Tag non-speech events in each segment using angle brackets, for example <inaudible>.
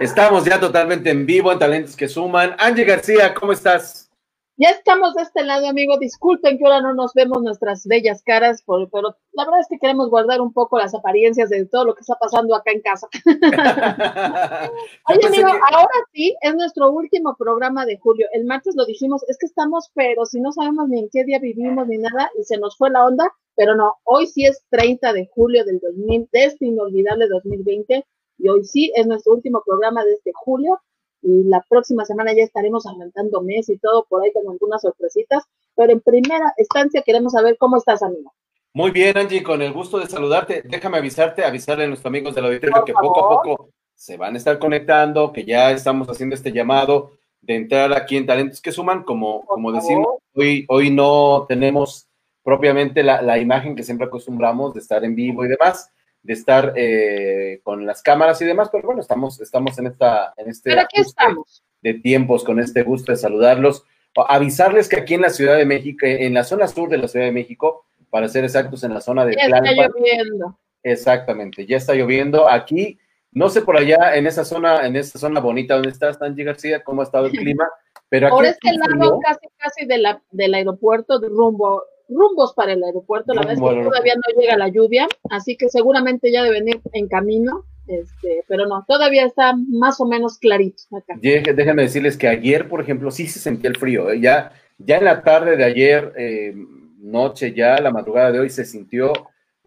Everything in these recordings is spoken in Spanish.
Estamos ya totalmente en vivo en Talentos que Suman. Angie García, ¿cómo estás? Ya estamos de este lado, amigo. Disculpen que ahora no nos vemos nuestras bellas caras, pero la verdad es que queremos guardar un poco las apariencias de todo lo que está pasando acá en casa. <laughs> Oye, amigo, ahora sí, es nuestro último programa de julio. El martes lo dijimos, es que estamos, pero si no sabemos ni en qué día vivimos ni nada, y se nos fue la onda, pero no, hoy sí es 30 de julio del 2000, de este inolvidable 2020, y hoy sí es nuestro último programa de este julio y la próxima semana ya estaremos aumentando mes y todo por ahí con algunas sorpresitas, pero en primera instancia queremos saber cómo estás, amigo. Muy bien, Angie, con el gusto de saludarte. Déjame avisarte, avisarle a nuestros amigos de la auditorio que poco a poco se van a estar conectando, que ya estamos haciendo este llamado de entrar aquí en Talentos que Suman, como, como decimos, hoy, hoy no tenemos propiamente la, la imagen que siempre acostumbramos de estar en vivo y demás de estar eh, con las cámaras y demás, pero bueno, estamos, estamos en esta, en este de tiempos, con este gusto de saludarlos. Avisarles que aquí en la Ciudad de México, en la zona sur de la Ciudad de México, para ser exactos, en la zona de ya está lloviendo. Exactamente, ya está lloviendo. Aquí, no sé por allá, en esa zona, en esa zona bonita donde estás, Angie García, cómo ha estado el <laughs> clima, pero aquí Por este lado, casi, casi de la, del aeropuerto, de rumbo rumbos para el aeropuerto. La verdad es que todavía no llega la lluvia, así que seguramente ya debe venir en camino. Este, pero no, todavía está más o menos clarito acá. Déjenme decirles que ayer, por ejemplo, sí se sentía el frío. ¿eh? Ya, ya en la tarde de ayer, eh, noche, ya la madrugada de hoy, se sintió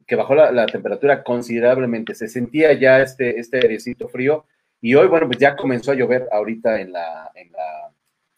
que bajó la, temperatura considerablemente. Se sentía ya este, este airecito frío. Y hoy, bueno, pues ya comenzó a llover ahorita en la, en la,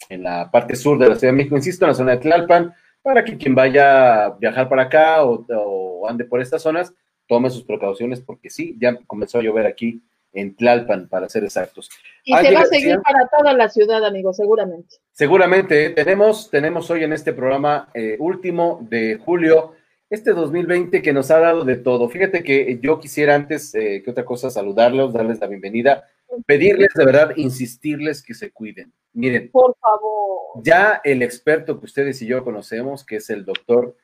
en la parte sur de la Ciudad de México, insisto, en la zona de Tlalpan para que quien vaya a viajar para acá o, ande por estas zonas, tome sus precauciones porque sí, ya comenzó a llover aquí en Tlalpan, para ser exactos. Y se va a seguir para toda la ciudad, amigo, seguramente. Seguramente. ¿eh? Tenemos, tenemos hoy en este programa eh, último de julio, este 2020 que nos ha dado de todo. Fíjate que yo quisiera antes eh, que otra cosa saludarlos, darles la bienvenida, pedirles de verdad, insistirles que se cuiden. Miren, por favor. Ya el experto que ustedes y yo conocemos, que es el doctor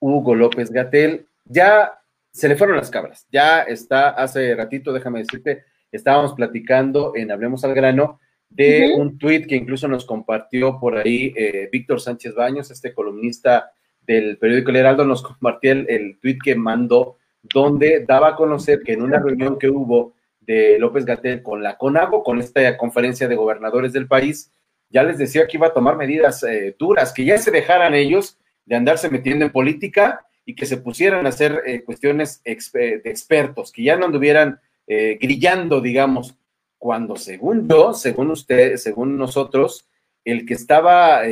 Hugo López Gatel, ya se le fueron las cabras. Ya está hace ratito, déjame decirte, estábamos platicando en Hablemos al Grano de un tuit que incluso nos compartió por ahí eh, Víctor Sánchez Baños, este columnista del periódico El Heraldo, nos compartió el, el tuit que mandó donde daba a conocer que en una reunión que hubo de López Gatel con la CONAGO, con esta conferencia de gobernadores del país, ya les decía que iba a tomar medidas eh, duras, que ya se dejaran ellos de andarse metiendo en política y que se pusieran a hacer eh, cuestiones de expertos, que ya no anduvieran eh, grillando, digamos, cuando según yo, según usted, según nosotros, el que estaba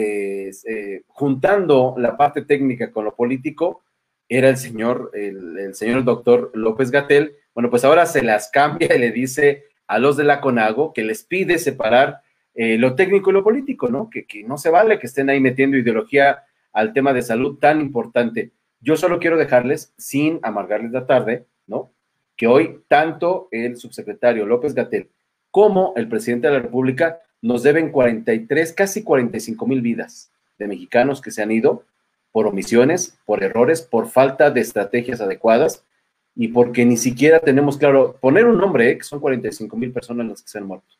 juntando la parte técnica con lo político era el señor, el, el señor doctor López Gatel, bueno, pues ahora se las cambia y le dice a los de la CONAGO que les pide separar eh, lo técnico y lo político, ¿no? Que, que no se vale que estén ahí metiendo ideología al tema de salud tan importante. Yo solo quiero dejarles, sin amargarles la tarde, ¿no? Que hoy tanto el subsecretario López Gatel como el presidente de la República nos deben 43, casi 45 mil vidas de mexicanos que se han ido por omisiones, por errores, por falta de estrategias adecuadas y porque ni siquiera tenemos claro, poner un nombre, ¿eh? que son 45 mil personas las que se han muerto.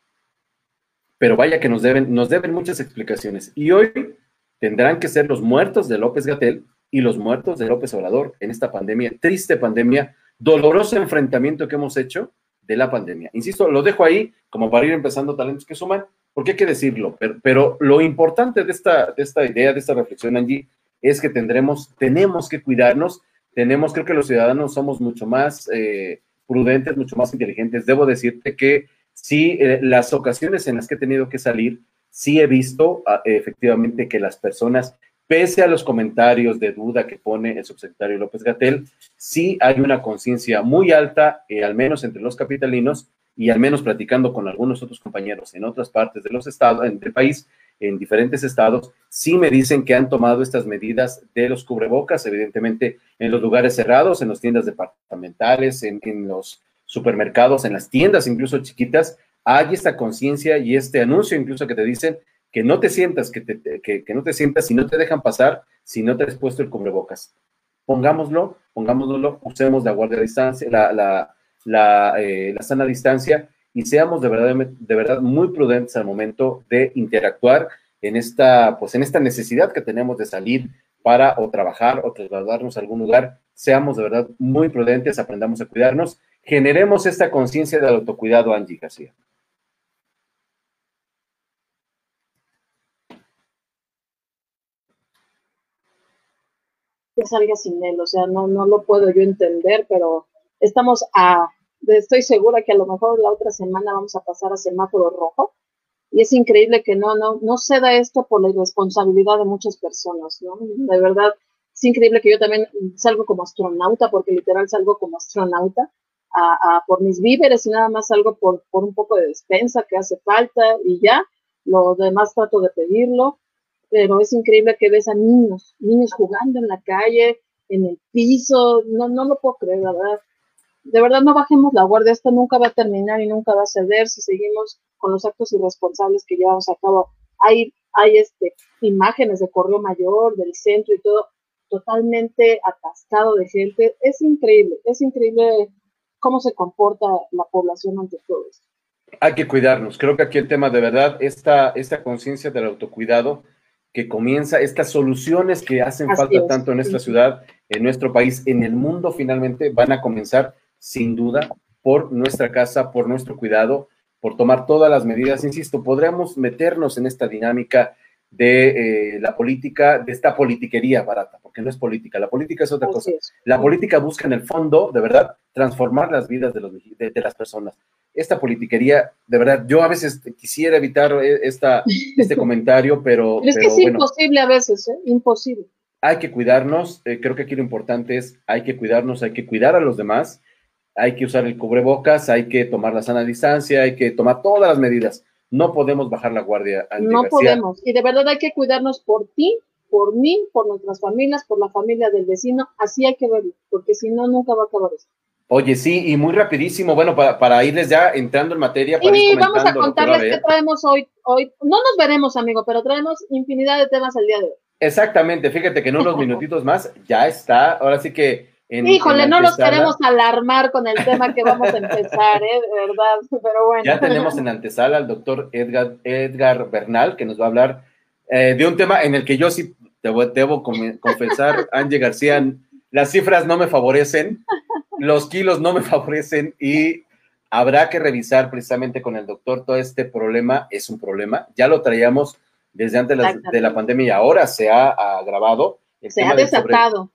Pero vaya que nos deben, nos deben muchas explicaciones. Y hoy tendrán que ser los muertos de López Gatel y los muertos de López Obrador en esta pandemia, triste pandemia, doloroso enfrentamiento que hemos hecho de la pandemia. Insisto, lo dejo ahí como para ir empezando talentos que suman, porque hay que decirlo, pero, pero lo importante de esta, de esta idea, de esta reflexión, Angie, es que tendremos, tenemos que cuidarnos tenemos, creo que los ciudadanos somos mucho más eh, prudentes, mucho más inteligentes. Debo decirte que sí, eh, las ocasiones en las que he tenido que salir, sí he visto ah, efectivamente que las personas, pese a los comentarios de duda que pone el subsecretario López Gatel, sí hay una conciencia muy alta, eh, al menos entre los capitalinos, y al menos platicando con algunos otros compañeros en otras partes de los estados, del país, en diferentes estados, sí me dicen que han tomado estas medidas de los cubrebocas, evidentemente en los lugares cerrados, en las tiendas departamentales, en, los supermercados, en las tiendas incluso chiquitas, hay esta conciencia y este anuncio incluso que te dicen que no te sientas, que, te, que, no te sientas si no te dejan pasar, si no te has puesto el cubrebocas. Pongámoslo, pongámoslo, usemos la guardia distancia, la, la, la, eh, la sana distancia y seamos de verdad, de verdad muy prudentes al momento de interactuar en esta, pues en esta necesidad que tenemos de salir para o trabajar o trasladarnos a algún lugar. Seamos de verdad muy prudentes, aprendamos a cuidarnos, generemos esta conciencia del autocuidado, Angie García. que salga sin él, o sea, no, no lo puedo yo entender, pero estamos a, estoy segura que a lo mejor la otra semana vamos a pasar a semáforo rojo, y es increíble que no, no, no ceda esto por la irresponsabilidad de muchas personas, ¿no? De verdad, es increíble que yo también salgo como astronauta, porque literal salgo como astronauta, a, por mis víveres y nada más salgo por, por un poco de despensa que hace falta y ya, lo demás trato de pedirlo, pero es increíble que ves a niños, niños jugando en la calle, en el piso, no, no lo puedo creer, la verdad. De verdad no bajemos la guardia, esto nunca va a terminar y nunca va a ceder si seguimos con los actos irresponsables que llevamos a cabo. Hay, hay este, imágenes de Correo Mayor, del centro y todo, totalmente atascado de gente. Es increíble, es increíble cómo se comporta la población ante todo esto. Hay que cuidarnos. Creo que aquí el tema de verdad, esta, esta conciencia del autocuidado que comienza, estas soluciones que hacen falta tanto en nuestra ciudad, en nuestro país, en el mundo, finalmente van a comenzar sin duda por nuestra casa, por nuestro cuidado, por tomar todas las medidas. Insisto, podríamos meternos en esta dinámica de eh, la política, de esta politiquería barata, porque no es política, la política es otra cosa. La política busca en el fondo, de verdad, transformar las vidas de, los, de las personas esta politiquería, de verdad, yo a veces quisiera evitar e, esta, este <laughs> comentario, pero... es que es imposible a veces, ¿eh? Imposible. Hay que cuidarnos, eh, creo que aquí lo importante es, hay que cuidarnos, hay que cuidar a los demás, hay que usar el cubrebocas, hay que tomar la sana distancia, hay que tomar todas las medidas. No podemos bajar la guardia. no podemos, y de verdad hay que cuidarnos por ti, por mí, por nuestras familias, por la familia del vecino, así hay que verlo, porque si no, nunca va a acabar esto. Oye, sí, y muy rapidísimo, bueno, para, para irles ya entrando en materia. Para sí, vamos a contarles qué traemos hoy, hoy. No nos veremos, amigo, pero traemos infinidad de temas el día de hoy. Exactamente, fíjate que en unos <laughs> minutitos más ya está, ahora sí que... En, Híjole, no nos queremos alarmar con el tema que vamos a empezar, ¿eh? De verdad, pero bueno. Ya tenemos en antesala al doctor Edgar, Edgar Bernal, que nos va a hablar eh, de un tema en el que yo sí debo, debo confesar, <laughs> Ángel García, las cifras no me favorecen los kilos no me favorecen y habrá que revisar precisamente con el doctor todo este problema. Es un problema, ya lo traíamos desde antes de la pandemia y ahora se ha agravado. Se ha desatado.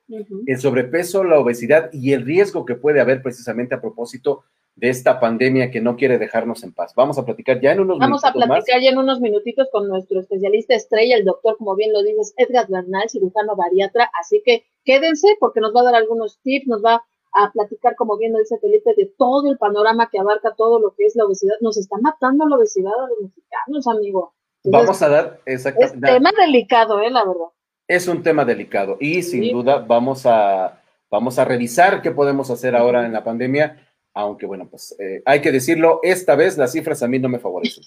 El sobrepeso, la obesidad y el riesgo que puede haber precisamente a propósito de esta pandemia que no quiere dejarnos en paz. Vamos a platicar ya en unos Vamos a platicar ya en unos minutitos con nuestro especialista estrella, el doctor, como bien lo dices, Edgar Bernal, cirujano bariatra. Así que quédense porque nos va a dar algunos tips, nos va a platicar, como bien lo dice Felipe, de todo el panorama que abarca todo lo que es la obesidad. Nos está matando la obesidad a los mexicanos, amigo. Vamos a dar exactamente. Es tema delicado, eh, la verdad. Es un tema delicado y sin duda vamos a, vamos a revisar qué podemos hacer ahora en la pandemia aunque bueno, pues eh, hay que decirlo, esta vez las cifras a mí no me favorecen.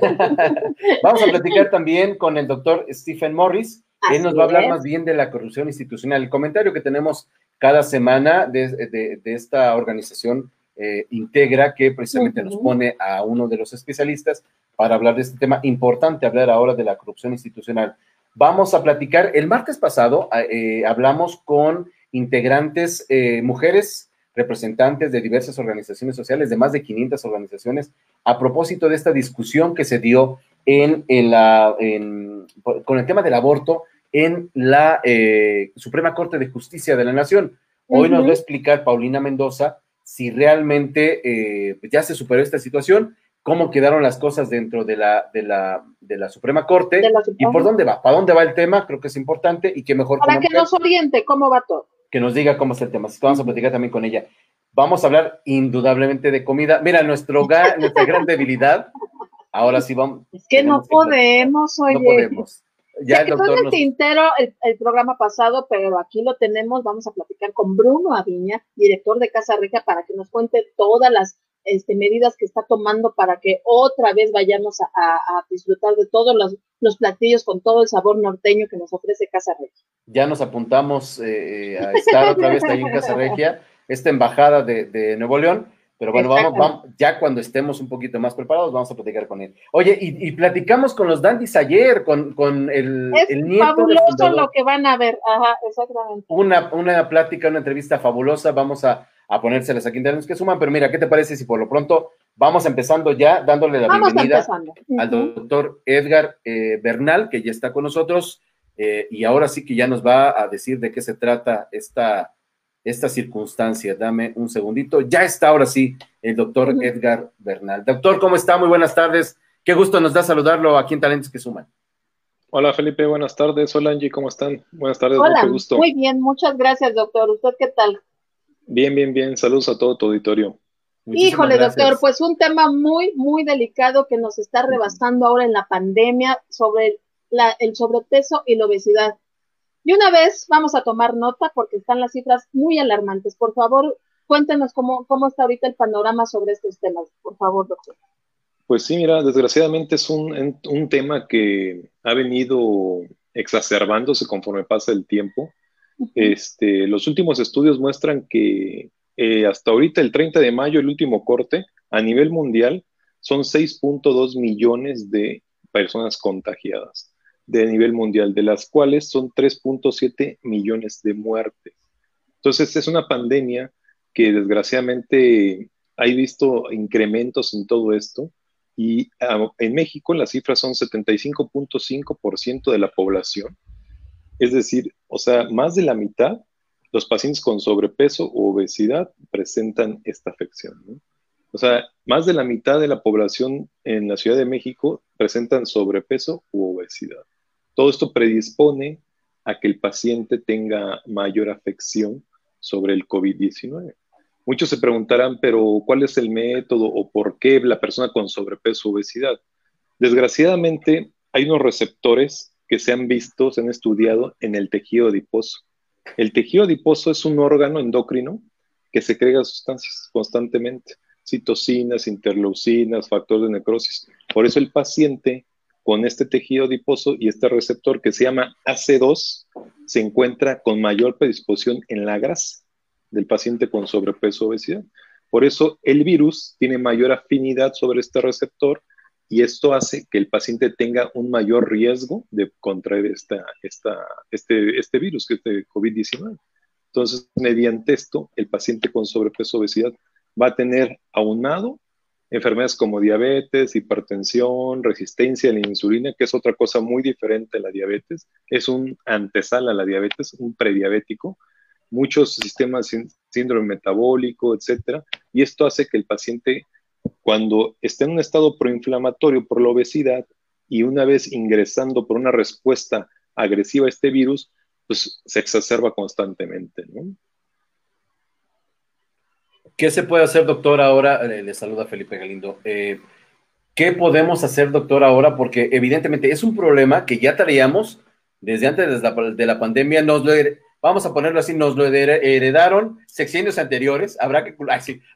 <laughs> Vamos a platicar también con el doctor Stephen Morris, él nos va a hablar más bien de la corrupción institucional. El comentario que tenemos cada semana de, esta organización eh, integra que precisamente nos pone a uno de los especialistas para hablar de este tema importante, hablar ahora de la corrupción institucional. Vamos a platicar, el martes pasado eh, hablamos con integrantes, eh, mujeres representantes de diversas organizaciones sociales, de más de 500 organizaciones, a propósito de esta discusión que se dio en, la, con el tema del aborto en la eh, Suprema Corte de Justicia de la Nación. Hoy nos va a explicar Paulina Mendoza si realmente eh, ya se superó esta situación, cómo quedaron las cosas dentro de la, de la, de la Suprema Corte y por dónde va, para dónde va el tema, creo que es importante y que mejor... Para que nos oriente cómo va todo. Que nos diga cómo es el tema. Así que vamos a platicar también con ella. Vamos a hablar indudablemente de comida. Mira, nuestro <laughs> nuestra gran debilidad. Ahora sí vamos. Es que no podemos, oye. No podemos ya el doctor el tintero el, programa pasado, pero aquí lo tenemos. Vamos a platicar con Bruno Aviña, director de Casa Regia, para que nos cuente todas las este, medidas que está tomando para que otra vez vayamos a, disfrutar de todos los, los, platillos con todo el sabor norteño que nos ofrece Casa Regia. Ya nos apuntamos eh, a estar otra vez ahí en Casa Regia, esta embajada de, de Nuevo León Pero bueno, vamos, vamos, ya cuando estemos un poquito más preparados, vamos a platicar con él. Oye, y, platicamos con los dandis ayer, con, con el, es fabuloso lo que van a ver, ajá, exactamente. Una, una plática, una entrevista fabulosa, vamos a, a ponérselas aquí en que suman, pero mira, ¿qué te parece si por lo pronto vamos empezando ya dándole la bienvenida al doctor Edgar eh, Bernal, que ya está con nosotros, eh, y ahora sí que ya nos va a decir de qué se trata esta esta circunstancia. Dame un segundito. Ya está ahora sí el doctor Edgar Bernal. Doctor, ¿cómo está? Muy buenas tardes. Qué gusto nos da saludarlo aquí en Talentos que Suman. Hola Felipe, buenas tardes. Hola Angie, ¿cómo están? Buenas tardes, mucho gusto. Muy bien, muchas gracias, doctor. ¿Usted qué tal? Bien, bien, bien. Saludos a todo tu auditorio. Híjole, doctor, pues un tema muy, muy delicado que nos está rebasando ahora en la pandemia sobre la, el sobrepeso y la obesidad. Y una vez vamos a tomar nota porque están las cifras muy alarmantes. Por favor, cuéntenos cómo, cómo está ahorita el panorama sobre estos temas, por favor, doctor. Pues sí, mira, desgraciadamente es un, un tema que ha venido exacerbándose conforme pasa el tiempo. Este, los últimos estudios muestran que eh, hasta ahorita, el 30 de mayo, el último corte, a nivel mundial, son 6.2 millones de personas contagiadas de nivel mundial, de las cuales son 3.7 millones de muertes. Entonces es una pandemia que desgraciadamente ha visto incrementos en todo esto y ah, en México las cifras son 75.5% de la población. Es decir, o sea, más de la mitad los pacientes con sobrepeso u obesidad presentan esta afección. O sea, más de la mitad de la población en la Ciudad de México presentan sobrepeso u obesidad. Todo esto predispone a que el paciente tenga mayor afección sobre el COVID-19. Muchos se preguntarán, pero ¿cuál es el método o por qué la persona con sobrepeso o obesidad? Desgraciadamente, hay unos receptores que se han visto, se han estudiado en el tejido adiposo. El tejido adiposo es un órgano endocrino que secrega sustancias constantemente, citocinas, interleucinas, factores de necrosis. Por eso el paciente con este tejido adiposo y este receptor que se llama AC2 se encuentra con mayor predisposición en la grasa del paciente con sobrepeso o obesidad. Por eso el virus tiene mayor afinidad sobre este receptor y esto hace que el paciente tenga un mayor riesgo de contraer esta, este, este virus, que es de COVID-19. Entonces, mediante esto, el paciente con sobrepeso obesidad va a tener aunado enfermedades como diabetes, hipertensión, resistencia a la insulina, que es otra cosa muy diferente a la diabetes, es un antesala a la diabetes, un prediabético, muchos sistemas síndrome metabólico, etcétera, y esto hace que el paciente cuando esté en un estado proinflamatorio por la obesidad y una vez ingresando por una respuesta agresiva a este virus, pues se exacerba constantemente. ¿Qué se puede hacer, doctor, ahora? Le, saluda Felipe Galindo. Eh, ¿Qué podemos hacer, doctor, ahora? Porque evidentemente es un problema que ya traíamos desde antes de la, pandemia. Nos vamos a ponerlo así, nos lo heredaron sexenios anteriores. Habrá que,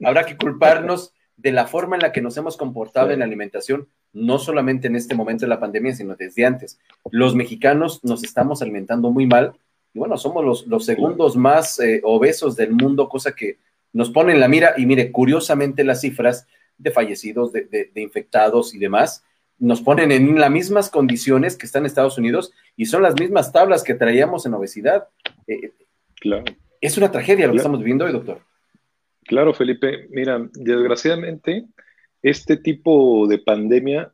habrá que culparnos de la forma en la que nos hemos comportado en la alimentación, no solamente en este momento de la pandemia, sino desde antes. Los mexicanos nos estamos alimentando muy mal y bueno, somos los, segundos más eh, obesos del mundo, cosa que nos ponen la mira y mire, curiosamente las cifras de fallecidos, de, infectados y demás, nos ponen en las mismas condiciones que están en Estados Unidos y son las mismas tablas que traíamos en obesidad. Eh, claro. Es una tragedia lo que estamos viviendo hoy, doctor. Claro, Felipe. Mira, desgraciadamente, este tipo de pandemia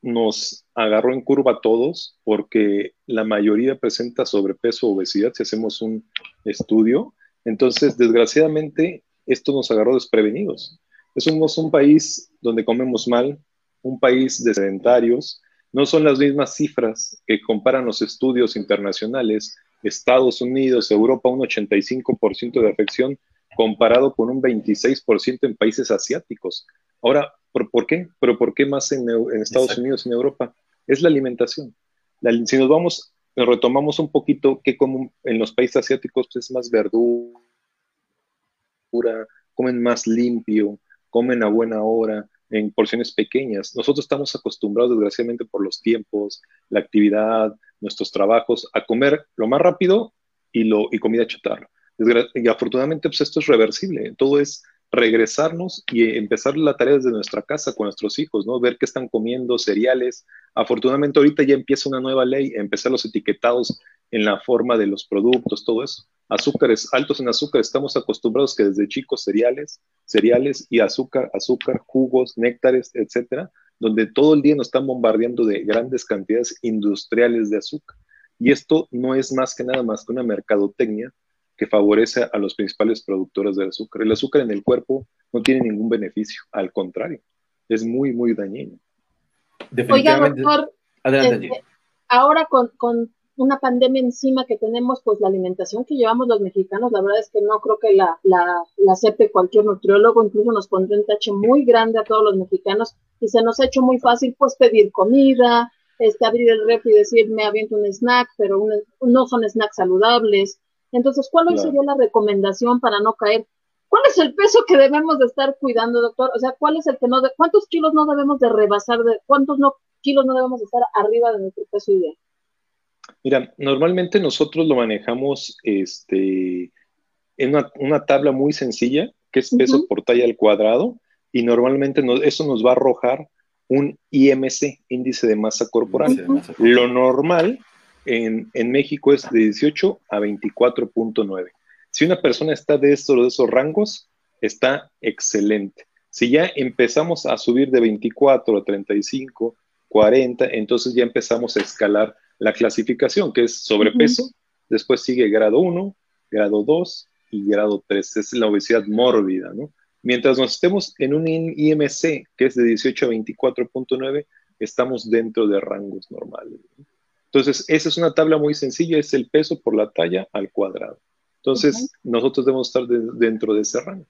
nos agarró en curva a todos porque la mayoría presenta sobrepeso o obesidad si hacemos un estudio entonces, desgraciadamente, esto nos agarró desprevenidos. Somos un país donde comemos mal, un país de sedentarios. No son las mismas cifras que comparan los estudios internacionales. Estados Unidos, Europa, un 85% de afección comparado con un 26% en países asiáticos. Ahora, ¿por, qué? ¿Pero por qué más en, Estados Unidos y en Europa? Es la alimentación. si nos vamos retomamos un poquito que como en los países asiáticos pues, es más verdura, comen más limpio, comen a buena hora, en porciones pequeñas. Nosotros estamos acostumbrados, desgraciadamente, por los tiempos, la actividad, nuestros trabajos, a comer lo más rápido y, lo, y comida chatarra. Y afortunadamente, pues esto es reversible. Todo es regresarnos y empezar la tarea desde nuestra casa con nuestros hijos, ¿no? Ver qué están comiendo, cereales. Afortunadamente ahorita ya empieza una nueva ley, empezar los etiquetados en la forma de los productos, todo eso. Azúcares altos en azúcar, estamos acostumbrados que desde chicos cereales, cereales y azúcar, azúcar, jugos, néctares, etcétera, donde todo el día nos están bombardeando de grandes cantidades industriales de azúcar. Y esto no es más que nada más que una mercadotecnia que favorece a los principales productores del azúcar. El azúcar en el cuerpo no tiene ningún beneficio, al contrario, es muy, muy dañino. Oiga, doctor, este, ahora con, una pandemia encima que tenemos, pues la alimentación que llevamos los mexicanos, la verdad es que no creo que la, la, la sepe cualquier nutriólogo, incluso nos pondría un tache muy grande a todos los mexicanos y se nos ha hecho muy fácil pues pedir comida, este, abrir el refri y decir me aviento un snack, pero no son snacks saludables. Entonces, ¿cuál sería la recomendación para no caer? ¿Cuál es el peso que debemos de estar cuidando, doctor? O sea, ¿cuál es el que no, de, cuántos kilos no debemos de rebasar, de, cuántos no, kilos no debemos de estar arriba de nuestro peso ideal? Mira, normalmente nosotros lo manejamos este, en una, tabla muy sencilla, que es peso por talla al cuadrado, y normalmente eso nos va a arrojar un IMC, índice de masa corporal. Lo normal en, México es de 18 a 24.9. Si una persona está de estos, de esos rangos, está excelente. Si ya empezamos a subir de 24 a 35, 40, entonces ya empezamos a escalar la clasificación, que es sobrepeso, después sigue grado 1, grado 2 y grado 3. Es la obesidad mórbida, ¿no? Mientras nos estemos en un IMC que es de 18 a 24.9, estamos dentro de rangos normales. Entonces, esa es una tabla muy sencilla, es el peso por la talla al cuadrado. Entonces, nosotros debemos estar dentro de ese rango.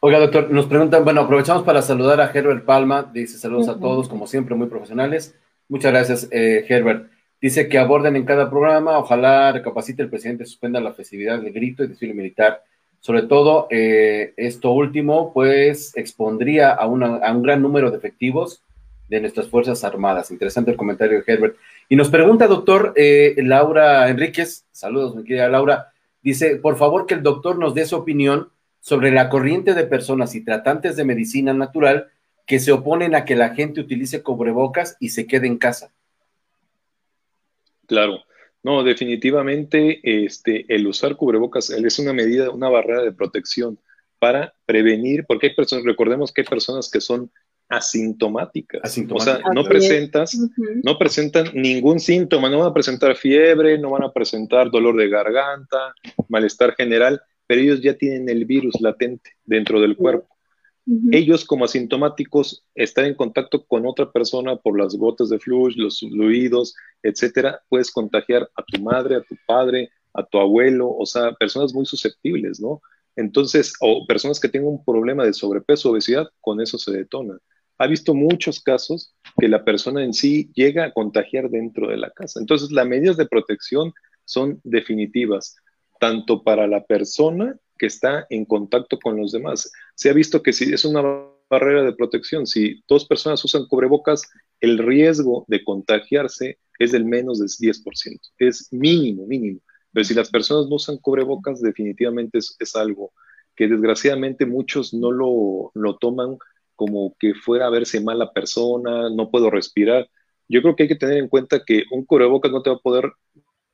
Oiga, doctor, nos preguntan, bueno, aprovechamos para saludar a Herbert Palma, dice saludos a todos, como siempre, muy profesionales. Muchas gracias, eh, Herbert. Dice que aborden en cada programa, ojalá recapacite el presidente, suspenda la festividad de grito y desfile militar sobre todo, eh, esto último, pues expondría a, un gran número de efectivos de nuestras Fuerzas Armadas. Interesante el comentario de Herbert. Y nos pregunta, doctor eh, Laura Enríquez, saludos, mi querida Laura, dice, por favor que el doctor nos dé su opinión sobre la corriente de personas y tratantes de medicina natural que se oponen a que la gente utilice cubrebocas y se quede en casa. Claro, no, definitivamente este, el usar cubrebocas es una medida, una barrera de protección para prevenir, porque hay personas, recordemos que hay personas que son asintomáticas, o sea, no presentas, no presentan ningún síntoma, no van a presentar fiebre, no van a presentar dolor de garganta, malestar general, pero ellos ya tienen el virus latente dentro del cuerpo. Ellos como asintomáticos están en contacto con otra persona por las gotas de flujo, los fluidos, etcétera, puedes contagiar a tu madre, a tu padre, a tu abuelo, o sea, personas muy susceptibles, ¿no? Entonces, o personas que tengan un problema de sobrepeso, obesidad, con eso se detona. Ha visto muchos casos que la persona en sí llega a contagiar dentro de la casa. Entonces, las medidas de protección son definitivas, tanto para la persona que está en contacto con los demás. Se ha visto que si es una barrera de protección, si dos personas usan cubrebocas, el riesgo de contagiarse es del menos del 10%. Es mínimo, mínimo. Pero si las personas no usan cubrebocas, definitivamente es, algo que desgraciadamente muchos no lo, lo toman como que fuera a verse mala persona, no puedo respirar. Yo creo que hay que tener en cuenta que un cubrebocas no te va a poder,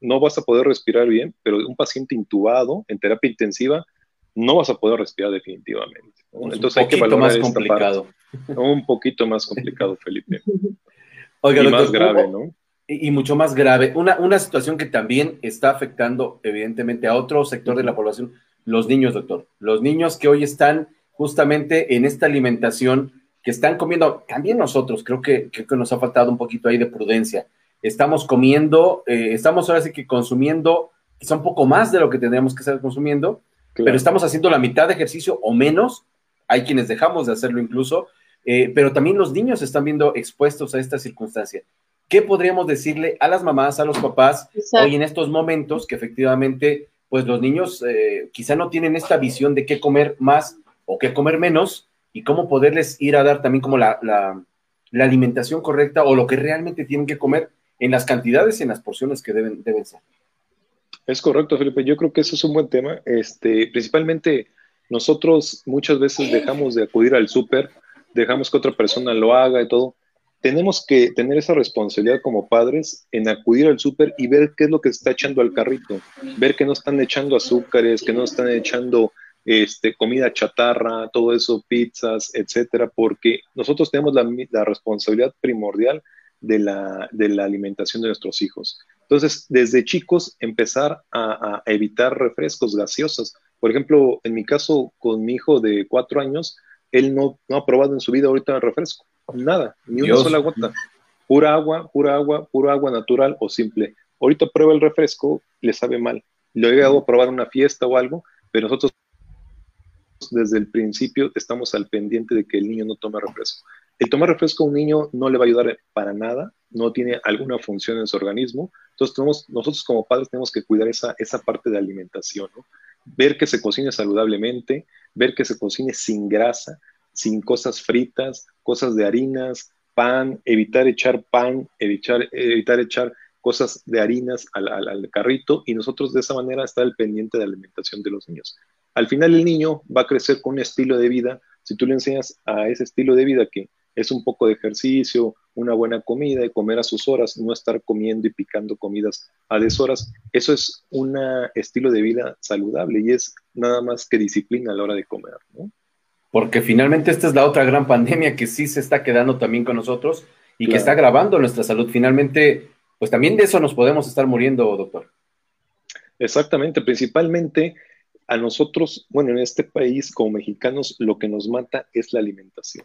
no vas a poder respirar bien, pero un paciente intubado en terapia intensiva no vas a poder respirar definitivamente. Entonces hay que valorar más complicado. Un poquito más complicado, Felipe. <laughs> Oiga, y más grave, ¿no? Y, mucho más grave. Una, una situación que también está afectando, evidentemente, a otro sector de la población, los niños, doctor. Los niños que hoy están justamente en esta alimentación, que están comiendo, también nosotros, creo que, creo que nos ha faltado un poquito ahí de prudencia. Estamos comiendo, eh, estamos ahora sí que consumiendo quizá un poco más de lo que tendríamos que estar consumiendo, pero estamos haciendo la mitad de ejercicio o menos. Hay quienes dejamos de hacerlo incluso, eh, pero también los niños están viendo expuestos a esta circunstancia. ¿Qué podríamos decirle a las mamás, a los papás, hoy en estos momentos que efectivamente, pues los niños eh, quizá no tienen esta visión de qué comer más o qué comer menos y cómo poderles ir a dar también como la, la, la alimentación correcta o lo que realmente tienen que comer en las cantidades y en las porciones que deben, deben ser? Es correcto, Felipe. Yo creo que eso es un buen tema. Este, principalmente nosotros muchas veces dejamos de acudir al súper, dejamos que otra persona lo haga y todo. Tenemos que tener esa responsabilidad como padres en acudir al súper y ver qué es lo que se está echando al carrito, ver que no están echando azúcares, que no están echando este, comida chatarra, todo eso, pizzas, etcétera, porque nosotros tenemos la, la responsabilidad primordial de la, de la, alimentación de nuestros hijos. Entonces, desde chicos, empezar a, a, evitar refrescos gaseosos. Por ejemplo, en mi caso, con mi hijo de cuatro años, él no, no ha probado en su vida ahorita el refresco, nada, ni una sola gota. Pura agua, pura agua, pura agua natural o simple. Ahorita prueba el refresco, le sabe mal. Lo he llegado a probar en una fiesta o algo, pero nosotros desde el principio estamos al pendiente de que el niño no tome refresco. El tomar refresco a un niño no le va a ayudar para nada, no tiene alguna función en su organismo. Entonces, tenemos, nosotros como padres tenemos que cuidar esa, esa parte de alimentación. Ver que se cocine saludablemente, ver que se cocine sin grasa, sin cosas fritas, cosas de harinas, pan, evitar echar pan, evitar, evitar echar cosas de harinas al, carrito y nosotros de esa manera estar al pendiente de la alimentación de los niños. Al final el niño va a crecer con un estilo de vida, si tú le enseñas a ese estilo de vida que es un poco de ejercicio, una buena comida y comer a sus horas, no estar comiendo y picando comidas a deshoras. Eso es un estilo de vida saludable y es nada más que disciplina a la hora de comer, ¿no? Porque finalmente esta es la otra gran pandemia que sí se está quedando también con nosotros y claro. que está agravando nuestra salud. Finalmente, pues también de eso nos podemos estar muriendo, doctor. Exactamente, principalmente a nosotros, bueno, en este país como mexicanos, lo que nos mata es la alimentación.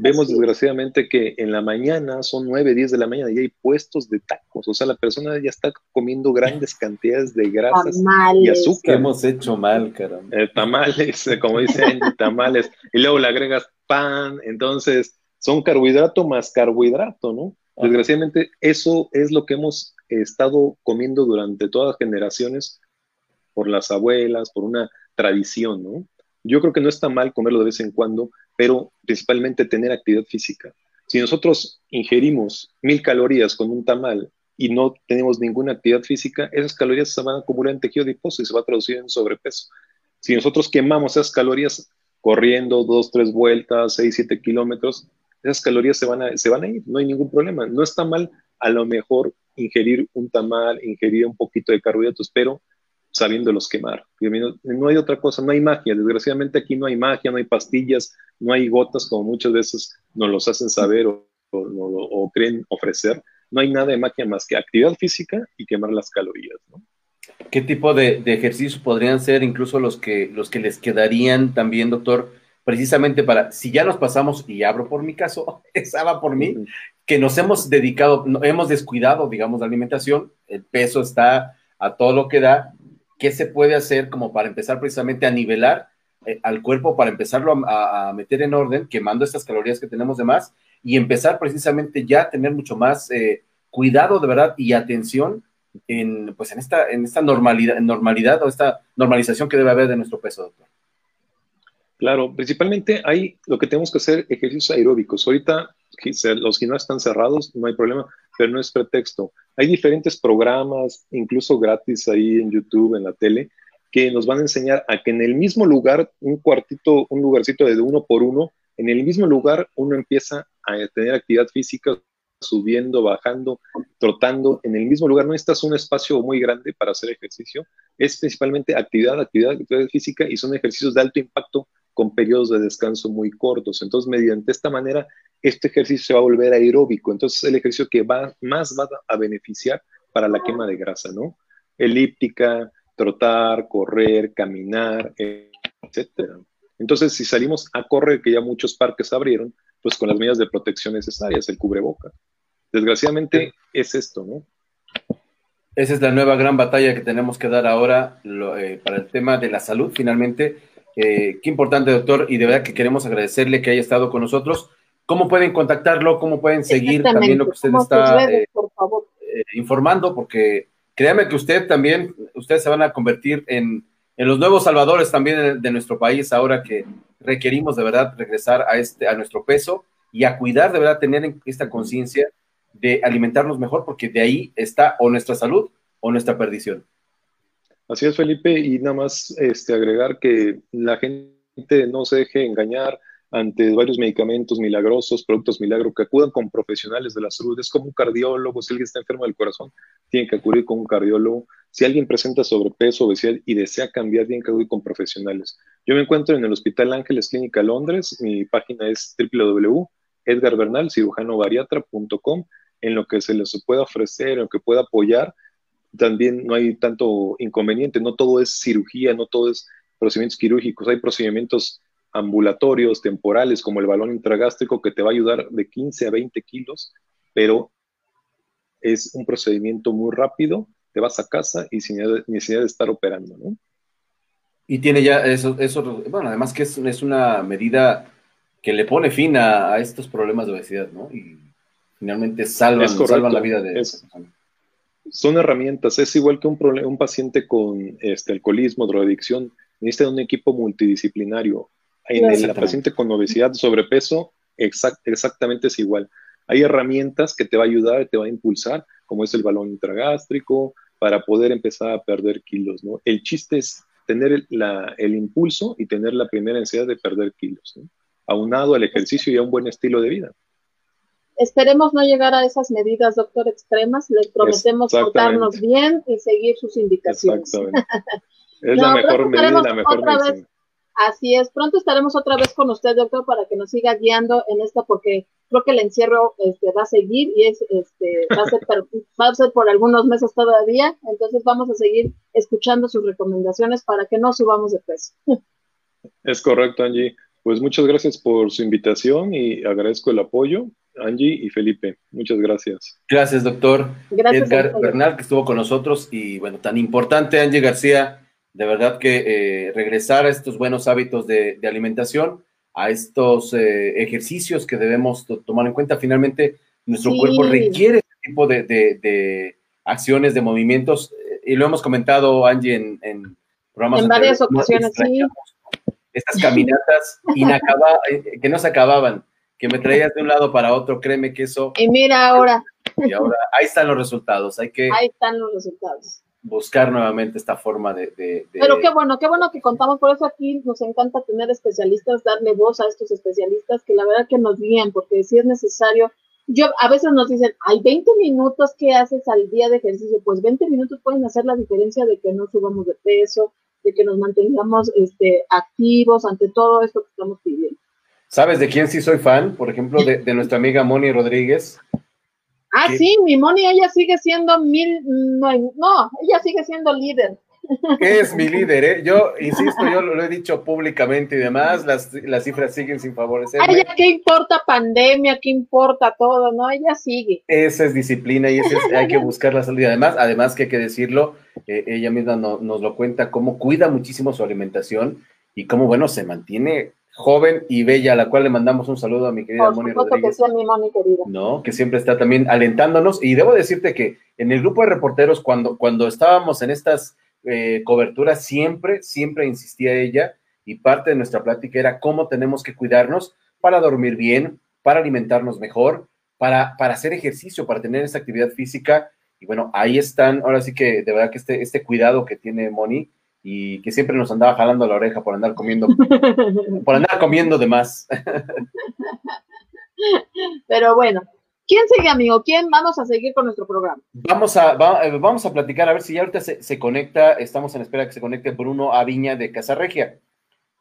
Vemos desgraciadamente que en la mañana, son 9, 10 de la mañana, y hay puestos de tacos. O sea, la persona ya está comiendo grandes <laughs> cantidades de grasas tamales. y azúcar. hemos hecho mal, caramba. Eh, tamales, eh, como dicen, <laughs> tamales. Y luego le agregas pan. Entonces, son carbohidrato más carbohidrato, ¿no? Desgraciadamente, eso es lo que hemos estado comiendo durante todas las generaciones por las abuelas, por una tradición, ¿no? Yo creo que no está mal comerlo de vez en cuando, pero principalmente tener actividad física. Si nosotros ingerimos mil calorías con un tamal y no tenemos ninguna actividad física, esas calorías se van a acumular en tejido adiposo y se va a traducir en sobrepeso. Si nosotros quemamos esas calorías corriendo dos, tres vueltas, seis, siete kilómetros, esas calorías se van, a, se van a ir, no hay ningún problema. No está mal a lo mejor ingerir un tamal, ingerir un poquito de carbohidratos, pero sabiéndolos quemar. No hay otra cosa, no hay magia. Desgraciadamente aquí no hay magia, no hay pastillas, no hay gotas como muchas veces nos los hacen saber o, o, o creen ofrecer. No hay nada de magia más que actividad física y quemar las calorías. ¿no? ¿Qué tipo de, de, ejercicios podrían ser incluso los que, los que les quedarían también, doctor? Precisamente para, si ya nos pasamos, y abro por mi caso, <laughs> esa va por mí, que nos hemos dedicado, hemos descuidado, digamos, la alimentación, el peso está a todo lo que da, ¿qué se puede hacer como para empezar precisamente a nivelar eh, al cuerpo, para empezarlo a, meter en orden, quemando estas calorías que tenemos de más y empezar precisamente ya a tener mucho más eh, cuidado de verdad y atención en, pues en esta, en esta normalidad, normalidad o esta normalización que debe haber de nuestro peso, doctor? Claro, principalmente hay lo que tenemos que hacer ejercicios aeróbicos. Ahorita los gimnasios están cerrados, no hay problema, pero no es pretexto. Hay diferentes programas, incluso gratis ahí en YouTube, en la tele, que nos van a enseñar a que en el mismo lugar, un cuartito, un lugarcito de uno por uno, en el mismo lugar uno empieza a tener actividad física, subiendo, bajando, trotando, en el mismo lugar. No necesitas un espacio muy grande para hacer ejercicio, es principalmente actividad, actividad, actividad física y son ejercicios de alto impacto con periodos de descanso muy cortos. Entonces, mediante esta manera, este ejercicio se va a volver aeróbico. Entonces, es el ejercicio que va, más va a beneficiar para la quema de grasa, ¿no? Elíptica, trotar, correr, caminar, etcétera. Entonces, si salimos a correr, que ya muchos parques abrieron, pues con las medidas de protección necesarias, el cubreboca. Desgraciadamente es esto, ¿no? Esa es la nueva gran batalla que tenemos que dar ahora lo, eh, para el tema de la salud, finalmente eh, qué importante, doctor, y de verdad que queremos agradecerle que haya estado con nosotros. ¿Cómo pueden contactarlo? ¿Cómo pueden seguir también lo que usted está redes, eh, informando? Porque créame que usted también, ustedes se van a convertir en, en los nuevos salvadores también de, de, nuestro país ahora que requerimos de verdad regresar a, este, a nuestro peso y a cuidar, de verdad, tener esta conciencia de alimentarnos mejor, porque de ahí está o nuestra salud o nuestra perdición. Así es, Felipe, y nada más este, agregar que la gente no se deje engañar ante varios medicamentos milagrosos, productos milagro, que acudan con profesionales de la salud. Es como un cardiólogo, si alguien está enfermo del corazón, tiene que acudir con un cardiólogo. Si alguien presenta sobrepeso, obesidad y desea cambiar, tiene que acudir con profesionales. Yo me encuentro en el Hospital Ángeles Clínica Londres, mi página es www.edgarbernalcirujanovariatra.com, en lo que se les pueda ofrecer, en lo que pueda apoyar. También no hay tanto inconveniente, no todo es cirugía, no todo es procedimientos quirúrgicos, hay procedimientos ambulatorios, temporales, como el balón intragástrico, que te va a ayudar de 15 a 20 kilos, pero es un procedimiento muy rápido, te vas a casa y sin necesidad de estar operando, ¿no? Y tiene ya eso, eso bueno, además que es, es una medida que le pone fin a, estos problemas de obesidad, ¿no? Y finalmente salvan, salvan la vida de esa persona. Son herramientas, es igual que un, un paciente con este, alcoholismo, drogadicción, necesita un equipo multidisciplinario en el paciente con obesidad, sobrepeso, exactamente es igual. Hay herramientas que te va a ayudar, te va a impulsar, como es el balón intragástrico, para poder empezar a perder kilos, ¿no? El chiste es tener el, impulso y tener la primera ansiedad de perder kilos, ¿no? aunado al ejercicio y a un buen estilo de vida. Esperemos no llegar a esas medidas, doctor, extremas. Les prometemos portarnos bien y seguir sus indicaciones. Exactamente. <laughs> Es la mejor medida, la mejor medicina. Así es, pronto estaremos otra vez con usted, doctor, para que nos siga guiando en esto, porque creo que el encierro este, va a seguir y es, este, va, a ser, va a ser por algunos meses todavía, entonces vamos a seguir escuchando sus recomendaciones para que no subamos de peso. Es correcto, Angie. Pues muchas gracias por su invitación y agradezco el apoyo, Angie y Felipe. Muchas gracias. Gracias, doctor. Gracias, Edgar Bernal, que estuvo con nosotros y bueno, tan importante, Angie García de verdad que eh, regresar a estos buenos hábitos de, alimentación, a estos eh, ejercicios que debemos tomar en cuenta. Finalmente, nuestro cuerpo requiere este tipo de, acciones, de movimientos, y lo hemos comentado, Angie, en, en programas. En varias ocasiones, sí. Estas caminatas inacaba, eh, que no se acababan, que me traías de un lado para otro, créeme que eso. Y mira ahora. Y ahora, ahí están los resultados. Hay que. Ahí están los resultados buscar nuevamente esta forma de, Pero qué bueno, qué bueno que contamos, por eso aquí nos encanta tener especialistas, darle voz a estos especialistas que la verdad que nos guían, porque si es necesario, yo a veces nos dicen, hay 20 minutos que haces al día de ejercicio, pues 20 minutos pueden hacer la diferencia de que no subamos de peso, de que nos mantengamos este, activos ante todo esto que estamos pidiendo. ¿Sabes de quién sí soy fan? Por ejemplo, de, de nuestra amiga Moni Rodríguez, Ah, sí, mi Moni, ella sigue siendo mil, no, ella sigue siendo líder. Es mi líder, ¿eh? Yo insisto, yo lo, he dicho públicamente y demás, las, las cifras siguen sin favorecer. ella, ¿qué importa pandemia? ¿Qué importa todo? No, ella sigue. Esa es disciplina y hay que buscar la salud. Y además, además que hay que decirlo, eh, ella misma nos lo cuenta, cómo cuida muchísimo su alimentación y cómo, bueno, se mantiene joven y bella, a la cual le mandamos un saludo a mi querida Moni Rodríguez. Que mi Moni querida. ¿no? Que siempre está también alentándonos. Y debo decirte que en el grupo de reporteros, cuando, cuando estábamos en estas eh, coberturas, siempre, siempre insistía ella, y parte de nuestra plática era cómo tenemos que cuidarnos para dormir bien, para alimentarnos mejor, para, para hacer ejercicio, para tener esa actividad física. Y bueno, ahí están, ahora sí que de verdad que este, este cuidado que tiene Moni, y que siempre nos andaba jalando la oreja por andar comiendo, <laughs> por andar comiendo de más. Pero bueno, ¿quién sigue, amigo? ¿Quién? Vamos a seguir con nuestro programa. Vamos a, eh, vamos a platicar, a ver si ya ahorita se, conecta, estamos en espera que se conecte Bruno Aviña de Casarregia,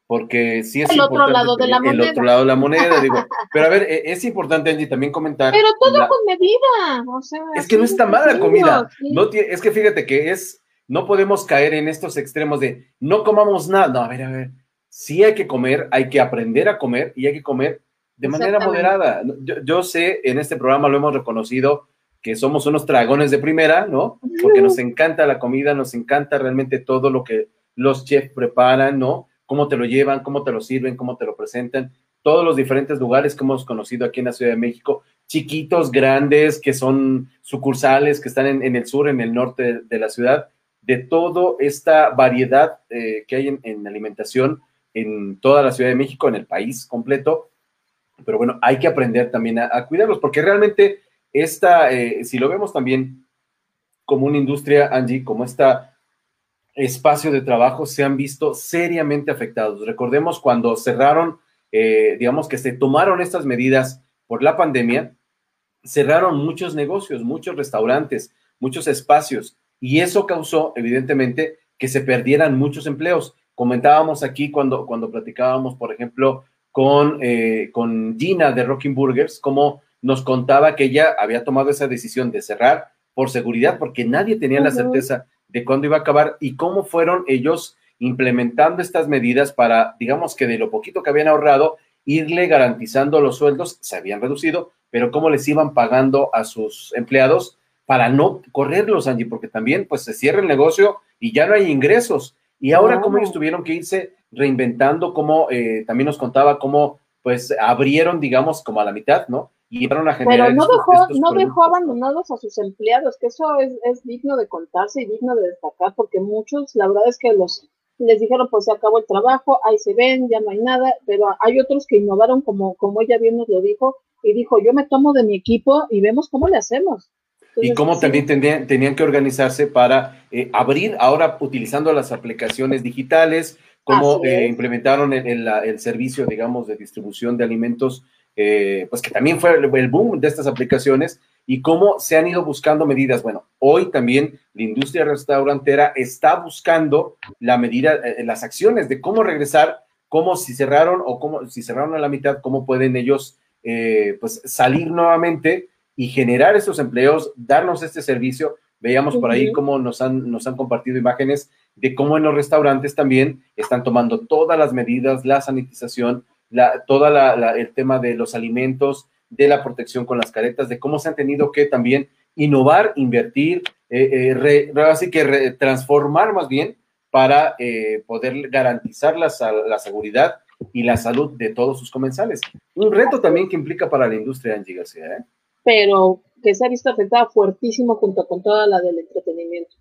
porque sí es el otro lado de la moneda. El otro lado de la moneda, digo. Pero a ver, eh, es importante, Angie, también comentar. Pero todo con medida, o sea. Es que no está mala la comida. No es que fíjate que es no podemos caer en estos extremos de no comamos nada. No, a ver, a ver. Sí hay que comer, hay que aprender a comer y hay que comer de manera moderada. Yo, sé, en este programa lo hemos reconocido que somos unos dragones de primera, ¿no? Porque nos encanta la comida, nos encanta realmente todo lo que los chefs preparan, ¿no? Cómo te lo llevan, cómo te lo sirven, cómo te lo presentan. Todos los diferentes lugares que hemos conocido aquí en la Ciudad de México, chiquitos, grandes, que son sucursales, que están en, el sur, en el norte de la ciudad de toda esta variedad eh, que hay en, alimentación en toda la Ciudad de México, en el país completo. Pero bueno, hay que aprender también a, cuidarlos, porque realmente esta, eh, si lo vemos también como una industria, Angie, como esta espacio de trabajo se han visto seriamente afectados. Recordemos cuando cerraron, eh, digamos que se tomaron estas medidas por la pandemia, cerraron muchos negocios, muchos restaurantes, muchos espacios, y eso causó, evidentemente, que se perdieran muchos empleos. Comentábamos aquí cuando, cuando platicábamos, por ejemplo, con, eh, con Gina de Rocking Burgers, cómo nos contaba que ella había tomado esa decisión de cerrar por seguridad, porque nadie tenía la certeza de cuándo iba a acabar y cómo fueron ellos implementando estas medidas para, digamos que de lo poquito que habían ahorrado, irle garantizando los sueldos, se habían reducido, pero cómo les iban pagando a sus empleados para no correrlos, Angie, porque también pues se cierra el negocio y ya no hay ingresos. Y ahora cómo ellos tuvieron que irse reinventando, como eh, también nos contaba cómo pues abrieron, digamos, como a la mitad, ¿no? Y a generar Pero no dejó, no dejó abandonados a sus empleados, que eso es, es digno de contarse y digno de destacar, porque muchos, la verdad es que los les dijeron, pues se acabó el trabajo, ahí se ven, ya no hay nada, pero hay otros que innovaron, como, como ella bien nos lo dijo, y dijo, yo me tomo de mi equipo y vemos cómo le hacemos. Y cómo también tenían, tenían, que organizarse para eh, abrir, ahora utilizando las aplicaciones digitales, cómo eh, implementaron el, el, servicio, digamos, de distribución de alimentos, eh, pues que también fue el boom de estas aplicaciones, y cómo se han ido buscando medidas. Bueno, hoy también la industria restaurantera está buscando la medida, eh, las acciones de cómo regresar, cómo si cerraron o cómo si cerraron a la mitad, cómo pueden ellos pues salir nuevamente y generar esos empleos, darnos este servicio. Veíamos por ahí cómo nos han, nos han compartido imágenes de cómo en los restaurantes también están tomando todas las medidas, la sanitización, la, toda el tema de los alimentos, de la protección con las caretas, de cómo se han tenido que también innovar, invertir, eh, eh así que transformar más bien para eh, poder garantizar la, la, seguridad y la salud de todos sus comensales. Un reto también que implica para la industria, Angie García. ¿eh? Pero que se ha visto afectada fuertísimo junto con toda la del entretenimiento.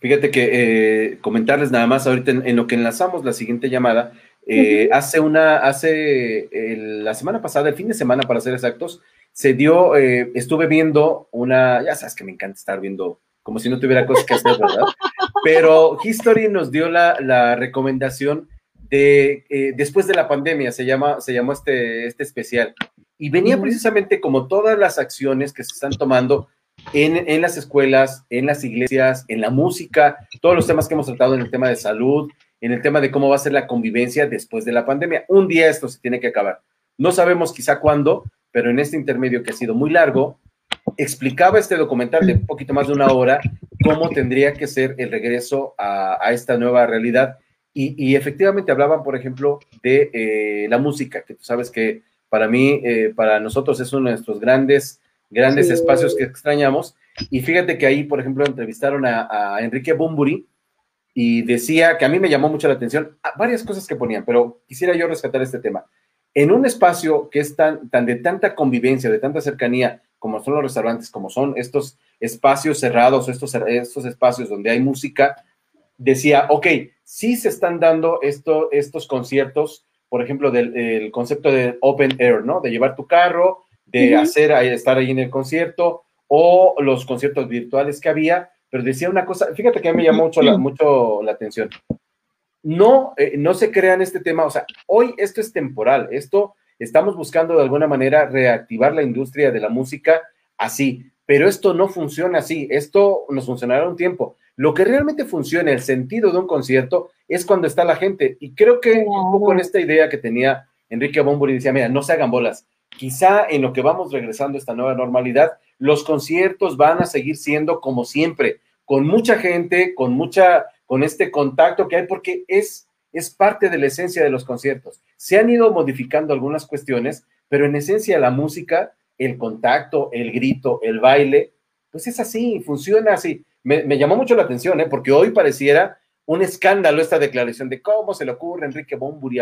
Fíjate que comentarles nada más ahorita en, lo que enlazamos la siguiente llamada, eh, hace una, hace la semana pasada, el fin de semana para ser exactos, se dio, eh, estuve viendo una, ya sabes que me encanta estar viendo como si no tuviera cosas que hacer, ¿verdad? <laughs> Pero History nos dio la, recomendación de, eh, después de la pandemia, se, llama, se llamó este, este especial, y venía precisamente como todas las acciones que se están tomando en, en, las escuelas, en las iglesias, en la música, todos los temas que hemos tratado en el tema de salud, en el tema de cómo va a ser la convivencia después de la pandemia. Un día esto se tiene que acabar. No sabemos quizá cuándo, pero en este intermedio que ha sido muy largo, explicaba este documental de un poquito más de una hora cómo tendría que ser el regreso a, esta nueva realidad. Y, efectivamente hablaban, por ejemplo, de eh, la música, que tú sabes que para mí, eh, para nosotros es uno de nuestros grandes, grandes espacios que extrañamos. Y fíjate que ahí, por ejemplo, entrevistaron a, a Enrique Bumburi, y decía que a mí me llamó mucho la atención ah, varias cosas que ponían, pero quisiera yo rescatar este tema. En un espacio que es tan, tan de tanta convivencia, de tanta cercanía, como son los restaurantes, como son estos espacios cerrados, estos, estos espacios donde hay música, decía, ok, sí se están dando esto, estos conciertos, por ejemplo, del concepto de open air, ¿no? De llevar tu carro, de hacer, estar ahí en el concierto, o los conciertos virtuales que había, pero decía una cosa, fíjate que a mí me llamó mucho la, mucho la atención. No, eh, no se crean este tema, o sea, hoy esto es temporal, esto estamos buscando de alguna manera reactivar la industria de la música así, pero esto no funciona así, esto nos funcionará un tiempo. Lo que realmente funciona, el sentido de un concierto, es cuando está la gente. Y creo que un poco en esta idea que tenía Enrique Bomburi, decía, mira, no se hagan bolas. Quizá en lo que vamos regresando a esta nueva normalidad, los conciertos van a seguir siendo como siempre, con mucha gente, con mucha, con este contacto que hay, porque es, es parte de la esencia de los conciertos. Se han ido modificando algunas cuestiones, pero en esencia la música, el contacto, el grito, el baile, pues es así, funciona así. Me, llamó mucho la atención, ¿eh? porque hoy pareciera un escándalo esta declaración de cómo se le ocurre a Enrique Bumburi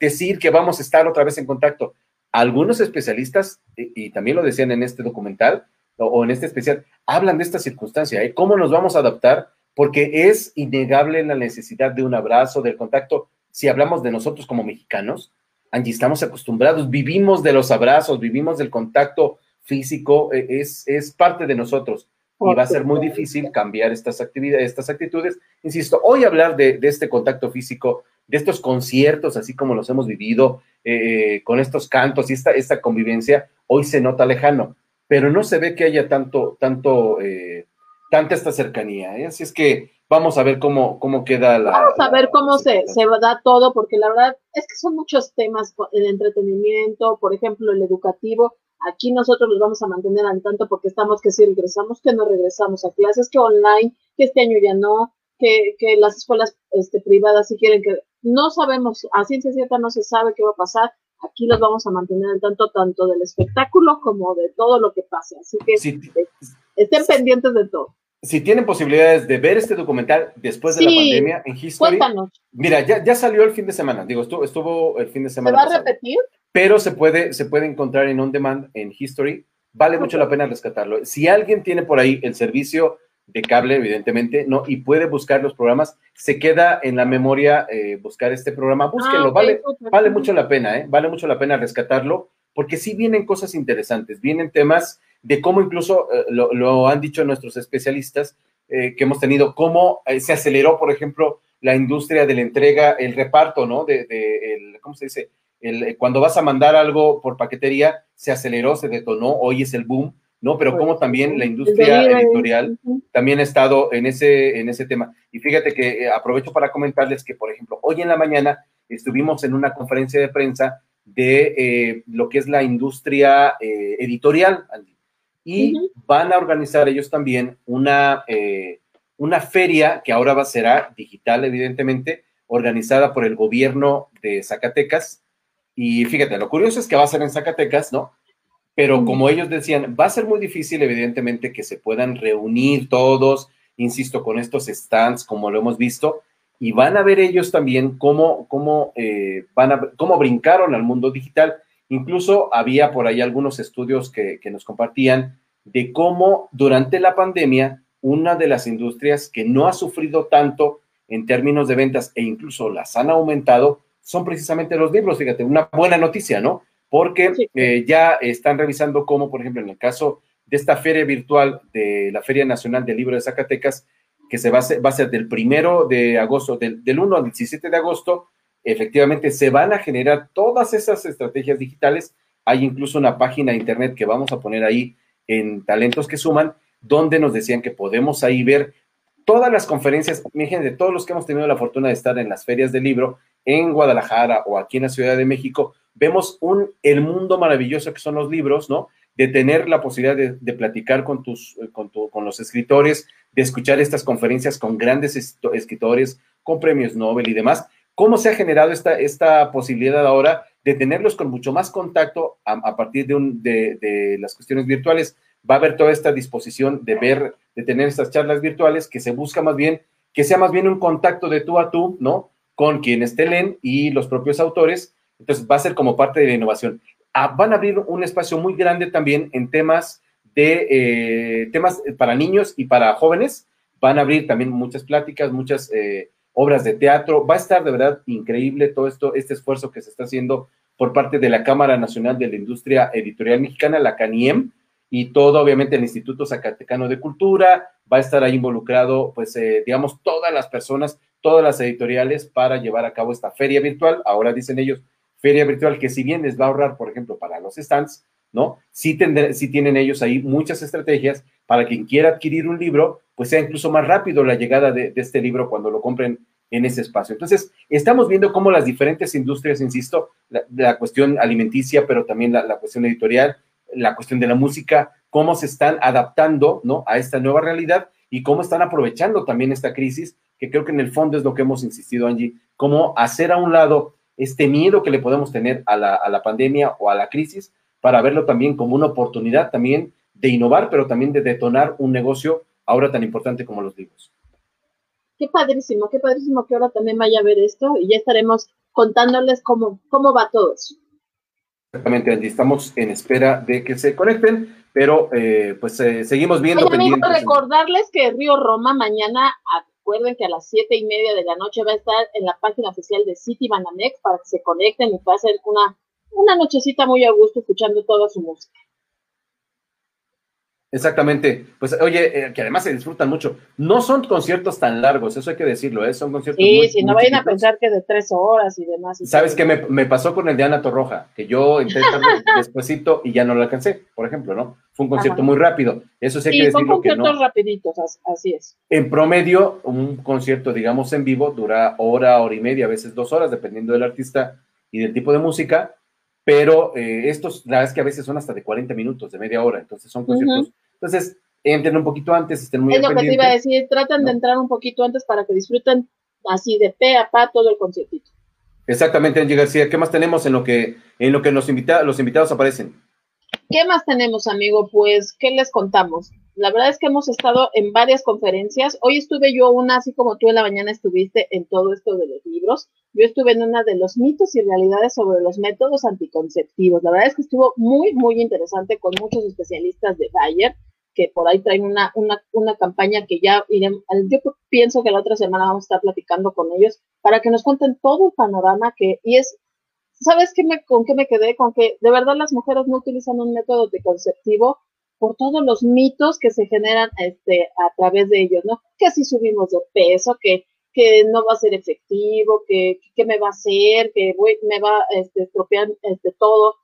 decir que vamos a estar otra vez en contacto. Algunos especialistas, y, también lo decían en este documental o, en este especial, hablan de esta circunstancia, ¿eh? ¿Cómo nos vamos a adaptar? Porque es innegable la necesidad de un abrazo, del contacto. Si hablamos de nosotros como mexicanos, Angie, estamos acostumbrados, vivimos de los abrazos, vivimos del contacto físico, e, es, es parte de nosotros. Y va a ser muy difícil cambiar estas actividades, estas actitudes. Insisto, hoy hablar de, este contacto físico, de estos conciertos, así como los hemos vivido, eh, con estos cantos y esta, esta convivencia, hoy se nota lejano, pero no se ve que haya tanto, tanto, eh, tanta esta cercanía. ¿eh? Así es que vamos a ver cómo, cómo queda la. Vamos a ver cómo se, se da todo, porque la verdad es que son muchos temas, el entretenimiento, por ejemplo, el educativo Aquí nosotros los vamos a mantener al tanto porque estamos que si regresamos, que no regresamos a clases, que online, que este año ya no, que, que las escuelas este, privadas si quieren que... No sabemos, a ciencia cierta no se sabe qué va a pasar. Aquí los vamos a mantener al tanto tanto del espectáculo como de todo lo que pase. Así que estén pendientes de todo si tienen posibilidades de ver este documental después de la pandemia en History. Cuéntanos. Mira, ya, ya salió el fin de semana. Digo, estuvo, estuvo el fin de semana. ¿Se va a repetir? pero se puede, se puede encontrar en on demand en History. Vale mucho la pena rescatarlo. Si alguien tiene por ahí el servicio de cable, evidentemente, ¿no? Y puede buscar los programas, se queda en la memoria eh, buscar este programa, búsquenlo, ah, vale, vale mucho la pena, ¿eh? Vale mucho la pena rescatarlo, porque sí vienen cosas interesantes, vienen temas de cómo incluso, eh, lo, han dicho nuestros especialistas eh, que hemos tenido, cómo se aceleró, por ejemplo, la industria de la entrega, el reparto, ¿no? De, de el, ¿cómo se dice? Eh, cuando vas a mandar algo por paquetería, se aceleró, se detonó, hoy es el boom, ¿no? Pero como también la industria editorial también ha estado en ese, en ese tema. Y fíjate que eh, aprovecho para comentarles que, por ejemplo, hoy en la mañana estuvimos en una conferencia de prensa de eh, lo que es la industria editorial, Y van a organizar ellos también una, una feria que ahora va a ser digital, evidentemente, organizada por el gobierno de Zacatecas, y fíjate, lo curioso es que va a ser en Zacatecas, ¿no? Pero como ellos decían, va a ser muy difícil, evidentemente, que se puedan reunir todos, insisto, con estos stands, como lo hemos visto, y van a ver ellos también cómo, cómo, eh, van a, cómo brincaron al mundo digital. Incluso había por ahí algunos estudios que, que nos compartían de cómo durante la pandemia, una de las industrias que no ha sufrido tanto en términos de ventas e incluso las han aumentado son precisamente los libros. Fíjate, una buena noticia, ¿no? Porque eh, ya están revisando cómo, por ejemplo, en el caso de esta feria virtual de la Feria Nacional del Libro de Zacatecas, que se va a ser, va a ser del primero de agosto, del, del 1 al 17 de agosto, efectivamente se van a generar todas esas estrategias digitales. Hay incluso una página de internet que vamos a poner ahí en Talentos que Suman, donde nos decían que podemos ahí ver todas las conferencias, de todos los que hemos tenido la fortuna de estar en las ferias del libro en Guadalajara o aquí en la Ciudad de México, vemos un, el mundo maravilloso que son los libros, ¿no? De tener la posibilidad de, platicar con, tus, con, con, los escritores, de escuchar estas conferencias con grandes escritores, con premios Nobel y demás. ¿Cómo se ha generado esta, esta posibilidad ahora de tenerlos con mucho más contacto a, partir de, de las cuestiones virtuales? Va a haber toda esta disposición de ver de tener estas charlas virtuales, que se busca más bien, que sea más bien un contacto de tú a tú, ¿no? Con quienes te leen y los propios autores. Entonces va a ser como parte de la innovación. Ah, van a abrir un espacio muy grande también en temas de eh, temas para niños y para jóvenes. Van a abrir también muchas pláticas, muchas eh, obras de teatro. Va a estar de verdad increíble todo esto, este esfuerzo que se está haciendo por parte de la Cámara Nacional de la Industria Editorial Mexicana, la CANIEM, y todo, obviamente, el Instituto Zacatecano de Cultura, va a estar ahí involucrado, pues, eh, digamos, todas las personas, todas las editoriales para llevar a cabo esta feria virtual. Ahora dicen ellos, feria virtual que si bien les va a ahorrar, por ejemplo, para los stands, ¿no? Sí, sí tienen ellos ahí muchas estrategias para quien quiera adquirir un libro, pues sea incluso más rápido la llegada de, este libro cuando lo compren en ese espacio. Entonces, estamos viendo cómo las diferentes industrias, insisto, la, cuestión alimenticia, pero también la, la cuestión editorial, la cuestión de la música, cómo se están adaptando ¿no? a esta nueva realidad y cómo están aprovechando también esta crisis, que creo que en el fondo es lo que hemos insistido, Angie, cómo hacer a un lado este miedo que le podemos tener a la, a la pandemia o a la crisis para verlo también como una oportunidad también de innovar, pero también de detonar un negocio ahora tan importante como los libros. Qué padrísimo, qué padrísimo que ahora también vaya a ver esto y ya estaremos contándoles cómo, cómo va todo eso. Exactamente, Angie. Estamos en espera de que se conecten, pero eh, pues eh, seguimos viendo. Oye, amigos, recordarles que Río Roma mañana, acuerden que a las siete y media de la noche va a estar en la página oficial de City Banamex para que se conecten y pasen una, una nochecita muy a gusto escuchando toda su música. Exactamente. Pues oye, eh, que además se disfrutan mucho. No son conciertos tan largos, eso hay que decirlo, ¿eh? son conciertos. Sí, si no vayan a pensar que de tres horas y demás. ¿Sabes qué me, pasó con el de Ana Torroja? Que yo entré <laughs> despuésito y ya no lo alcancé, por ejemplo, ¿no? Fue un concierto muy rápido. Eso sí hay que decirlo. Son conciertos rapiditos, así es. En promedio, un concierto, digamos, en vivo dura hora, hora y media, a veces dos horas, dependiendo del artista y del tipo de música pero eh, estos, la verdad es que a veces son hasta de 40 minutos, de media hora, entonces son conciertos. Entonces, entren un poquito antes, estén muy Es lo que te iba a decir, tratan de entrar un poquito antes para que disfruten así de pe a pa todo el conciertito. Exactamente, Angie García. ¿Qué más tenemos en lo que, en lo que los, invita los invitados aparecen? ¿Qué más tenemos, amigo? Pues, ¿qué les contamos? La verdad es que hemos estado en varias conferencias. Hoy estuve yo una, así como tú en la mañana estuviste en todo esto de los libros. Yo estuve en una de los mitos y realidades sobre los métodos anticonceptivos. La verdad es que estuvo muy, muy interesante con muchos especialistas de Bayer que por ahí traen una, una, una campaña que ya iremos, yo pienso que la otra semana vamos a estar platicando con ellos para que nos cuenten todo el panorama que, y es, ¿sabes qué me, con qué me quedé? Con que de verdad las mujeres no utilizan un método anticonceptivo por todos los mitos que se generan este, a través de ellos, ¿no? Que si subimos de peso, que, que no va a ser efectivo, que, que me va a hacer, que voy, me va a este, estropear este, todo,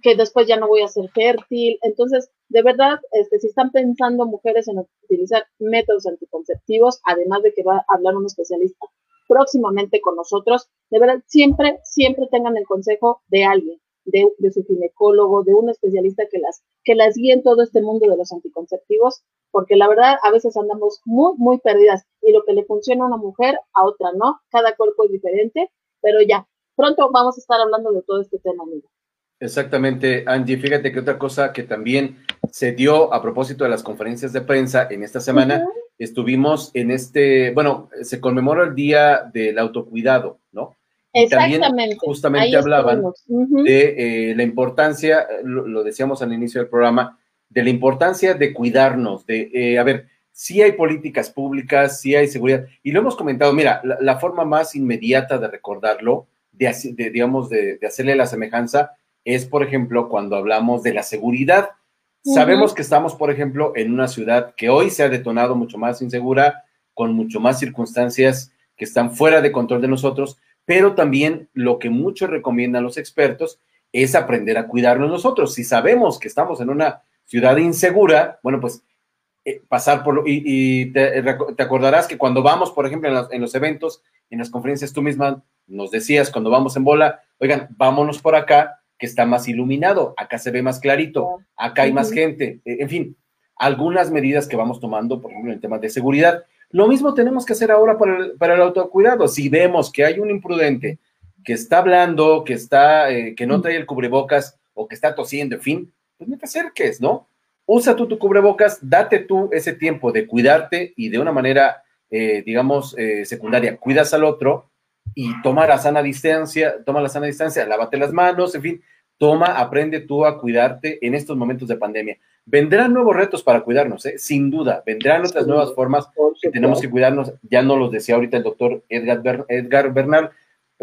que después ya no voy a ser fértil. Entonces, de verdad, este, si están pensando mujeres en utilizar métodos anticonceptivos, además de que va a hablar un especialista próximamente con nosotros, de verdad, siempre, siempre tengan el consejo de alguien, de, su ginecólogo, de un especialista que las, que las guíe en todo este mundo de los anticonceptivos, porque la verdad a veces andamos muy, muy perdidas y lo que le funciona a una mujer, a otra no, cada cuerpo es diferente, pero ya, pronto vamos a estar hablando de todo este tema, amigo. Exactamente, Angie. Fíjate que otra cosa que también se dio a propósito de las conferencias de prensa en esta semana, estuvimos en este, bueno, se conmemora el Día del Autocuidado, ¿no? Exactamente. justamente hablaban de eh, la importancia, lo, decíamos al inicio del programa, de la importancia de cuidarnos, de, eh, a ver, si hay políticas públicas, si hay seguridad, y lo hemos comentado, mira, la, forma más inmediata de recordarlo, de, de digamos, de, de, hacerle la semejanza, es, por ejemplo, cuando hablamos de la seguridad. Sabemos que estamos, por ejemplo, en una ciudad que hoy se ha detonado mucho más insegura, con mucho más circunstancias que están fuera de control de nosotros, pero también lo que muchos recomiendan los expertos es aprender a cuidarnos nosotros. Si sabemos que estamos en una ciudad insegura, bueno, pues eh, pasar por... y, te, acordarás que cuando vamos, por ejemplo, en los, en los, eventos, en las conferencias, tú misma nos decías cuando vamos en bola, oigan, vámonos por acá, que está más iluminado, acá se ve más clarito, acá hay más gente, e, en fin, algunas medidas que vamos tomando, por ejemplo, en temas de seguridad. Lo mismo tenemos que hacer ahora para el, para el autocuidado. Si vemos que hay un imprudente que está hablando, que está, eh, que no trae el cubrebocas o que está tosiendo, en fin, pues no te acerques, ¿no? Usa tú tu cubrebocas, date tú ese tiempo de cuidarte y de una manera, eh, digamos, eh, secundaria, cuidas al otro y toma la sana distancia, toma la sana distancia, lávate las manos, en fin, toma, aprende tú a cuidarte en estos momentos de pandemia. Vendrán nuevos retos para cuidarnos, ¿eh? sin duda, vendrán otras nuevas formas que tenemos que cuidarnos, ya no los decía ahorita el doctor Edgar, Edgar Bernal,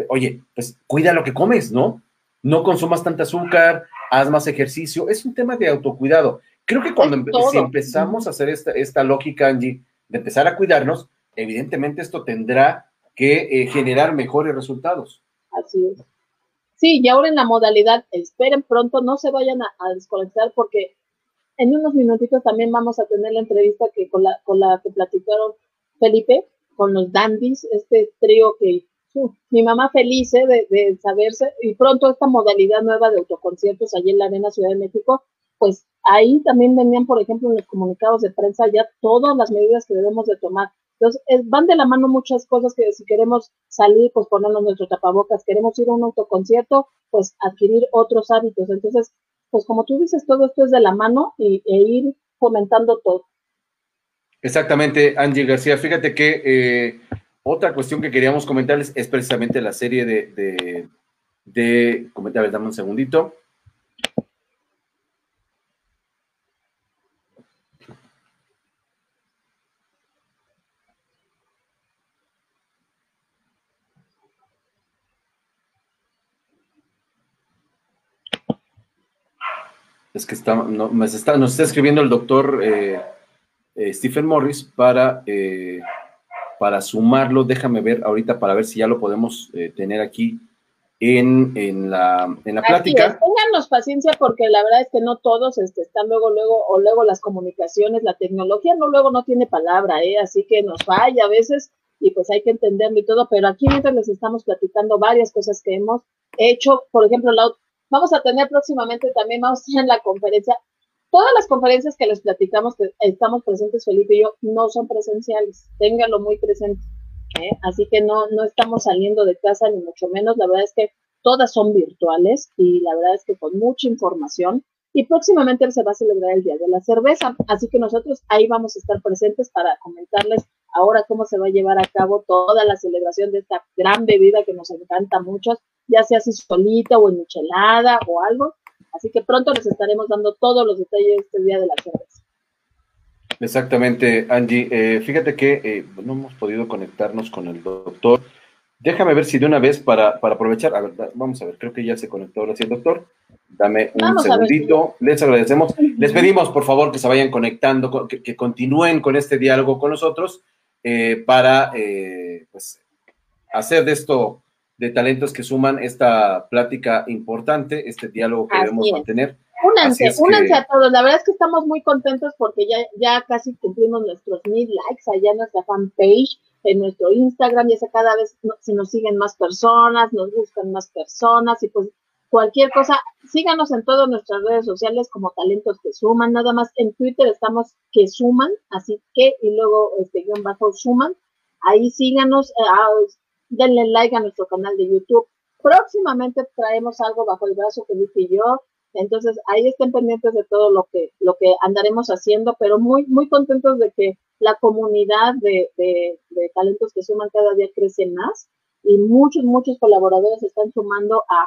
oye, pues cuida lo que comes, ¿no? No consumas tanta azúcar, haz más ejercicio, es un tema de autocuidado. Creo que cuando si empezamos a hacer esta, esta lógica, Angie, de empezar a cuidarnos, evidentemente esto tendrá que eh, generar mejores resultados. Así es. Sí, y ahora en la modalidad, esperen pronto, no se vayan a desconectar porque en unos minutitos también vamos a tener la entrevista que con la, con la que platicaron Felipe, con los dandies, este trío que mi mamá feliz ¿eh? de, de, saberse, y pronto esta modalidad nueva de autoconciertos allí en la Arena Ciudad de México, pues ahí también venían, por ejemplo, en los comunicados de prensa ya todas las medidas que debemos de tomar. Entonces, van de la mano muchas cosas que si queremos salir, pues ponernos nuestro tapabocas, queremos ir a un autoconcierto, pues adquirir otros hábitos. Entonces, pues como tú dices, todo esto es de la mano y, e ir fomentando todo. Exactamente, Angie García. Fíjate que eh, otra cuestión que queríamos comentarles es precisamente la serie de, de, de dame un segundito. Es que está, nos está escribiendo el doctor eh, eh, Stephen Morris para, eh, para sumarlo. Déjame ver ahorita para ver si ya lo podemos tener aquí en, en, la, en la plática. Téngannos paciencia porque la verdad es que no todos este, están luego, luego, o luego las comunicaciones, la tecnología no luego no tiene palabra, ¿eh? así que nos falla a veces y pues hay que entenderlo y todo, pero aquí mientras les estamos platicando varias cosas que hemos hecho, por ejemplo, la, Vamos a tener próximamente también, vamos a en la conferencia. Todas las conferencias que les platicamos, que estamos presentes, Felipe y yo, no son presenciales. Ténganlo muy presente. ¿eh? Así que no, no estamos saliendo de casa, ni mucho menos. La verdad es que todas son virtuales y la verdad es que con mucha información. Y próximamente se va a celebrar el Día de la Cerveza. Así que nosotros ahí vamos a estar presentes para comentarles ahora cómo se va a llevar a cabo toda la celebración de esta gran bebida que nos encanta a muchos ya sea así solita o en michelada o algo. Así que pronto les estaremos dando todos los detalles de este día de la cerveza. Exactamente, Angie. Eh, fíjate que eh, no hemos podido conectarnos con el doctor. Déjame ver si de una vez para, aprovechar, a ver, vamos a ver, creo que ya se conectó ahora sí el doctor. Dame un segundito, les agradecemos. Les pedimos, por favor, que se vayan conectando, que, continúen con este diálogo con nosotros eh, para pues, hacer de esto de talentos que suman esta plática importante, este diálogo que debemos mantener. Únanse, únanse a todos. La verdad es que estamos muy contentos porque ya, ya casi cumplimos nuestros mil likes allá en nuestra fanpage, en nuestro Instagram, ya cada vez se nos siguen más personas, nos buscan más personas y pues cualquier cosa, síganos en todas nuestras redes sociales como talentos que suman, nada más en Twitter estamos que suman, así que y luego este guion bajo suman, ahí síganos, eh, ah, denle like a nuestro canal de YouTube. Próximamente traemos algo bajo el brazo, Felipe y yo. Entonces, ahí estén pendientes de todo lo que, lo que andaremos haciendo, pero muy, muy contentos de que la comunidad de, de, talentos que suman cada día crece más y muchos, muchos colaboradores están sumando a,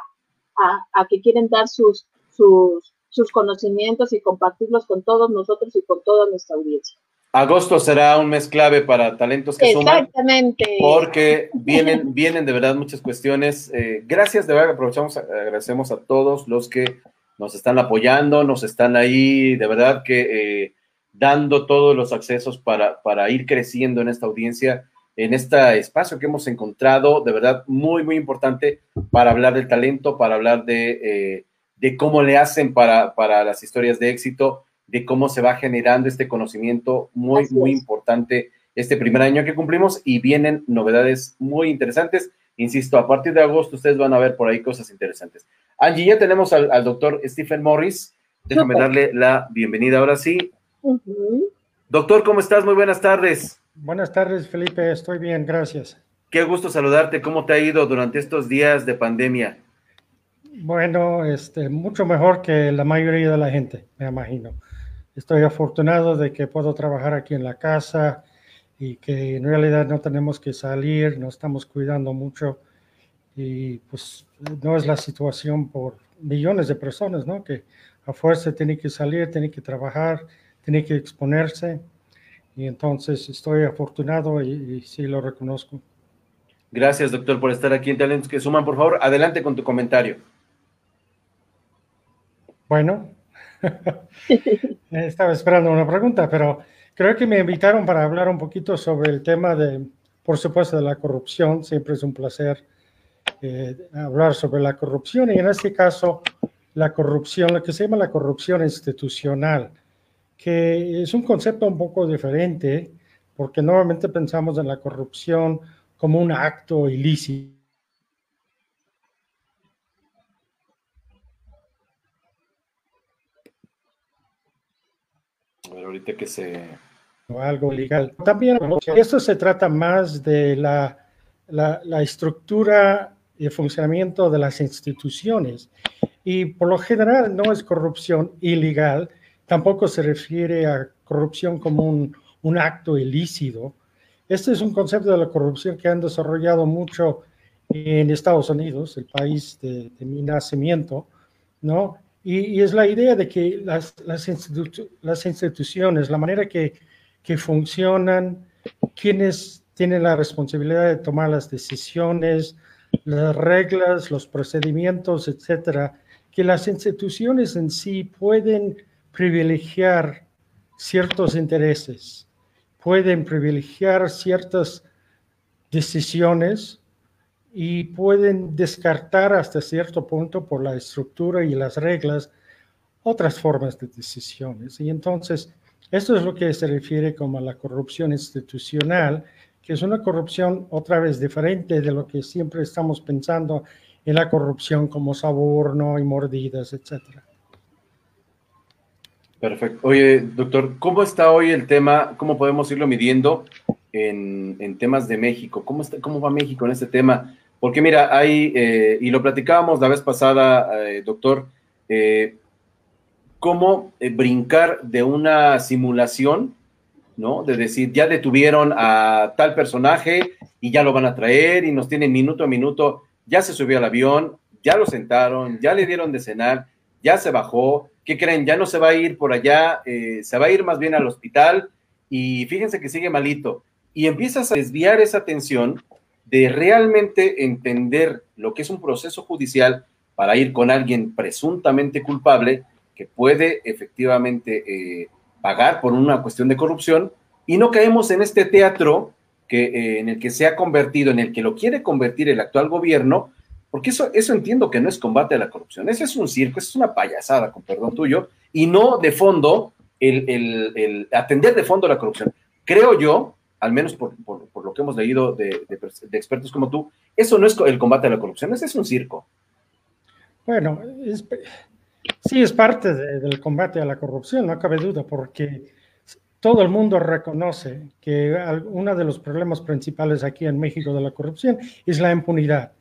a, a que quieren dar sus, sus, sus conocimientos y compartirlos con todos nosotros y con toda nuestra audiencia. Agosto será un mes clave para talentos que Exactamente. suman. Porque <laughs> vienen, vienen de verdad muchas cuestiones. Eh, gracias, de verdad, aprovechamos, agradecemos a todos los que nos están apoyando, nos están ahí, de verdad que eh, dando todos los accesos para, para ir creciendo en esta audiencia, en este espacio que hemos encontrado, de verdad muy, muy importante para hablar del talento, para hablar de, eh, de cómo le hacen para, para las historias de éxito de cómo se va generando este conocimiento muy, muy importante este primer año que cumplimos y vienen novedades muy interesantes. Insisto, a partir de agosto ustedes van a ver por ahí cosas interesantes. Angie, ya tenemos al, doctor Stephen Morris. Déjame darle la bienvenida ahora sí. Doctor, ¿cómo estás? Muy buenas tardes. Buenas tardes, Felipe. Estoy bien, gracias. Qué gusto saludarte. ¿Cómo te ha ido durante estos días de pandemia? Bueno, este, mucho mejor que la mayoría de la gente, me imagino. Estoy afortunado de que puedo trabajar aquí en la casa y que en realidad no tenemos que salir, nos estamos cuidando mucho y pues no es la situación por millones de personas, ¿no? Que a fuerza tienen que salir, tienen que trabajar, tienen que exponerse y entonces estoy afortunado y, sí lo reconozco. Gracias, doctor, por estar aquí en Talentos que Suman. Por favor, adelante con tu comentario. Bueno, <laughs> Estaba esperando una pregunta, pero creo que me invitaron para hablar un poquito sobre el tema de, por supuesto, de la corrupción. Siempre es un placer eh, hablar sobre la corrupción y en este caso la corrupción, lo que se llama la corrupción institucional, que es un concepto un poco diferente porque normalmente pensamos en la corrupción como un acto ilícito ahorita que se... Algo legal. También esto se trata más de la, la, estructura y funcionamiento de las instituciones. Y por lo general no es corrupción ilegal, tampoco se refiere a corrupción como un, un acto ilícito. Este es un concepto de la corrupción que han desarrollado mucho en Estados Unidos, el país de, de mi nacimiento, ¿no? Y, es la idea de que las, instituciones, la manera que, que funcionan, quienes tienen la responsabilidad de tomar las decisiones, las reglas, los procedimientos, etcétera, que las instituciones en sí pueden privilegiar ciertos intereses, pueden privilegiar ciertas decisiones y pueden descartar hasta cierto punto por la estructura y las reglas otras formas de decisiones. Y entonces, esto es lo que se refiere como a la corrupción institucional, que es una corrupción otra vez diferente de lo que siempre estamos pensando en la corrupción como soborno y mordidas, etcétera. Perfecto. Oye, doctor, ¿cómo está hoy el tema? ¿Cómo podemos irlo midiendo en, temas de México? ¿Cómo, está, ¿Cómo va México en este tema? Porque mira, hay, eh, y lo platicábamos la vez pasada, eh, doctor, eh, cómo brincar de una simulación, ¿no? De decir, ya detuvieron a tal personaje y ya lo van a traer y nos tienen minuto a minuto, ya se subió al avión, ya lo sentaron, ya le dieron de cenar, ya se bajó, ¿qué creen? Ya no se va a ir por allá, se va a ir más bien al hospital y fíjense que sigue malito. Y empiezas a desviar esa atención de realmente entender lo que es un proceso judicial para ir con alguien presuntamente culpable que puede efectivamente eh, pagar por una cuestión de corrupción y no caemos en este teatro que, eh, en el que se ha convertido, en el que lo quiere convertir el actual gobierno, porque eso, eso entiendo que no es combate a la corrupción, ese es un circo, eso es una payasada, con perdón tuyo, y no de fondo el, atender de fondo la corrupción. Creo yo, al menos por, lo que hemos leído de, expertos como tú, eso no es el combate a la corrupción, ese es un circo. Bueno, sí es parte del combate a la corrupción, no cabe duda, porque todo el mundo reconoce que uno de los problemas principales aquí en México de la corrupción es la impunidad.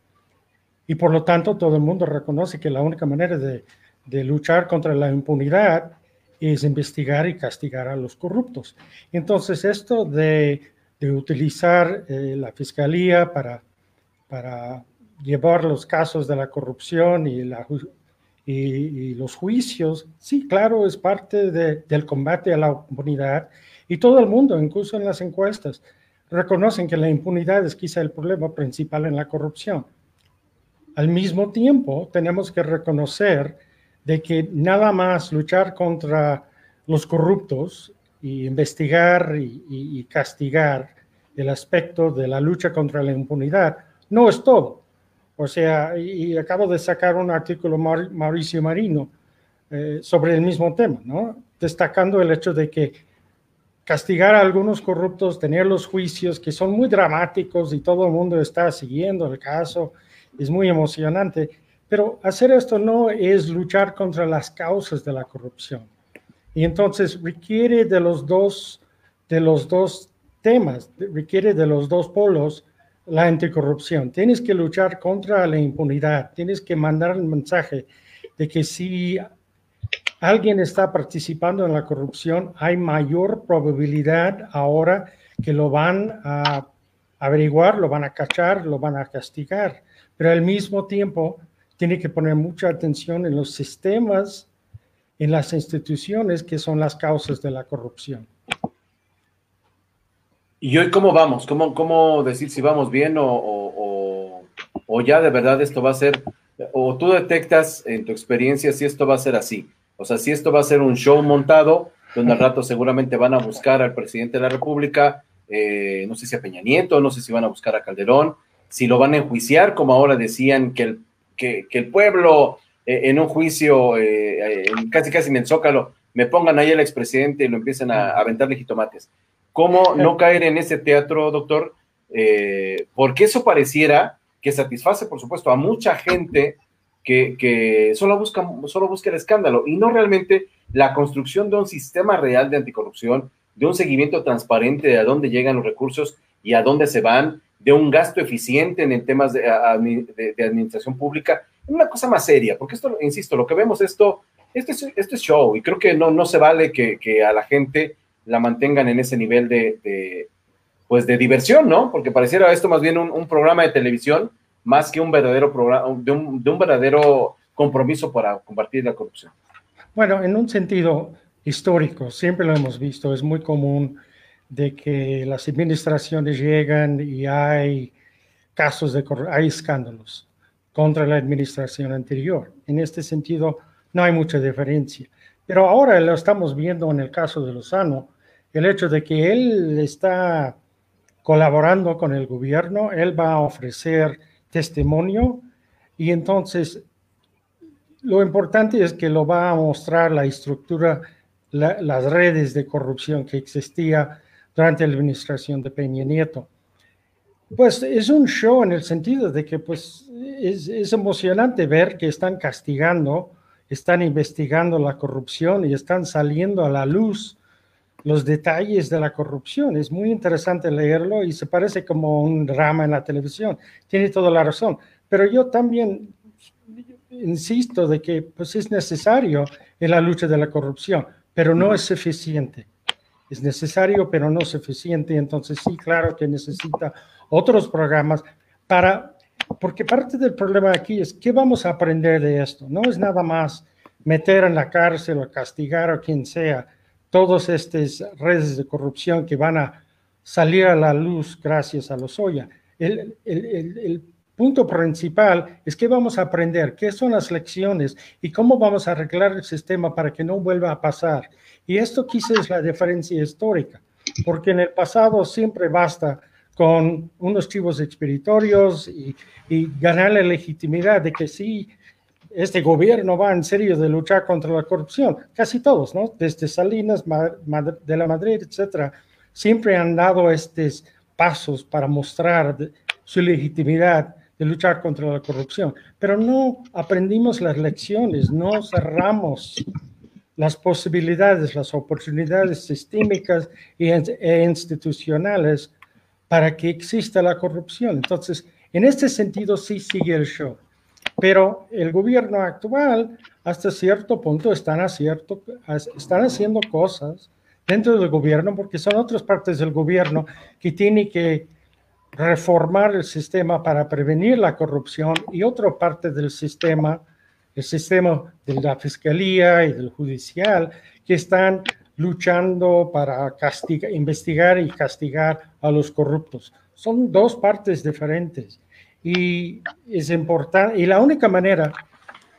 Y por lo tanto, todo el mundo reconoce que la única manera de, luchar contra la impunidad es investigar y castigar a los corruptos. Entonces, esto de, utilizar eh, la fiscalía para, para llevar los casos de la corrupción y, los juicios, sí, claro, es parte del combate a la impunidad. Y todo el mundo, incluso en las encuestas, reconocen que la impunidad es quizá el problema principal en la corrupción. Al mismo tiempo, tenemos que reconocer de que nada más luchar contra los corruptos y investigar y, castigar el aspecto de la lucha contra la impunidad no es todo. O sea, y, acabo de sacar un artículo Mauricio Marino eh, sobre el mismo tema, ¿no? Destacando el hecho de que castigar a algunos corruptos, tener los juicios que son muy dramáticos y todo el mundo está siguiendo el caso, es muy emocionante, pero hacer esto no es luchar contra las causas de la corrupción. Y entonces requiere de los dos, de los dos temas, requiere de los dos polos la anticorrupción. Tienes que luchar contra la impunidad, tienes que mandar un mensaje de que si alguien está participando en la corrupción, hay mayor probabilidad ahora que lo van a averiguar, lo van a cachar, lo van a castigar pero al mismo tiempo tiene que poner mucha atención en los sistemas, en las instituciones que son las causas de la corrupción. ¿Y hoy cómo vamos? ¿Cómo, cómo decir si vamos bien o, o, ya de verdad esto va a ser, o tú detectas en tu experiencia si esto va a ser así? O sea, si esto va a ser un show montado, donde al rato seguramente van a buscar al presidente de la República, eh, no sé si a Peña Nieto, no sé si van a buscar a Calderón, si lo van a enjuiciar, como ahora decían que el, que, el pueblo en un juicio, eh, eh, casi casi en el Zócalo, me pongan ahí al expresidente y lo empiecen a, aventar legitomates. ¿Cómo no caer en ese teatro, doctor? porque eso pareciera que satisface, por supuesto, a mucha gente que, que, solo, busca, solo busca el escándalo y no realmente la construcción de un sistema real de anticorrupción, de un seguimiento transparente de a dónde llegan los recursos y a dónde se van, de un gasto eficiente en temas de, administración pública, una cosa más seria, porque esto, insisto, lo que vemos esto, este es, este es show y creo que no, no se vale que, a la gente la mantengan en ese nivel de, pues de diversión, ¿no? Porque pareciera esto más bien un, programa de televisión más que un verdadero programa, de un, de un verdadero compromiso para combatir la corrupción. Bueno, en un sentido histórico, siempre lo hemos visto, es muy común de que las administraciones llegan y hay casos de hay escándalos. Contra la administración anterior. En este sentido, no hay mucha diferencia. Pero ahora lo estamos viendo en el caso de Lozano, el hecho de que él está colaborando con el gobierno, él va a ofrecer testimonio y entonces lo importante es que lo va a mostrar la estructura, las redes de corrupción que existía durante la administración de Peña Nieto. Pues es un show en el sentido de que pues es, es emocionante ver que están castigando, están investigando la corrupción y están saliendo a la luz los detalles de la corrupción. Es muy interesante leerlo y se parece como un drama en la televisión. Tiene toda la razón. Pero yo también insisto de que pues, es necesario en la lucha de la corrupción, pero no es suficiente. Es necesario, pero no suficiente. Entonces sí, claro que necesita otros programas para, porque parte del problema aquí es qué vamos a aprender de esto. No es nada más meter en la cárcel o castigar a quien sea todas estas redes de corrupción que van a salir a la luz gracias a los Oya. El, el, punto principal es que vamos a aprender, qué son las lecciones y cómo vamos a arreglar el sistema para que no vuelva a pasar. Y esto quizás es la diferencia histórica, porque en el pasado siempre basta con unos chivos expeditorios y, y ganar la legitimidad de que sí, este gobierno va en serio de luchar contra la corrupción. Casi todos, ¿no? Desde Salinas, de la Madrid, etcétera, siempre han dado estos pasos para mostrar su legitimidad de luchar contra la corrupción. Pero no aprendimos las lecciones, no cerramos las posibilidades, las oportunidades sistémicas e institucionales para que exista la corrupción. Entonces, en este sentido sí sigue el show. Pero el gobierno actual, hasta cierto punto, están, haciendo cosas dentro del gobierno, porque son otras partes del gobierno que tienen que reformar el sistema para prevenir la corrupción y otra parte del sistema, el sistema de la fiscalía y del judicial, que están luchando para investigar y castigar a los corruptos. Son dos partes diferentes. Y es importante, y la única manera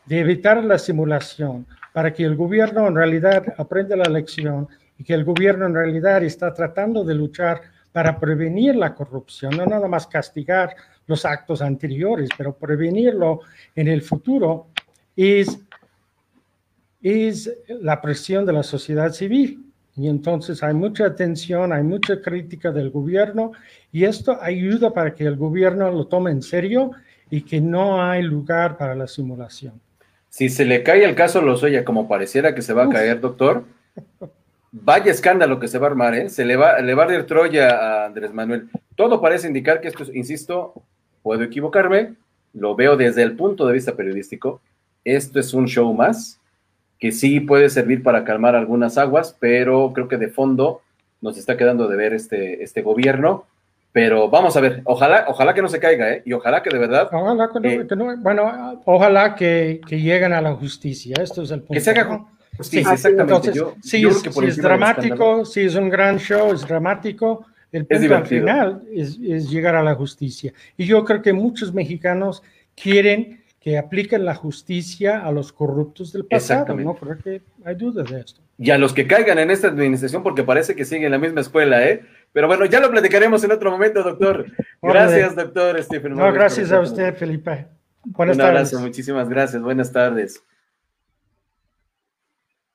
de evitar la simulación para que el gobierno en realidad aprenda la lección y que el gobierno en realidad está tratando de luchar para prevenir la corrupción, no nada más castigar los actos anteriores, pero prevenirlo en el futuro, es, es la presión de la sociedad civil. Y entonces hay mucha atención, hay mucha crítica del gobierno y esto ayuda para que el gobierno lo tome en serio y que no hay lugar para la simulación. Si se le cae el caso Lozoya como pareciera que se va a caer, doctor, vaya escándalo que se va a armar, ¿eh? Se le va, le va a dar Troya a Andrés Manuel. Todo parece indicar que esto, insisto, puedo equivocarme, lo veo desde el punto de vista periodístico, esto es un show más que sí puede servir para calmar algunas aguas, pero creo que de fondo nos está quedando de ver este, este gobierno. Pero vamos a ver, ojalá, ojalá que no se caiga, ¿eh? Y ojalá que de verdad. Ojalá que no, eh, bueno, ojalá que, que, lleguen a la justicia. Esto es el punto. Que se haga justicia, exactamente. yo, sí, es, es dramático, sí es un gran show, es dramático. El punto al final es, es llegar a la justicia. Y yo creo que muchos mexicanos quieren que apliquen la justicia a los corruptos del pasado, ¿no? Creo que hay duda de esto. Y a los que caigan en esta administración, porque parece que siguen en la misma escuela, ¿eh? Pero bueno, ya lo platicaremos en otro momento, doctor. Gracias, doctor Stephen. No, gracias a usted, Felipe. Buenas Un abrazo, muchísimas gracias. Buenas tardes.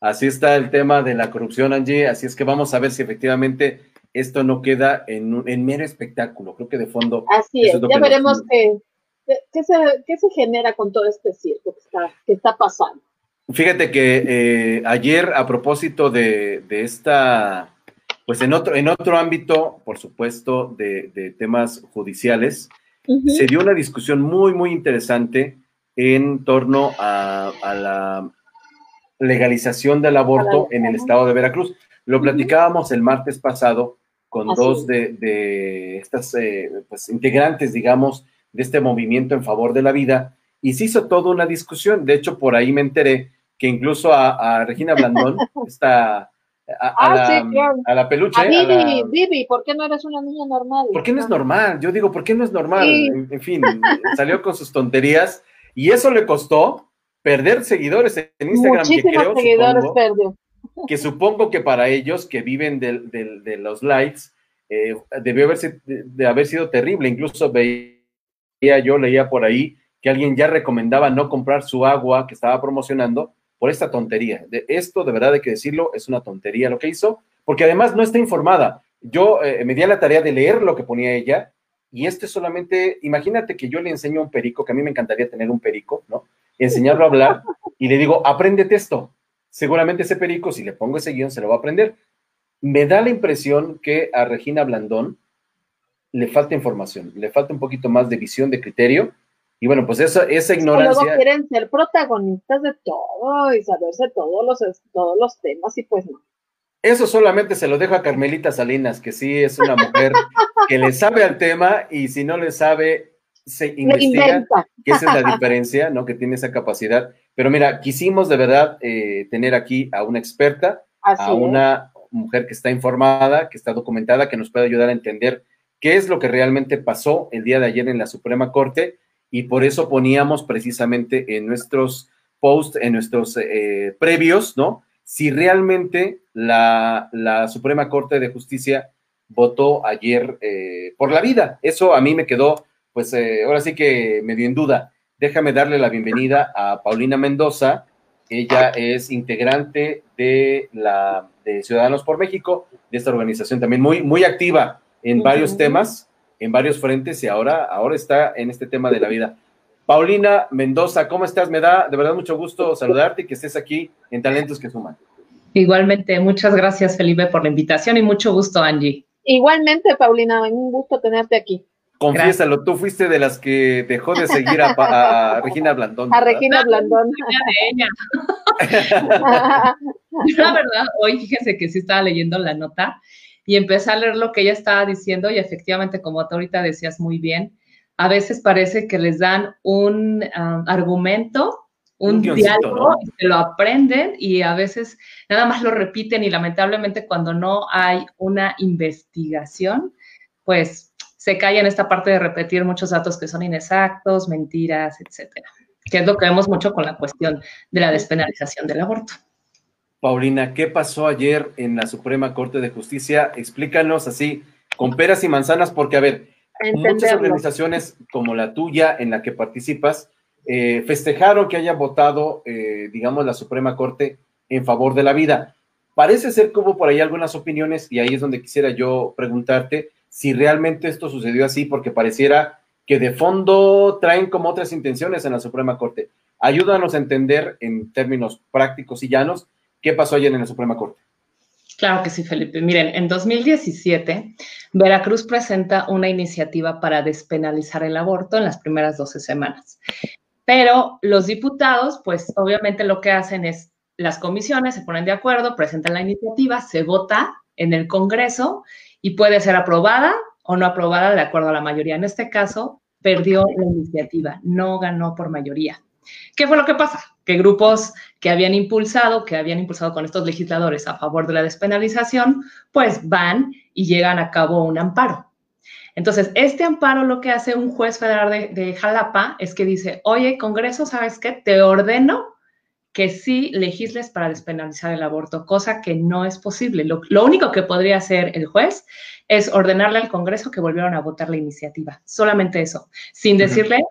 Así está el tema de la corrupción, Angie. Así es que vamos a ver si efectivamente esto no queda en, en mero espectáculo. Creo que de fondo. Así es, ya veremos que ¿Qué se, genera con todo este circo que está, pasando? Fíjate que eh, ayer, a propósito de, esta, pues en otro, en otro ámbito, por supuesto, de, temas judiciales, se dio una discusión muy, muy interesante en torno a, la legalización del aborto en el estado de Veracruz. Lo platicábamos el martes pasado con dos de, estas eh, pues, integrantes, digamos, de este movimiento en favor de la vida y se hizo toda una discusión. De hecho, por ahí me enteré que incluso a, Regina Blandón, <laughs> está a, ah, la, a, la, peluche. A Vivi, Vivi, ¿por qué no eres una niña normal? ¿Por qué no es normal? Yo digo, ¿por qué no es normal? En, fin, salió con sus tonterías Y eso le costó perder seguidores en Instagram. Muchísimos que seguidores perdió. Que supongo que para ellos que viven de, de los likes, eh, debió haberse, de haber sido terrible. Incluso veía yo, leía por ahí que alguien ya recomendaba no comprar su agua que estaba promocionando por esta tontería. De esto, de verdad hay que decirlo, es una tontería lo que hizo, porque además no está informada. Yo eh, me di a la tarea de leer lo que ponía ella y esto es solamente, imagínate que yo le enseño un perico, que a mí me encantaría tener un perico, ¿no? Enseñarlo a hablar y le digo, apréndete esto. Seguramente ese perico, si le pongo ese guion, se lo va a aprender. Me da la impresión que a Regina Blandón le falta información, le falta un poquito más de visión, de criterio. Y bueno, pues esa, esa ignorancia. Luego quieren ser protagonistas de todo y saberse todos los, todos los temas y pues no. Eso solamente se lo dejo a Carmelita Salinas, que sí es una mujer <laughs> que le sabe al tema y si no le sabe, se investiga, que esa es la diferencia, ¿no? Que tiene esa capacidad. Pero mira, quisimos de verdad eh, tener aquí a una experta, a una mujer que está informada, que está documentada, que nos puede ayudar a entender qué es lo que realmente pasó el día de ayer en la Suprema Corte y por eso poníamos precisamente en nuestros posts, en nuestros eh, previos, ¿no? si realmente la, Suprema Corte de Justicia votó ayer eh, por la vida. Eso a mí me quedó, pues eh, ahora sí que me dio en duda. Déjame darle la bienvenida a Paulina Mendoza. Ella es integrante de la de Ciudadanos por México, de esta organización también muy, muy activa en varios temas, en varios frentes y ahora, ahora está en este tema de la vida. Paulina Mendoza, ¿cómo estás? Me da de verdad mucho gusto saludarte y que estés aquí en Talentos que Suman. Igualmente, muchas gracias Felipe por la invitación y mucho gusto Angie. Igualmente, Paulina, un gusto tenerte aquí. Confiésalo, tú fuiste de las que dejó de seguir a, Regina Blandón. A Regina Blandón. la verdad, hoy fíjense que sí estaba leyendo la nota y empecé a leer lo que ella estaba diciendo y efectivamente, como tú ahorita decías muy bien, a veces parece que les dan un um, argumento, un, diálogo, y se lo aprenden y a veces nada más lo repiten y lamentablemente cuando no hay una investigación, pues se cae en esta parte de repetir muchos datos que son inexactos, mentiras, etcétera, que es lo que vemos mucho con la cuestión de la despenalización del aborto. Paulina, ¿qué pasó ayer en la Suprema Corte de Justicia? Explícanos así, con peras y manzanas, porque a ver, muchas organizaciones como la tuya en la que participas eh, festejaron que haya votado, eh, digamos, la Suprema Corte en favor de la vida. Parece ser que hubo por ahí algunas opiniones y ahí es donde quisiera yo preguntarte si realmente esto sucedió así, porque pareciera que de fondo traen como otras intenciones en la Suprema Corte. Ayúdanos a entender en términos prácticos y llanos qué pasó ayer en la Suprema Corte. Claro que sí, Felipe. Miren, en 2017, Veracruz presenta una iniciativa para despenalizar el aborto en las primeras 12 semanas. Pero los diputados, pues obviamente lo que hacen es, las comisiones se ponen de acuerdo, presentan la iniciativa, se vota en el Congreso y puede ser aprobada o no aprobada de acuerdo a la mayoría. En este caso, perdió la iniciativa, no ganó por mayoría. ¿Qué fue lo que pasa? Que grupos que habían impulsado, que habían impulsado con estos legisladores a favor de la despenalización, pues van y llegan a cabo un amparo. Entonces, este amparo lo que hace un juez federal de, Jalapa es que dice, oye, Congreso, ¿sabes qué? Te ordeno que sí legisles para despenalizar el aborto, cosa que no es posible. Lo, lo, único que podría hacer el juez es ordenarle al Congreso que volvieran a votar la iniciativa, solamente eso, sin decirle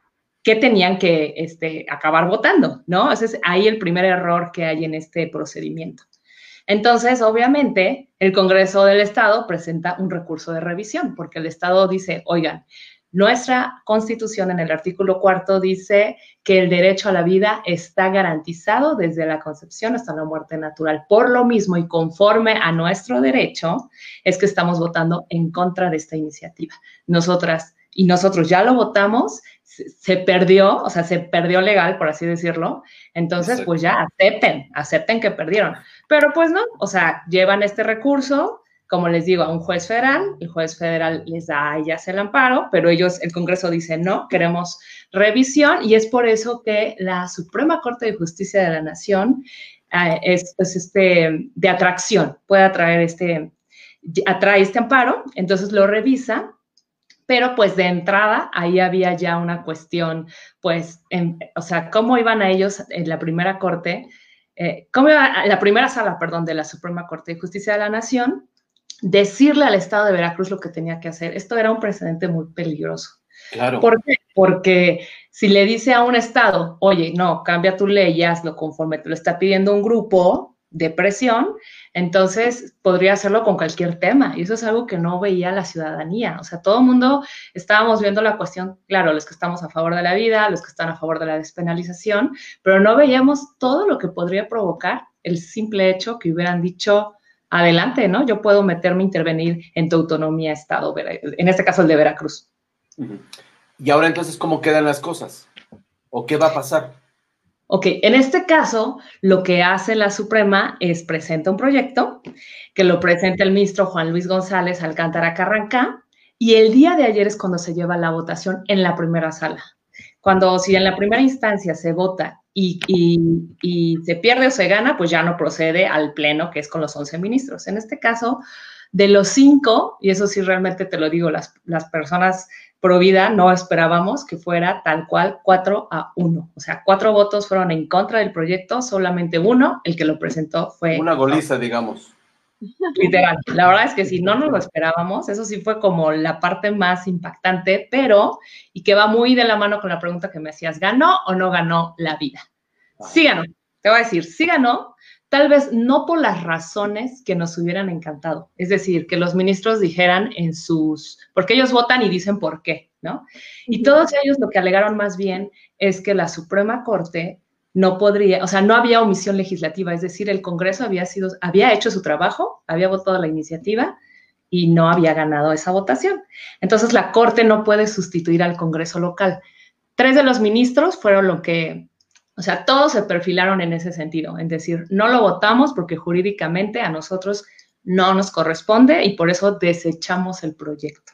que tenían que este, acabar votando, ¿no? Ese es ahí el primer error que hay en este procedimiento. Entonces, obviamente, el Congreso del Estado presenta un recurso de revisión, porque el Estado dice, oigan, nuestra constitución en el artículo cuarto dice que el derecho a la vida está garantizado desde la concepción hasta la muerte natural. Por lo mismo y conforme a nuestro derecho, es que estamos votando en contra de esta iniciativa. Nosotras y nosotros ya lo votamos, se, perdió, o sea, se perdió legal, por así decirlo. Entonces, pues ya acepten, acepten que perdieron. Pero pues no, o sea, llevan este recurso, como les digo, a un juez federal, el juez federal les da a ellas el amparo, pero ellos, el Congreso dice no, queremos revisión y es por eso que la Suprema Corte de Justicia de la Nación eh, es, es, este, de atracción, puede atraer este, atrae este amparo, entonces lo revisa pero pues de entrada ahí había ya una cuestión, pues, o sea, cómo iban a ellos en la primera corte, eh, cómo iba a la primera sala, perdón, de la Suprema Corte de Justicia de la Nación, decirle al Estado de Veracruz lo que tenía que hacer. Esto era un precedente muy peligroso. Claro. ¿Por qué? Porque si le dice a un Estado, oye, no, cambia tu ley y hazlo conforme te lo está pidiendo un grupo de presión, entonces podría hacerlo con cualquier tema. Y eso es algo que no veía la ciudadanía. O sea, todo el mundo estábamos viendo la cuestión, claro, los que estamos a favor de la vida, los que están a favor de la despenalización, pero no veíamos todo lo que podría provocar el simple hecho que hubieran dicho, adelante, ¿no? Yo puedo meterme, intervenir en tu autonomía, Estado, en este caso el de Veracruz. Y ahora entonces, ¿cómo quedan las cosas? ¿O qué va a pasar? Ok, en este caso, lo que hace la Suprema es presenta un proyecto que lo presenta el ministro Juan Luis González Alcántara Carrancá y el día de ayer es cuando se lleva la votación en la primera sala. Cuando si en la primera instancia se vota y, se pierde o se gana, pues ya no procede al pleno, que es con los 11 ministros. En este caso, de los cinco, y eso sí realmente te lo digo, las personas pro vida no esperábamos que fuera tal cual 4 a 1. O sea, cuatro votos fueron en contra del proyecto, solamente uno, el que lo presentó, fue... Una goliza, digamos. Literal. La verdad es que si no nos lo esperábamos, eso sí fue como la parte más impactante, pero, y que va muy de la mano con la pregunta que me hacías, ¿ganó o no ganó la vida? Sí ganó. Te voy a decir, sí ganó, tal vez no por las razones que nos hubieran encantado. Es decir, que los ministros dijeran en sus, porque ellos votan y dicen por qué, ¿no? Y todos ellos lo que alegaron más bien es que la Suprema Corte no podría, o sea, no había omisión legislativa, es decir, el Congreso había sido, había hecho su trabajo, había votado la iniciativa y no había ganado esa votación. Entonces, la Corte no puede sustituir al Congreso local. Tres de los ministros fueron lo que o sea, todos se perfilaron en ese sentido, en decir, no lo votamos porque jurídicamente a nosotros no nos corresponde y por eso desechamos el proyecto.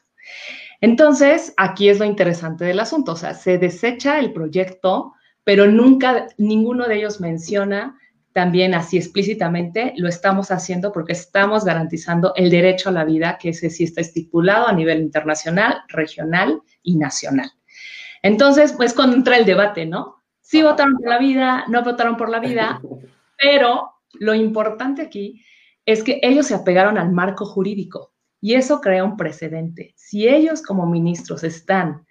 Entonces, aquí es lo interesante del asunto, o sea, se desecha el proyecto, pero nunca ninguno de ellos menciona también así explícitamente, lo estamos haciendo porque estamos garantizando el derecho a la vida, que ese sí está estipulado a nivel internacional, regional y nacional. Entonces, pues cuando entra el debate, ¿no? Sí votaron por la vida, no votaron por la vida, <laughs> pero lo importante aquí es que ellos se apegaron al marco jurídico y eso crea un precedente. Si ellos como ministros están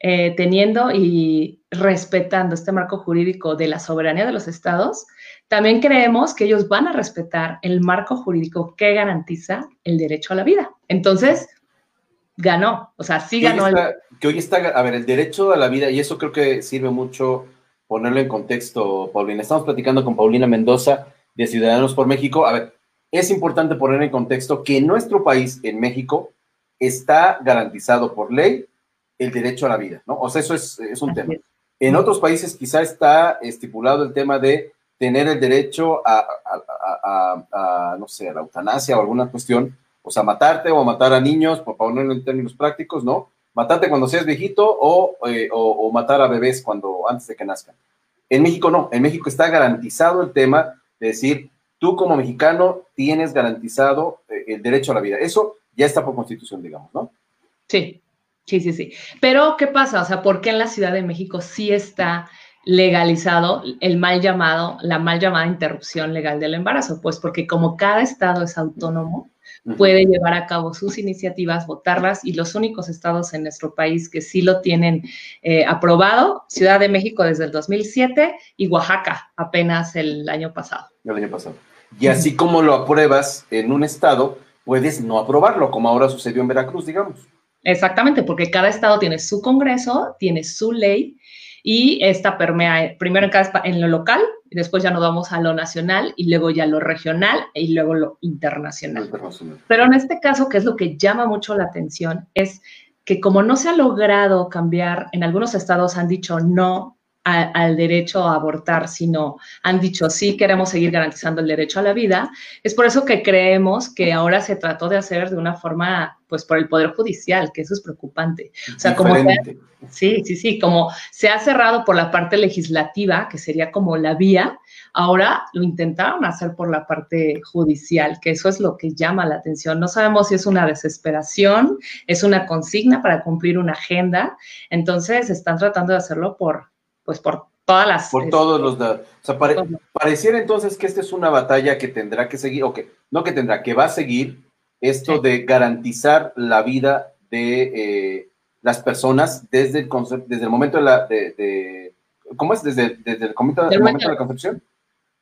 eh, teniendo y respetando este marco jurídico de la soberanía de los estados, también creemos que ellos van a respetar el marco jurídico que garantiza el derecho a la vida. Entonces, ganó, o sea, sí ganó. Que hoy está, a ver, el derecho a la vida, y eso creo que sirve mucho ponerlo en contexto, Paulina. Estamos platicando con Paulina Mendoza de Ciudadanos por México. A ver, es importante poner en contexto que en nuestro país, en México, está garantizado por ley el derecho a la vida, ¿no? O sea, eso es, un tema. En otros países quizá está estipulado el tema de tener el derecho a, a, no sé, a la eutanasia o alguna cuestión, o sea, matarte o matar a niños, por ponerlo en términos prácticos, ¿no? Matarte cuando seas viejito eh, o, matar a bebés cuando antes de que nazcan. En México no, en México está garantizado el tema de decir, tú como mexicano tienes garantizado eh, el derecho a la vida. Eso ya está por constitución, digamos, ¿no? Sí, sí, sí, sí. Pero, ¿qué pasa? O sea, ¿por qué en la Ciudad de México sí está legalizado el mal llamado, la mal llamada interrupción legal del embarazo? Pues porque como cada estado es autónomo, puede llevar a cabo sus iniciativas, votarlas y los únicos estados en nuestro país que sí lo tienen eh, aprobado, Ciudad de México desde el 2007 y Oaxaca apenas el año pasado. El año pasado. Y así como lo apruebas en un estado, puedes no aprobarlo, como ahora sucedió en Veracruz, digamos. Exactamente, porque cada estado tiene su congreso, tiene su ley y esta permea primero en, cada, en lo local, después ya nos vamos a lo nacional y luego ya lo regional y luego lo internacional. Pero en este caso, que es lo que llama mucho la atención, es que como no se ha logrado cambiar, en algunos estados han dicho no al derecho a abortar, sino han dicho sí, queremos seguir garantizando el derecho a la vida. Es por eso que creemos que ahora se trató de hacer de una forma, pues por el Poder Judicial, que eso es preocupante. O sea, como... sí, sí, sí, como se ha cerrado por la parte legislativa, que sería como la vía, Ahora lo intentaron hacer por la parte judicial, que eso es lo que llama la atención. No sabemos si es una desesperación, es una consigna para cumplir una agenda. Entonces están tratando de hacerlo por, pues por todas las... Por todos los... O sea, pareciera entonces que esta es una batalla que tendrá que seguir, o que no que tendrá, que va a seguir esto de garantizar la vida de eh, las personas desde el, desde el momento de la... De, ¿Cómo es? Desde, desde el, momento, de la concepción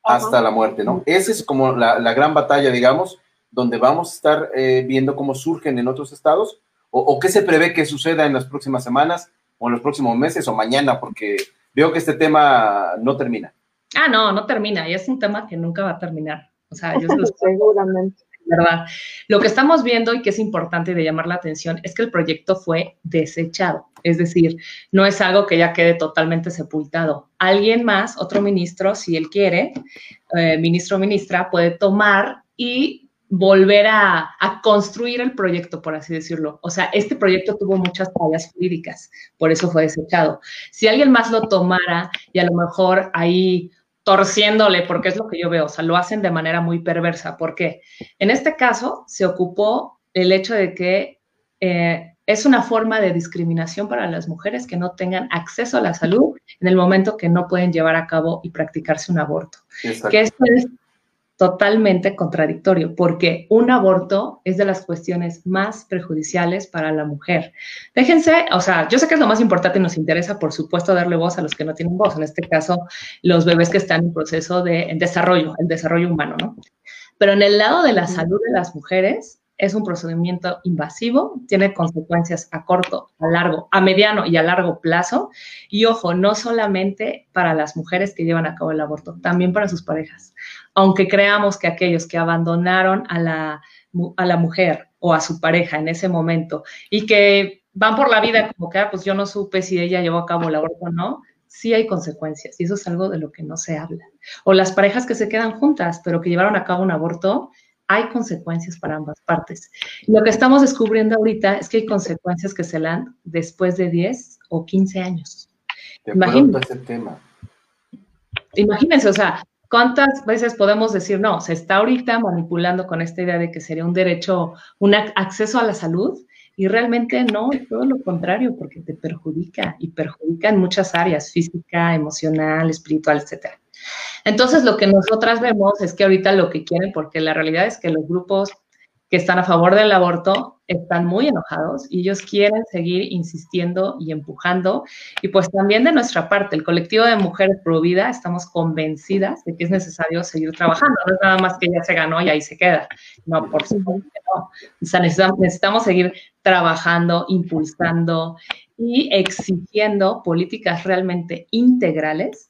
hasta la muerte, ¿no? Esa es como la, gran batalla, digamos, donde vamos a estar eh, viendo cómo surgen en otros estados o, o qué se prevé que suceda en las próximas semanas o en los próximos meses o mañana, porque veo que este tema no termina. Ah, no, no termina, y es un tema que nunca va a terminar. O sea, yo <laughs> seguramente. ¿verdad? Lo que estamos viendo y que es importante de llamar la atención es que el proyecto fue desechado, es decir, no es algo que ya quede totalmente sepultado. Alguien más, otro ministro, si él quiere, eh, ministro o ministra, puede tomar y volver a, construir el proyecto, por así decirlo. O sea, este proyecto tuvo muchas fallas jurídicas, por eso fue desechado. Si alguien más lo tomara y a lo mejor ahí torciéndole, porque es lo que yo veo, o sea, lo hacen de manera muy perversa. ¿Por qué? En este caso se ocupó el hecho de que eh, es una forma de discriminación para las mujeres que no tengan acceso a la salud en el momento que no pueden llevar a cabo y practicarse un aborto. Que esto es totalmente contradictorio, porque un aborto es de las cuestiones más perjudiciales para la mujer. Déjense, o sea, yo sé que es lo más importante y nos interesa, por supuesto, darle voz a los que no tienen voz, en este caso, los bebés que están en proceso de desarrollo, el desarrollo humano, ¿no? Pero en el lado de la salud de las mujeres, es un procedimiento invasivo, tiene consecuencias a corto, a largo, a mediano y a largo plazo. Y ojo, no solamente para las mujeres que llevan a cabo el aborto, también para sus parejas aunque creamos que aquellos que abandonaron a la, a la mujer o a su pareja en ese momento y que van por la vida como que, ah, pues yo no supe si ella llevó a cabo el aborto o no, sí hay consecuencias y eso es algo de lo que no se habla. O las parejas que se quedan juntas, pero que llevaron a cabo un aborto, hay consecuencias para ambas partes. Lo que estamos descubriendo ahorita es que hay consecuencias que se dan después de 10 o 15 años. Imagínense. tema. Imagínense, o sea, ¿Cuántas veces podemos decir, no, se está ahorita manipulando con esta idea de que sería un derecho, un acceso a la salud? Y realmente no, es todo lo contrario, porque te perjudica y perjudica en muchas áreas, física, emocional, espiritual, etc. Entonces, lo que nosotras vemos es que ahorita lo que quieren, porque la realidad es que los grupos que están a favor del aborto están muy enojados y ellos quieren seguir insistiendo y empujando. Y pues también de nuestra parte, el colectivo de mujeres pro vida, estamos convencidas de que es necesario seguir trabajando. No es nada más que ya se ganó y ahí se queda. No, por supuesto no. O sea, necesitamos, necesitamos seguir trabajando, impulsando y exigiendo políticas realmente integrales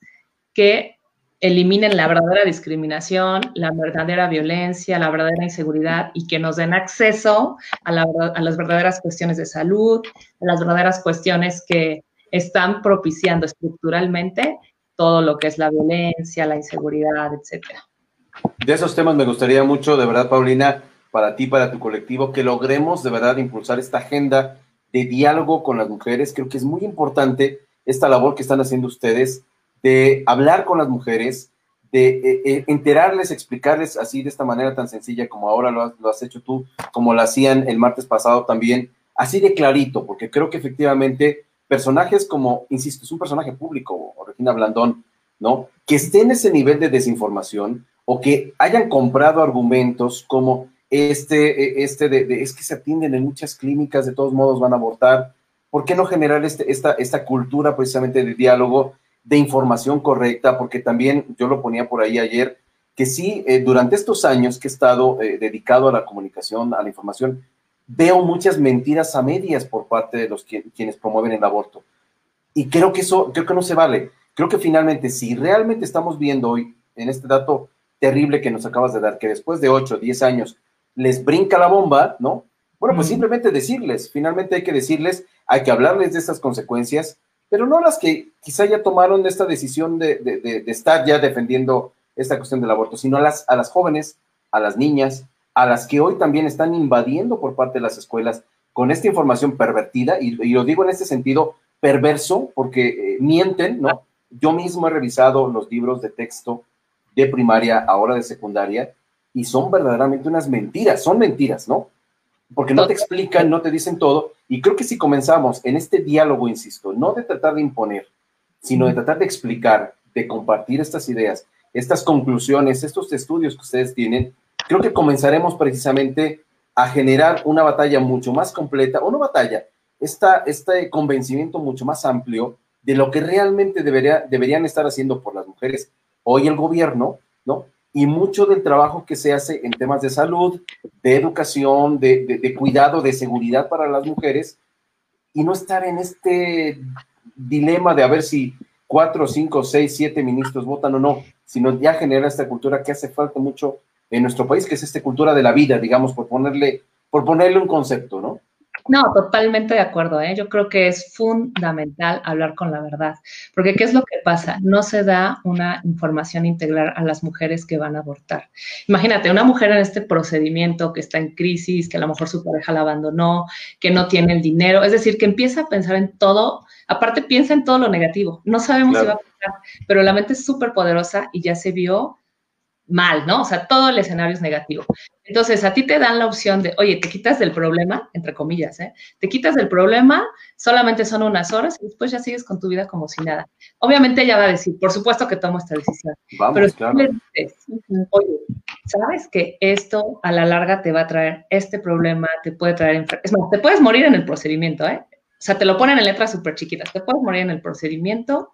que eliminen la verdadera discriminación, la verdadera violencia, la verdadera inseguridad y que nos den acceso a, las verdaderas cuestiones de salud, a las verdaderas cuestiones que están propiciando estructuralmente todo lo que es la violencia, la inseguridad, etcétera. De esos temas me gustaría mucho, de verdad, Paulina, para ti, para tu colectivo, que logremos de verdad impulsar esta agenda de diálogo con las mujeres. Creo que es muy importante esta labor que están haciendo ustedes de hablar con las mujeres, de eh, eh, enterarles, explicarles así de esta manera tan sencilla como ahora lo has, hecho tú, como lo hacían el martes pasado también, así de clarito, porque creo que efectivamente personajes como, insisto, es un personaje público, Regina Blandón, ¿no? Que esté en ese nivel de desinformación o que hayan comprado argumentos como este, e, este de, es que se atienden en muchas clínicas, de todos modos van a abortar. ¿Por qué no generar este, esta, esta cultura precisamente de diálogo de información correcta, porque también yo lo ponía por ahí ayer, que sí, eh, durante estos años que he estado eh, dedicado a la comunicación, a la información, veo muchas mentiras a medias por parte de los quienes promueven el aborto. Y creo que eso, creo que no se vale. Creo que finalmente, si realmente estamos viendo hoy, en este dato terrible que nos acabas de dar, que después de 8, 10 años les brinca la bomba, ¿no? Bueno, pues simplemente decirles, finalmente hay que decirles, hay que hablarles de estas consecuencias, pero no las que quizá ya tomaron esta decisión de, estar ya defendiendo esta cuestión del aborto, sino a las, a las jóvenes, a las niñas, a las que hoy también están invadiendo por parte de las escuelas con esta información pervertida, y, lo digo en este sentido perverso, porque eh, mienten, ¿no? Yo mismo he revisado los libros de texto de primaria, ahora de secundaria, y son verdaderamente unas mentiras, son mentiras, ¿no? Porque no te explican, no te dicen todo, y creo que si comenzamos en este diálogo, insisto, no de tratar de imponer, sino de tratar de explicar, de compartir estas ideas, estas conclusiones, estos estudios que ustedes tienen, creo que comenzaremos precisamente a generar una batalla mucho más completa, una batalla, esta, este convencimiento mucho más amplio de lo que realmente debería, deberían estar haciendo por las mujeres. Hoy el gobierno, ¿no? Y mucho del trabajo que se hace en temas de salud, de educación, de, de cuidado, de seguridad para las mujeres, y no estar en este dilema de a ver si cuatro, cinco, seis, siete ministros votan o no, sino ya generar esta cultura que hace falta mucho en nuestro país, que es esta cultura de la vida, digamos, por ponerle, por ponerle un concepto, ¿no? No, totalmente de acuerdo. ¿eh? Yo creo que es fundamental hablar con la verdad, porque ¿qué es lo que pasa? No se da una información integral a las mujeres que van a abortar. Imagínate, una mujer en este procedimiento que está en crisis, que a lo mejor su pareja la abandonó, que no tiene el dinero, es decir, que empieza a pensar en todo, aparte piensa en todo lo negativo. No sabemos si va a pasar, pero la mente es súper poderosa y ya se vio mal, ¿no? O sea, todo el escenario es negativo. Entonces, a ti te dan la opción de, oye, te quitas del problema, entre comillas, ¿eh? Te quitas del problema, solamente son unas horas y después ya sigues con tu vida como si nada. Obviamente ella va a decir, por supuesto que tomo esta decisión. Vamos, pero si le dices, oye, ¿sabes que esto a la larga te va a traer este problema, te puede traer, es más, te puedes morir en el procedimiento, ¿eh? O sea, te lo ponen en letras súper chiquitas. Te puedes morir en el procedimiento,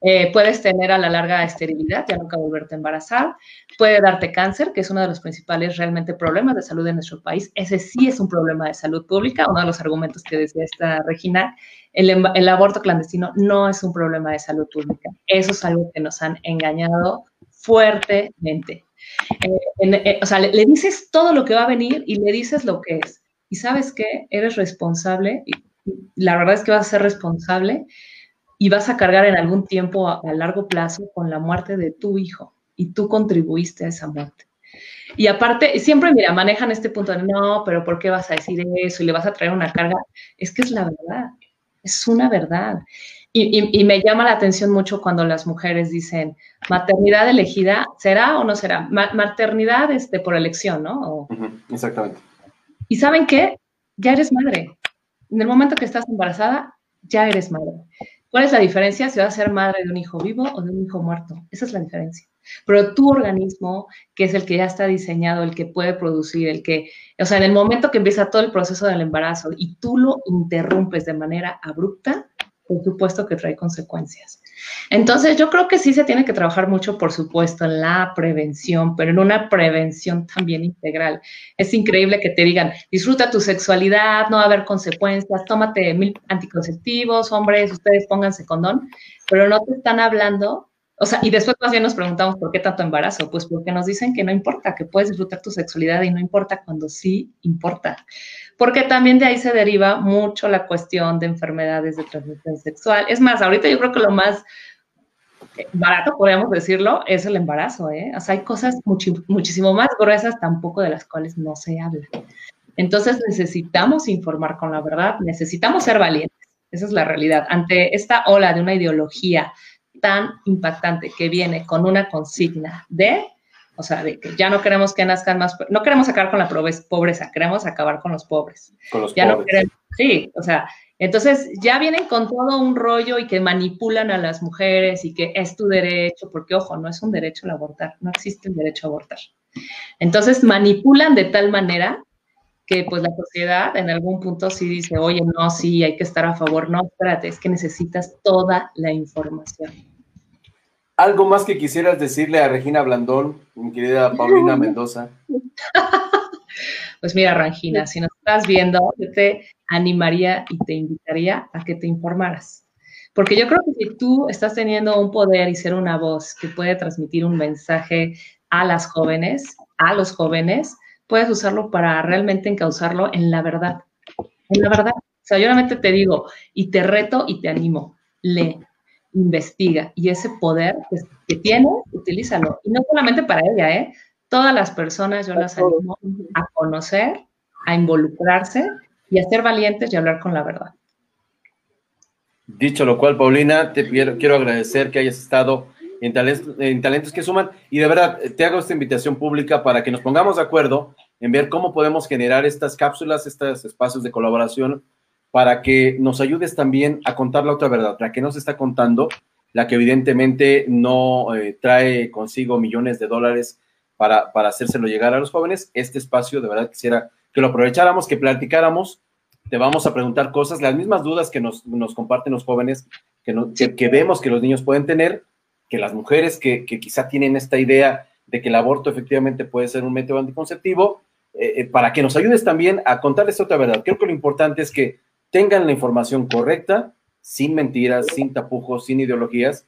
eh, puedes tener a la larga esterilidad, ya nunca volverte a embarazar, puede darte cáncer, que es uno de los principales realmente problemas de salud en nuestro país. Ese sí es un problema de salud pública, uno de los argumentos que decía esta Regina. El, el aborto clandestino no es un problema de salud pública. Eso es algo que nos han engañado fuertemente. Eh, eh, o sea, le, le dices todo lo que va a venir y le dices lo que es. Y sabes qué, eres responsable, la verdad es que vas a ser responsable y vas a cargar en algún tiempo a, largo plazo con la muerte de tu hijo y tú contribuiste a esa muerte. Y aparte, siempre, mira, manejan este punto de, no, pero ¿por qué vas a decir eso? Y le vas a traer una carga. Es que es la verdad, es una verdad. Y, me llama la atención mucho cuando las mujeres dicen, maternidad elegida, ¿será o no será? maternidad este, por elección, ¿no? exactamente. ¿Y saben qué? Ya eres madre en el momento que estás embarazada, ya eres madre. ¿Cuál es la diferencia si vas a ser madre de un hijo vivo o de un hijo muerto? Esa es la diferencia. Pero tu organismo, que es el que ya está diseñado, el que puede producir, el que, o sea, en el momento que empieza todo el proceso del embarazo y tú lo interrumpes de manera abrupta, por supuesto que trae consecuencias. Entonces, yo creo que sí se tiene que trabajar mucho, por supuesto, en la prevención, pero en una prevención también integral. Es increíble que te digan, disfruta tu sexualidad, no va a haber consecuencias, tómate mil anticonceptivos, hombres, ustedes pónganse condón, pero no te están hablando o sea, y después más bien nos preguntamos por qué tanto embarazo. Pues porque nos dicen que no importa, que puedes disfrutar tu sexualidad y no importa cuando sí importa porque también de ahí se deriva mucho la cuestión de enfermedades de transmisión sexual. Es más, ahorita yo creo que lo más barato, podríamos decirlo, es el embarazo, ¿eh? O sea, hay cosas muchísimo más gruesas tampoco de las cuales no se habla. Entonces necesitamos informar con la verdad, necesitamos ser valientes, esa es la realidad. Ante esta ola de una ideología tan impactante que viene con una consigna de o sea, de que ya no queremos que nazcan más, no queremos acabar con la pobreza, queremos acabar con los pobres. Con los ya pobres. No queremos, sí, o sea, entonces ya vienen con todo un rollo y que manipulan a las mujeres y que es tu derecho, porque ojo, no es un derecho el abortar, no existe el derecho a abortar. Entonces manipulan de tal manera que pues la sociedad en algún punto sí dice, oye, no, sí, hay que estar a favor, no, espérate, es que necesitas toda la información. ¿Algo más que quisieras decirle a Regina Blandón, mi querida Paulina Mendoza? <laughs> Pues mira, Regina, si nos estás viendo, yo te animaría y te invitaría a que te informaras. Porque yo creo que si tú estás teniendo un poder y ser una voz que puede transmitir un mensaje a las jóvenes, a los jóvenes, puedes usarlo para realmente encauzarlo en la verdad. En la verdad. O sea, yo realmente te digo y te reto y te animo. Lee, investiga y ese poder que, tiene, utilízalo. Y no solamente para ella, ¿eh? Todas las personas yo las animo a conocer, a involucrarse y a ser valientes y hablar con la verdad. Dicho lo cual, Paulina, te quiero, quiero agradecer que hayas estado en talentos, en talentos que suman. Y de verdad, te hago esta invitación pública para que nos pongamos de acuerdo en ver cómo podemos generar estas cápsulas, estos espacios de colaboración, para que nos ayudes también a contar la otra verdad, la que nos está contando, la que evidentemente no eh, trae consigo millones de dólares para, para hacérselo llegar a los jóvenes. Este espacio, de verdad, quisiera que lo aprovecháramos, que platicáramos. Te vamos a preguntar cosas, las mismas dudas que nos, nos comparten los jóvenes, que, no, que, vemos que los niños pueden tener, que las mujeres que, que, quizá tienen esta idea de que el aborto efectivamente puede ser un método anticonceptivo, eh, eh, para que nos ayudes también a contarles otra verdad. Creo que lo importante es que tengan la información correcta, sin mentiras, sin tapujos, sin ideologías,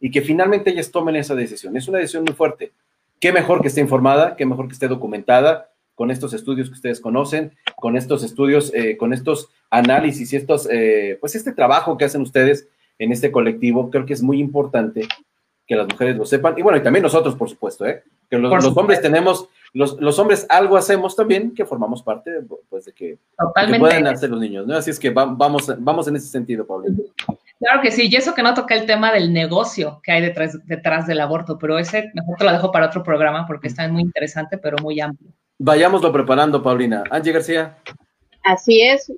y que finalmente ellas tomen esa decisión. Es una decisión muy fuerte. Qué mejor que esté informada, qué mejor que esté documentada con estos estudios que ustedes conocen, con estos estudios, eh, con estos análisis y estos, pues este trabajo que hacen ustedes en este colectivo, creo que es muy importante que las mujeres lo sepan, y bueno, y también nosotros, por supuesto, ¿eh? que los, los hombres tenemos, los, los, hombres algo hacemos también, que formamos parte, pues, de que, que puedan hacer los niños, ¿no? Así es que vamos, vamos en ese sentido, Paulina. Claro que sí, y eso que no toca el tema del negocio que hay detrás, detrás del aborto, pero ese mejor te lo dejo para otro programa porque está muy interesante, pero muy amplio. Vayámoslo preparando, Paulina. Angie García. Así es,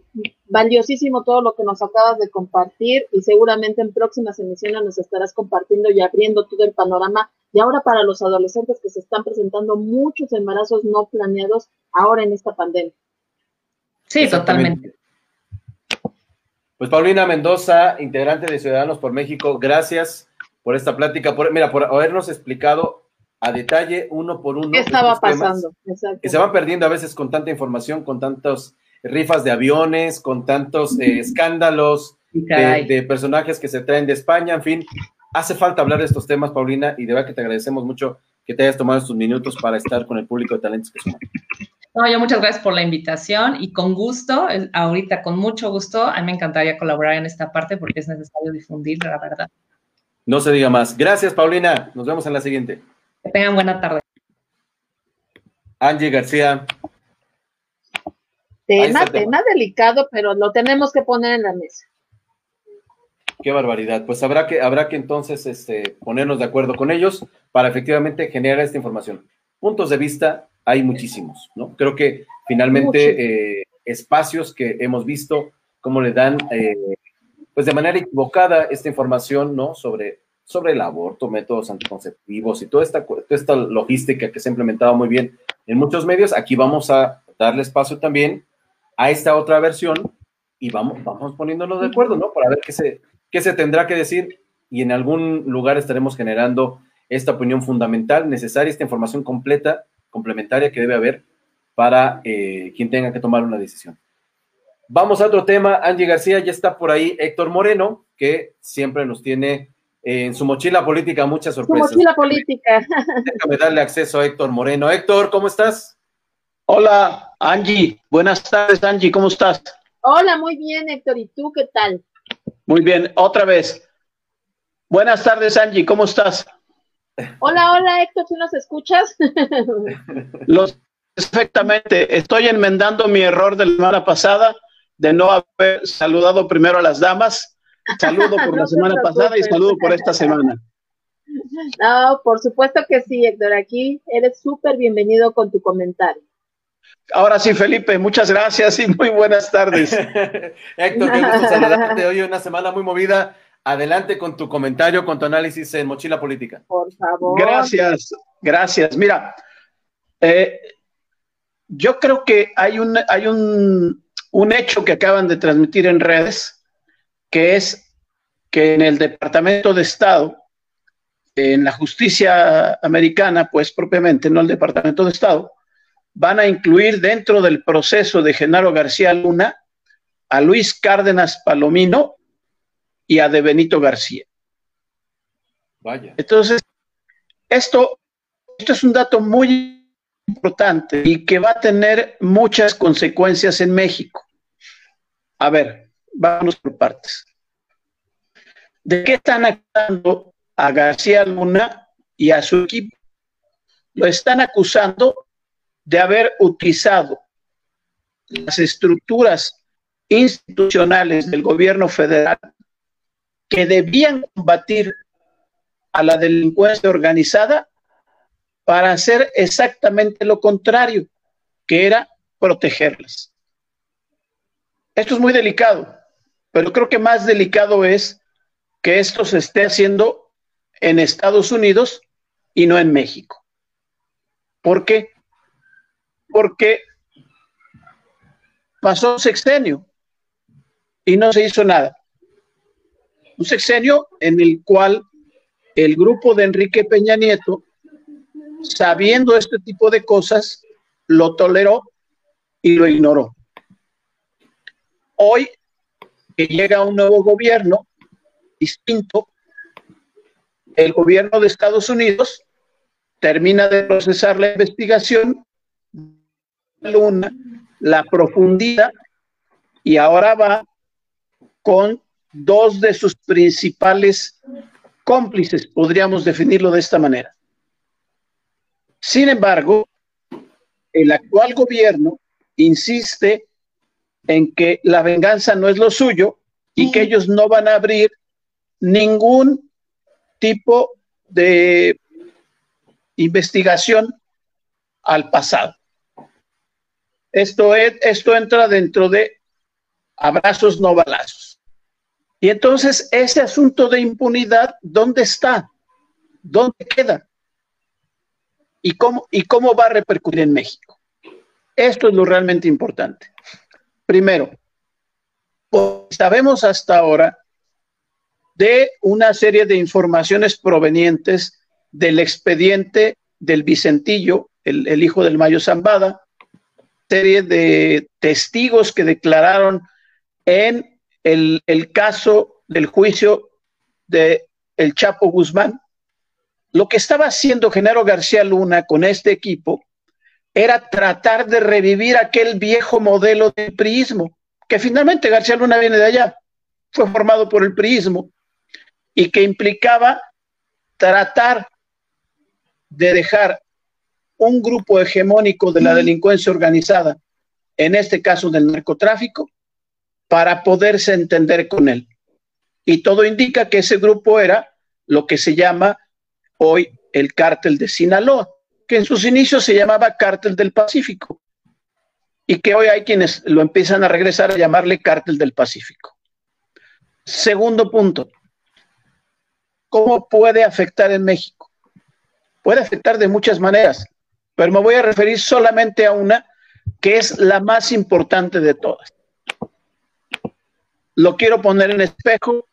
valiosísimo todo lo que nos acabas de compartir y seguramente en próximas emisiones nos estarás compartiendo y abriendo todo el panorama. Y ahora para los adolescentes que se están presentando muchos embarazos no planeados ahora en esta pandemia. Sí, totalmente. Pues Paulina Mendoza, integrante de Ciudadanos por México, gracias por esta plática, por, mira, por habernos explicado a detalle, uno por uno. ¿Qué estaba pasando? Que se van perdiendo a veces con tanta información, con tantos rifas de aviones, con tantos eh, escándalos de, personajes que se traen de España, en fin, hace falta hablar de estos temas, Paulina, y de verdad que te agradecemos mucho que te hayas tomado estos minutos para estar con el público de talentos que somos. No, yo muchas gracias por la invitación y con gusto, ahorita con mucho gusto, a mí me encantaría colaborar en esta parte porque es necesario difundir la verdad. No se diga más. Gracias, Paulina. Nos vemos en la siguiente. Que tengan buena tarde. Angie García. Tema, tema, delicado, pero lo tenemos que poner en la mesa. Qué barbaridad. Pues habrá que, habrá que entonces este, ponernos de acuerdo con ellos para efectivamente generar esta información. Puntos de vista hay muchísimos, ¿no? Creo que finalmente eh, espacios que hemos visto cómo le dan, eh, pues de manera equivocada esta información, ¿no? Sobre, sobre el aborto, métodos anticonceptivos y toda esta, toda esta logística que se ha implementado muy bien en muchos medios. Aquí vamos a darle espacio también a esta otra versión y vamos, vamos poniéndonos de acuerdo, ¿no? Para ver qué se, qué se tendrá que decir y en algún lugar estaremos generando esta opinión fundamental, necesaria, esta información completa, complementaria que debe haber para eh, quien tenga que tomar una decisión. Vamos a otro tema. Angie García ya está por ahí. Héctor Moreno, que siempre nos tiene en su mochila política muchas sorpresas. Su mochila política. Déjame darle acceso a Héctor Moreno. Héctor, ¿cómo estás? Hola, Angie. Buenas tardes, Angie. ¿Cómo estás? Hola, muy bien, Héctor. ¿Y tú qué tal? Muy bien, otra vez. Buenas tardes, Angie. ¿Cómo estás? Hola, hola, Héctor. ¿Tú nos escuchas? <laughs> Los perfectamente. Estoy enmendando mi error de la semana pasada de no haber saludado primero a las damas. Saludo por <laughs> la semana pasada y saludo por esta semana. No, por supuesto que sí, Héctor. Aquí eres súper bienvenido con tu comentario. Ahora sí, Felipe, muchas gracias y muy buenas tardes. <laughs> Héctor, qué gusto saludarte hoy, una semana muy movida. Adelante con tu comentario, con tu análisis en Mochila Política. Por favor. Gracias, gracias. Mira, eh, yo creo que hay, un, hay un, un hecho que acaban de transmitir en redes, que es que en el Departamento de Estado, en la justicia americana, pues propiamente, no el Departamento de Estado, van a incluir dentro del proceso de Genaro García Luna a Luis Cárdenas Palomino y a De Benito García. Vaya. Entonces, esto, esto es un dato muy importante y que va a tener muchas consecuencias en México. A ver, vamos por partes. ¿De qué están acusando a García Luna y a su equipo? Lo están acusando de haber utilizado las estructuras institucionales del gobierno federal que debían combatir a la delincuencia organizada para hacer exactamente lo contrario, que era protegerlas. Esto es muy delicado, pero creo que más delicado es que esto se esté haciendo en Estados Unidos y no en México. ¿Por qué? Porque pasó un sexenio y no se hizo nada. Un sexenio en el cual el grupo de Enrique Peña Nieto, sabiendo este tipo de cosas, lo toleró y lo ignoró. Hoy que llega un nuevo gobierno distinto, el gobierno de Estados Unidos termina de procesar la investigación, luna, la profundidad y ahora va con dos de sus principales cómplices, podríamos definirlo de esta manera. Sin embargo, el actual gobierno insiste en que la venganza no es lo suyo y que ellos no van a abrir ningún tipo de investigación al pasado. Esto, es, esto entra dentro de abrazos no balazos. Y entonces ese asunto de impunidad, ¿dónde está? ¿Dónde queda? ¿Y cómo, y cómo va a repercutir en México? Esto es lo realmente importante. Primero, pues sabemos hasta ahora de una serie de informaciones provenientes del expediente del Vicentillo, el, el hijo del Mayo Zambada, serie de testigos que declararon en el, caso del juicio de el Chapo Guzmán. Lo que estaba haciendo Genaro García Luna con este equipo era tratar de revivir aquel viejo modelo del priismo, que finalmente García Luna viene de allá, fue formado por el priismo, y que implicaba tratar de dejar un grupo hegemónico de la delincuencia organizada, en este caso del narcotráfico, para poderse entender con él. Y todo indica que ese grupo era lo que se llama hoy el cártel de Sinaloa, que en sus inicios se llamaba cártel del Pacífico, y que hoy hay quienes lo empiezan a regresar a llamarle cártel del Pacífico. Segundo punto, ¿cómo puede afectar en México? Puede afectar de muchas maneras pero me voy a referir solamente a una que es la más importante de todas. Lo quiero poner en espejo.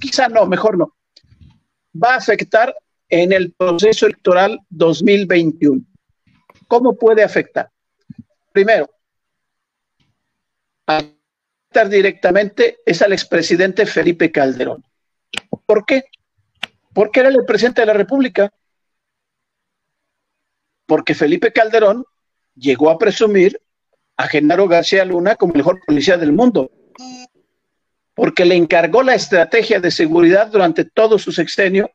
Quizá no, mejor no. Va a afectar en el proceso electoral 2021. ¿Cómo puede afectar? Primero, afectar directamente es al expresidente Felipe Calderón. ¿Por qué? Porque era el presidente de la República porque Felipe Calderón llegó a presumir a Genaro García Luna como el mejor policía del mundo, porque le encargó la estrategia de seguridad durante todo su sexenio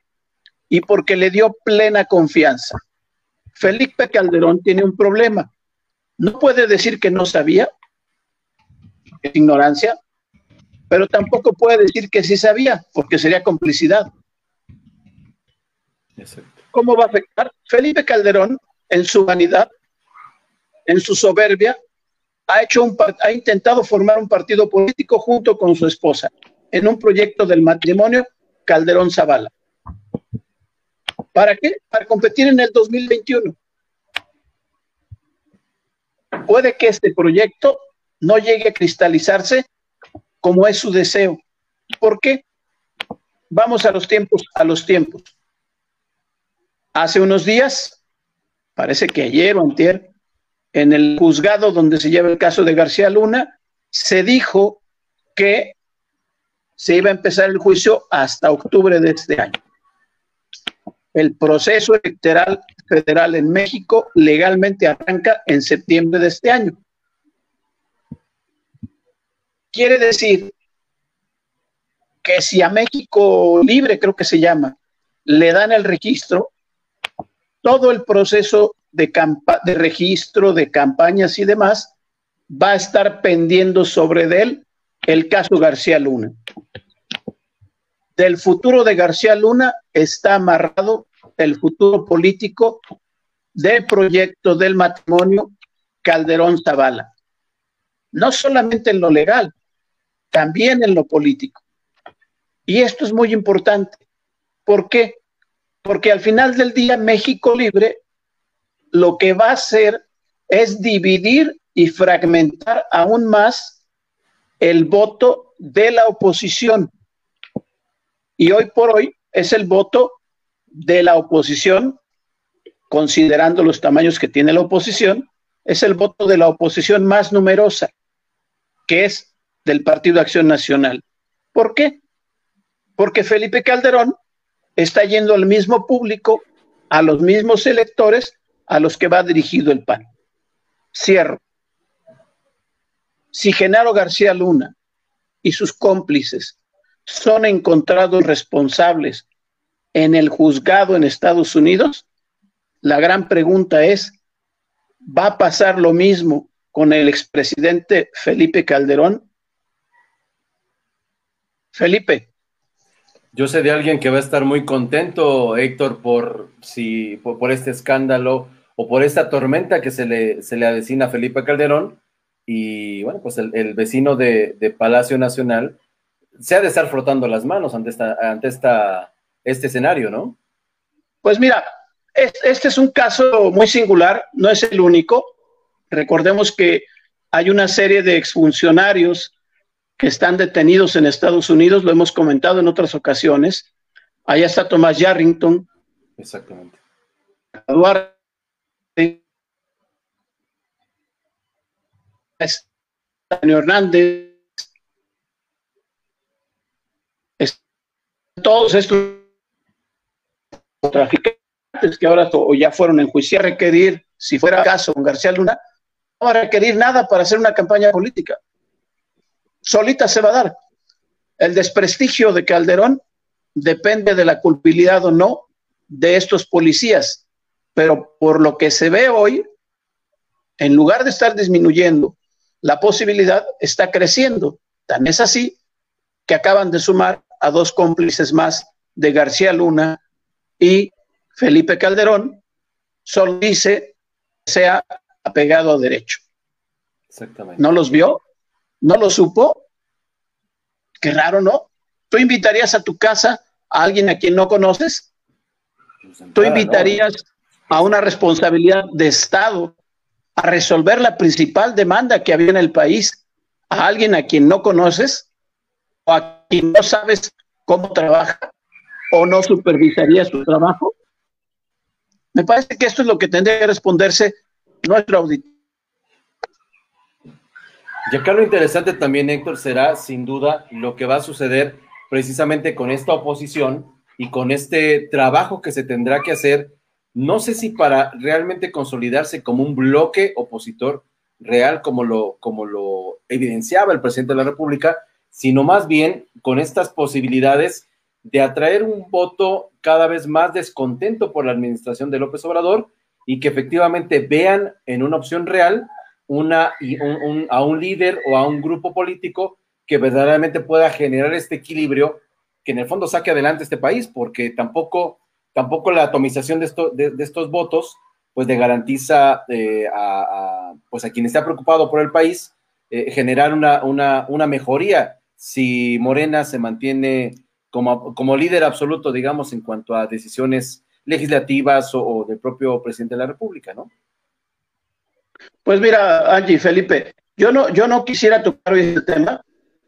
y porque le dio plena confianza. Felipe Calderón tiene un problema. No puede decir que no sabía, es ignorancia, pero tampoco puede decir que sí sabía, porque sería complicidad. ¿Cómo va a afectar? Felipe Calderón en su vanidad, en su soberbia, ha, hecho un, ha intentado formar un partido político junto con su esposa en un proyecto del matrimonio Calderón Zavala. ¿Para qué? Para competir en el 2021. Puede que este proyecto no llegue a cristalizarse como es su deseo. ¿Por qué? Vamos a los tiempos, a los tiempos. Hace unos días parece que ayer o antier, en el juzgado donde se lleva el caso de García Luna, se dijo que se iba a empezar el juicio hasta octubre de este año. El proceso electoral federal en México legalmente arranca en septiembre de este año. Quiere decir que si a México Libre, creo que se llama, le dan el registro, todo el proceso de, de registro, de campañas y demás, va a estar pendiendo sobre él el caso García Luna. del futuro de García Luna está amarrado el futuro político del proyecto del matrimonio Calderón Zavala. No solamente en lo legal, también en lo político. Y esto es muy importante. ¿Por qué? Porque al final del día México Libre lo que va a hacer es dividir y fragmentar aún más el voto de la oposición. Y hoy por hoy es el voto de la oposición, considerando los tamaños que tiene la oposición, es el voto de la oposición más numerosa, que es del Partido Acción Nacional. ¿Por qué? Porque Felipe Calderón está yendo al mismo público, a los mismos electores a los que va dirigido el PAN. Cierro. Si Genaro García Luna y sus cómplices son encontrados responsables en el juzgado en Estados Unidos, la gran pregunta es, ¿va a pasar lo mismo con el expresidente Felipe Calderón? Felipe. Yo sé de alguien que va a estar muy contento, Héctor, por, si, por, este escándalo o por esta tormenta que se le, se le avecina a Felipe Calderón. Y bueno, pues el, vecino de, Palacio Nacional se ha de estar frotando las manos ante, esta, ante esta, este escenario, ¿no? Pues mira, este es un caso muy singular, no es el único. Recordemos que hay una serie de exfuncionarios que están detenidos en Estados Unidos, lo hemos comentado en otras ocasiones. Allá está Tomás Yarrington. Exactamente. Eduardo Hernández. Todos estos traficantes que ahora ya fueron en juicio a requerir, si fuera caso con García Luna, no va a requerir nada para hacer una campaña política. Solita se va a dar. El desprestigio de Calderón depende de la culpabilidad o no de estos policías, pero por lo que se ve hoy, en lugar de estar disminuyendo, la posibilidad está creciendo. Tan es así que acaban de sumar a dos cómplices más de García Luna y Felipe Calderón solo dice sea apegado a derecho. Exactamente. ¿No los vio? ¿No lo supo? Qué raro, ¿no? ¿Tú invitarías a tu casa a alguien a quien no conoces? Pues ¿Tú invitarías a una responsabilidad de Estado a resolver la principal demanda que había en el país a alguien a quien no conoces o a quien no sabes cómo trabaja o no supervisaría su trabajo? Me parece que esto es lo que tendría que responderse nuestro auditor. Y acá lo interesante también, Héctor, será sin duda lo que va a suceder precisamente con esta oposición y con este trabajo que se tendrá que hacer, no sé si para realmente consolidarse como un bloque opositor real, como lo, como lo evidenciaba el presidente de la República, sino más bien con estas posibilidades de atraer un voto cada vez más descontento por la administración de López Obrador y que efectivamente vean en una opción real una, a un líder o a un grupo político que verdaderamente pueda generar este equilibrio que en el fondo saque adelante este país, porque tampoco, tampoco la atomización de, de, estos votos pues le garantiza eh, a, pues a quien está preocupado por el país eh, generar una, una, una mejoría si Morena se mantiene como, líder absoluto, digamos, en cuanto a decisiones legislativas o, del propio presidente de la República, ¿no? Pues mira, Angie, Felipe, yo no, yo no quisiera tocar hoy este tema,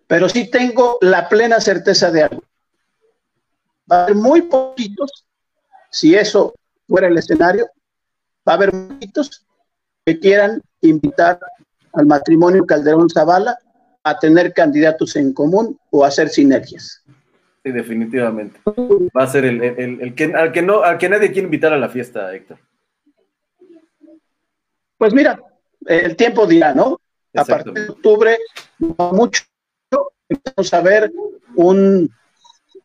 pero sí tengo la plena certeza de algo. Va a haber muy poquitos, si eso fuera el escenario, va a haber poquitos que quieran invitar al matrimonio Calderón Zavala a tener candidatos en común o hacer sinergias. Sí, definitivamente. Va a ser el, el, que, al, que no, al que nadie quiere invitar a la fiesta, Héctor. Pues mira, el tiempo dirá, ¿no? A partir de octubre, no mucho, vamos a ver un,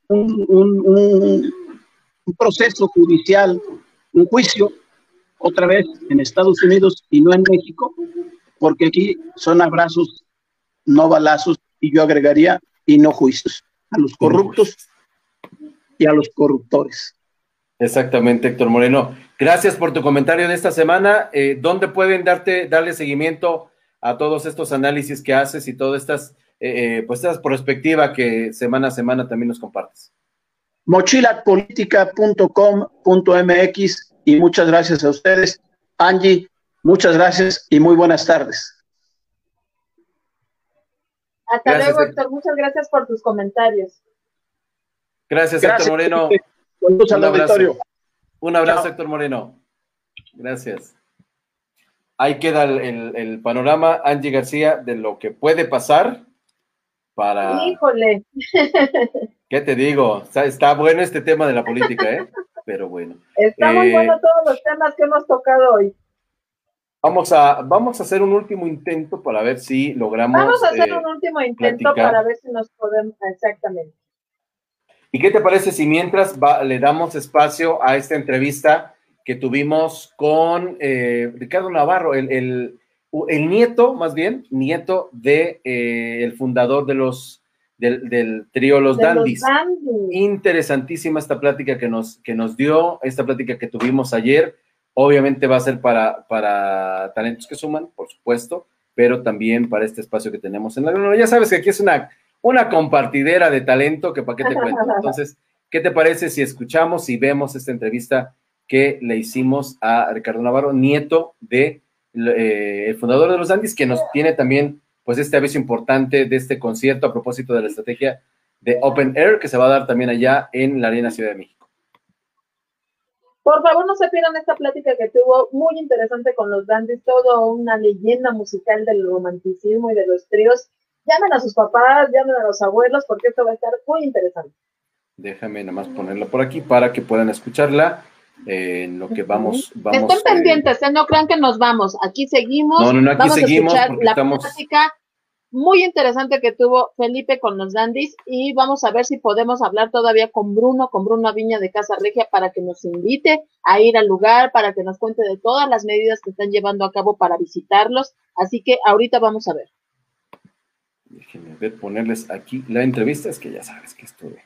un, un, un, proceso judicial, un juicio, otra vez en Estados Unidos y no en México, porque aquí son abrazos, no balazos, y yo agregaría, y no juicios a los corruptos y a los corruptores. Exactamente, Héctor Moreno. Gracias por tu comentario de esta semana. Eh, ¿Dónde pueden darte, darle seguimiento a todos estos análisis que haces y todas estas, eh, eh pues, esta perspectiva que semana a semana también nos compartes? mochilapolítica.com.mx y muchas gracias a ustedes. Angie, muchas gracias y muy buenas tardes. Hasta luego, Héctor. Muchas gracias por tus comentarios. Gracias, Héctor Moreno. Un abrazo. Un abrazo, Héctor Moreno. Gracias. Ahí queda el, panorama, Angie García, de lo que puede pasar para. Híjole. <laughs> ¿Qué te digo? Está, bueno este tema de la política, ¿eh? Pero bueno. Está muy eh, bueno todos los temas que hemos tocado hoy. Vamos a, vamos a hacer un último intento para ver si logramos. Vamos a hacer eh, un último intento para ver si nos podemos. Exactamente. ¿Y qué te parece si mientras le damos espacio a esta entrevista que tuvimos con eh, Ricardo Navarro, el, el, nieto, más bien, nieto de eh, el fundador de los del, trío Los Dandies. Interesantísima esta plática que nos, que nos dio, esta plática que tuvimos ayer. Obviamente va a ser para, para talentos que suman, por supuesto, pero también para este espacio que tenemos en la Ya sabes que aquí es una una compartidera de talento que para qué te cuento. <laughs> Entonces, ¿qué te parece si escuchamos y vemos esta entrevista que le hicimos a Ricardo Navarro, nieto de eh, el fundador de los Andis, que nos tiene también pues este aviso importante de este concierto a propósito de la estrategia de Open Air que se va a dar también allá en la Arena Ciudad de México. Por favor, no se pierdan esta plática que tuvo muy interesante con los Dandys, todo una leyenda musical del romanticismo y de los tríos llamen a sus papás, llamen a los abuelos, porque esto va a estar muy interesante. Déjame nada más ponerla por aquí para que puedan escucharla. Eh, en lo que vamos, vamos Estén eh, pendientes, ¿eh? no crean que nos vamos. Aquí seguimos. No, no, no aquí vamos seguimos a escuchar la plática muy interesante que tuvo Felipe con los Dandis y vamos a ver si podemos hablar todavía con Bruno, con Bruno Viña de Casa Regia para que nos invite a ir al lugar, para que nos cuente de todas las medidas que están llevando a cabo para visitarlos. Así que ahorita vamos a ver. Déjenme ver, ponerles aquí la entrevista. Es que ya sabes que esto de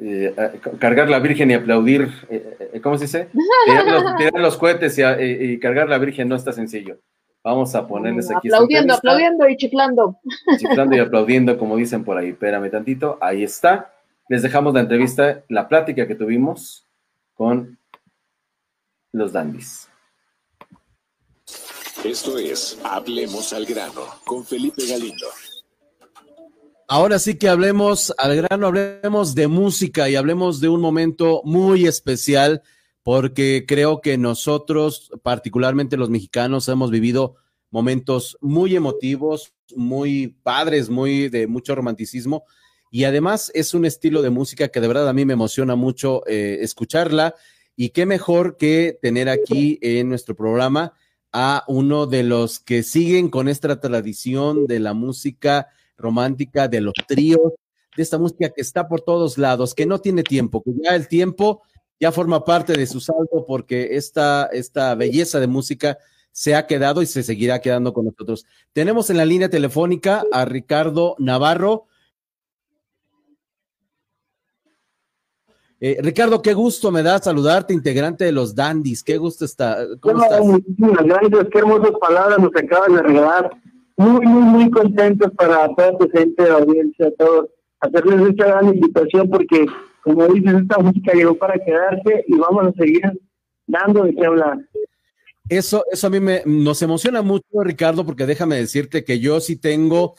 eh, cargar la Virgen y aplaudir, eh, eh, ¿cómo se dice? <laughs> Tirar los, cohetes y, cargar la Virgen no está sencillo. Vamos a ponerles aquí. Aplaudiendo, aplaudiendo y chiflando. Chiflando y aplaudiendo, como dicen por ahí. Espérame tantito. Ahí está. Les dejamos la entrevista, la plática que tuvimos con los dandis. Esto es Hablemos al grano con Felipe Galindo. Ahora sí que hablemos al grano, hablemos de música y hablemos de un momento muy especial porque creo que nosotros, particularmente los mexicanos, hemos vivido momentos muy emotivos, muy padres, muy de mucho romanticismo y además es un estilo de música que de verdad a mí me emociona mucho eh, escucharla y qué mejor que tener aquí en nuestro programa a uno de los que siguen con esta tradición de la música romántica, de los tríos, de esta música que está por todos lados, que no tiene tiempo, que ya el tiempo ya forma parte de su salto porque esta, esta belleza de música se ha quedado y se seguirá quedando con nosotros. Tenemos en la línea telefónica a Ricardo Navarro, Eh, Ricardo, qué gusto me da saludarte, integrante de los Dandis. Qué gusto está. ¿Cómo estás? Muchísimas gracias, qué hermosas palabras nos acaban de regalar. Muy, muy, muy contentos para toda tu gente, de audiencia, a todos. Hacerles esta gran invitación porque, como dices, esta música llegó para quedarse y vamos a seguir dando de qué hablar. Eso, eso a mí me, nos emociona mucho, Ricardo, porque déjame decirte que yo sí tengo,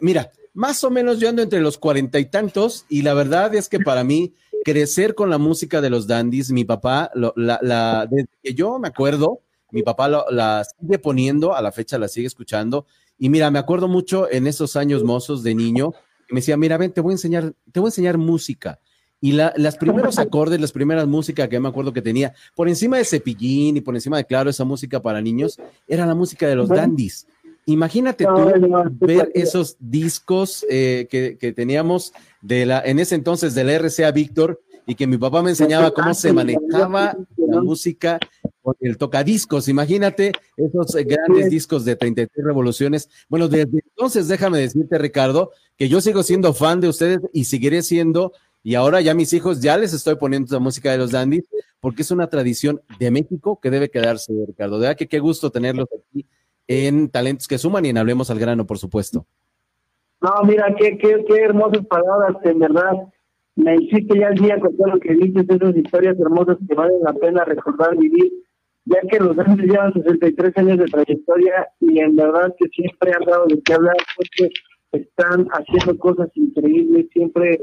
mira, más o menos yo ando entre los cuarenta y tantos y la verdad es que para mí crecer con la música de los dandies, mi papá, la, desde que yo me acuerdo, mi papá la sigue poniendo, a la fecha la sigue escuchando. Y mira, me acuerdo mucho en esos años mozos de niño, que me decía, mira, ven, te voy a enseñar, te voy a enseñar música. Y la, las primeros acordes, las primeras músicas que me acuerdo que tenía, por encima de Cepillín y por encima de, claro, esa música para niños, era la música de los dandies. Imagínate tú ver esos discos eh, que, que, teníamos de la, en ese entonces de la RCA Víctor y que mi papá me enseñaba cómo se manejaba la música con el tocadiscos. Imagínate esos eh, grandes discos de 33 revoluciones. Bueno, desde entonces déjame decirte, Ricardo, que yo sigo siendo fan de ustedes y seguiré siendo y ahora ya mis hijos ya les estoy poniendo la música de los dandies porque es una tradición de México que debe quedarse, Ricardo. De verdad que qué gusto tenerlos aquí en Talentos que Suman y en Hablemos al Grano, por supuesto. No, mira, qué, qué, qué hermosas palabras, en verdad. Me hiciste ya el día con todo lo que dices, esas historias hermosas que valen la pena recordar, vivir, ya que los Dandies llevan 63 años de trayectoria y en verdad que siempre han dado de qué hablar, porque están haciendo cosas increíbles, siempre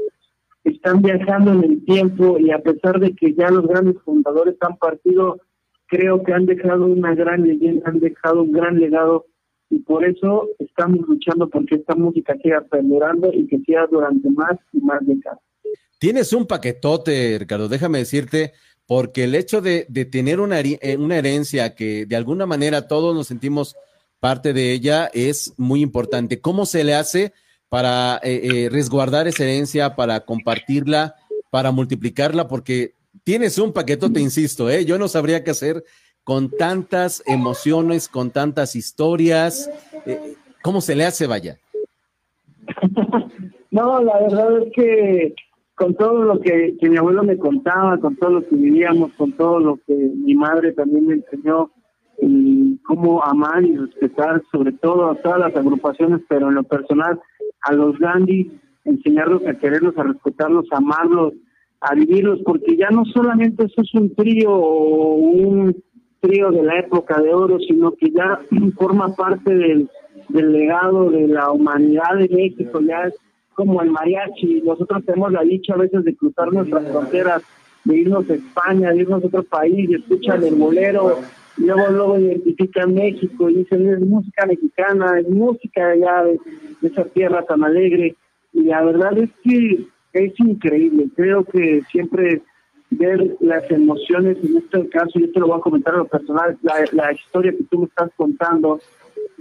están viajando en el tiempo y a pesar de que ya los grandes fundadores han partido, creo que han dejado una gran leyenda, han dejado un gran legado y por eso estamos luchando porque esta música siga perdurando y que siga durante más y más décadas. Tienes un paquetote, Ricardo, déjame decirte, porque el hecho de, tener una, eh, una herencia que de alguna manera todos nos sentimos parte de ella es muy importante. ¿Cómo se le hace? para eh, eh, resguardar esa herencia, para compartirla, para multiplicarla, porque tienes un paquetote, insisto, ¿eh? yo no sabría qué hacer con tantas emociones, con tantas historias. Eh, ¿Cómo se le hace, vaya? <laughs> no, la verdad es que con todo lo que, mi abuelo me contaba, con todo lo que vivíamos, con todo lo que mi madre también me enseñó, y cómo amar y respetar sobre todo a todas las agrupaciones, pero en lo personal a los gandhis, enseñarlos a quererlos, a respetarlos, a amarlos, a vivirlos, porque ya no solamente eso es un trío o un trío de la época de oro, sino que ya <clears throat> forma parte del, del legado de la humanidad de México, ya es como el mariachi, nosotros tenemos la dicha a veces de cruzar nuestras fronteras, de irnos a España, de irnos a otro país, y escuchan el molero, luego luego identifican México y dicen es música mexicana, es música ya de, esa tierra tan alegre y la verdad es que es increíble, creo que siempre ver las emociones, en este caso yo te lo voy a comentar a lo personal, la, historia que tú me estás contando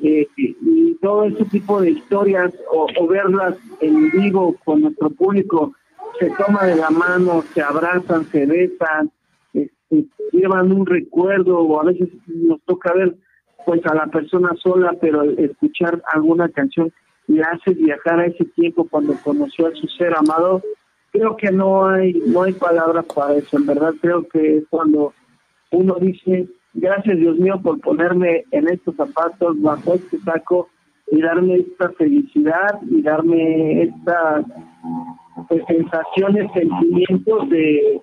eh, y todo ese tipo de historias o, verlas en vivo con nuestro público, se toma de la mano, se abrazan, se besan, llevan un recuerdo o a veces nos toca ver pues a la persona sola, pero escuchar alguna canción le hace viajar a ese tiempo cuando conoció a su ser amado. Creo que no hay no hay palabras para eso, en verdad creo que es cuando uno dice, gracias Dios mío por ponerme en estos zapatos, bajo este saco y darme esta felicidad y darme estas pues, sensaciones, sentimientos de,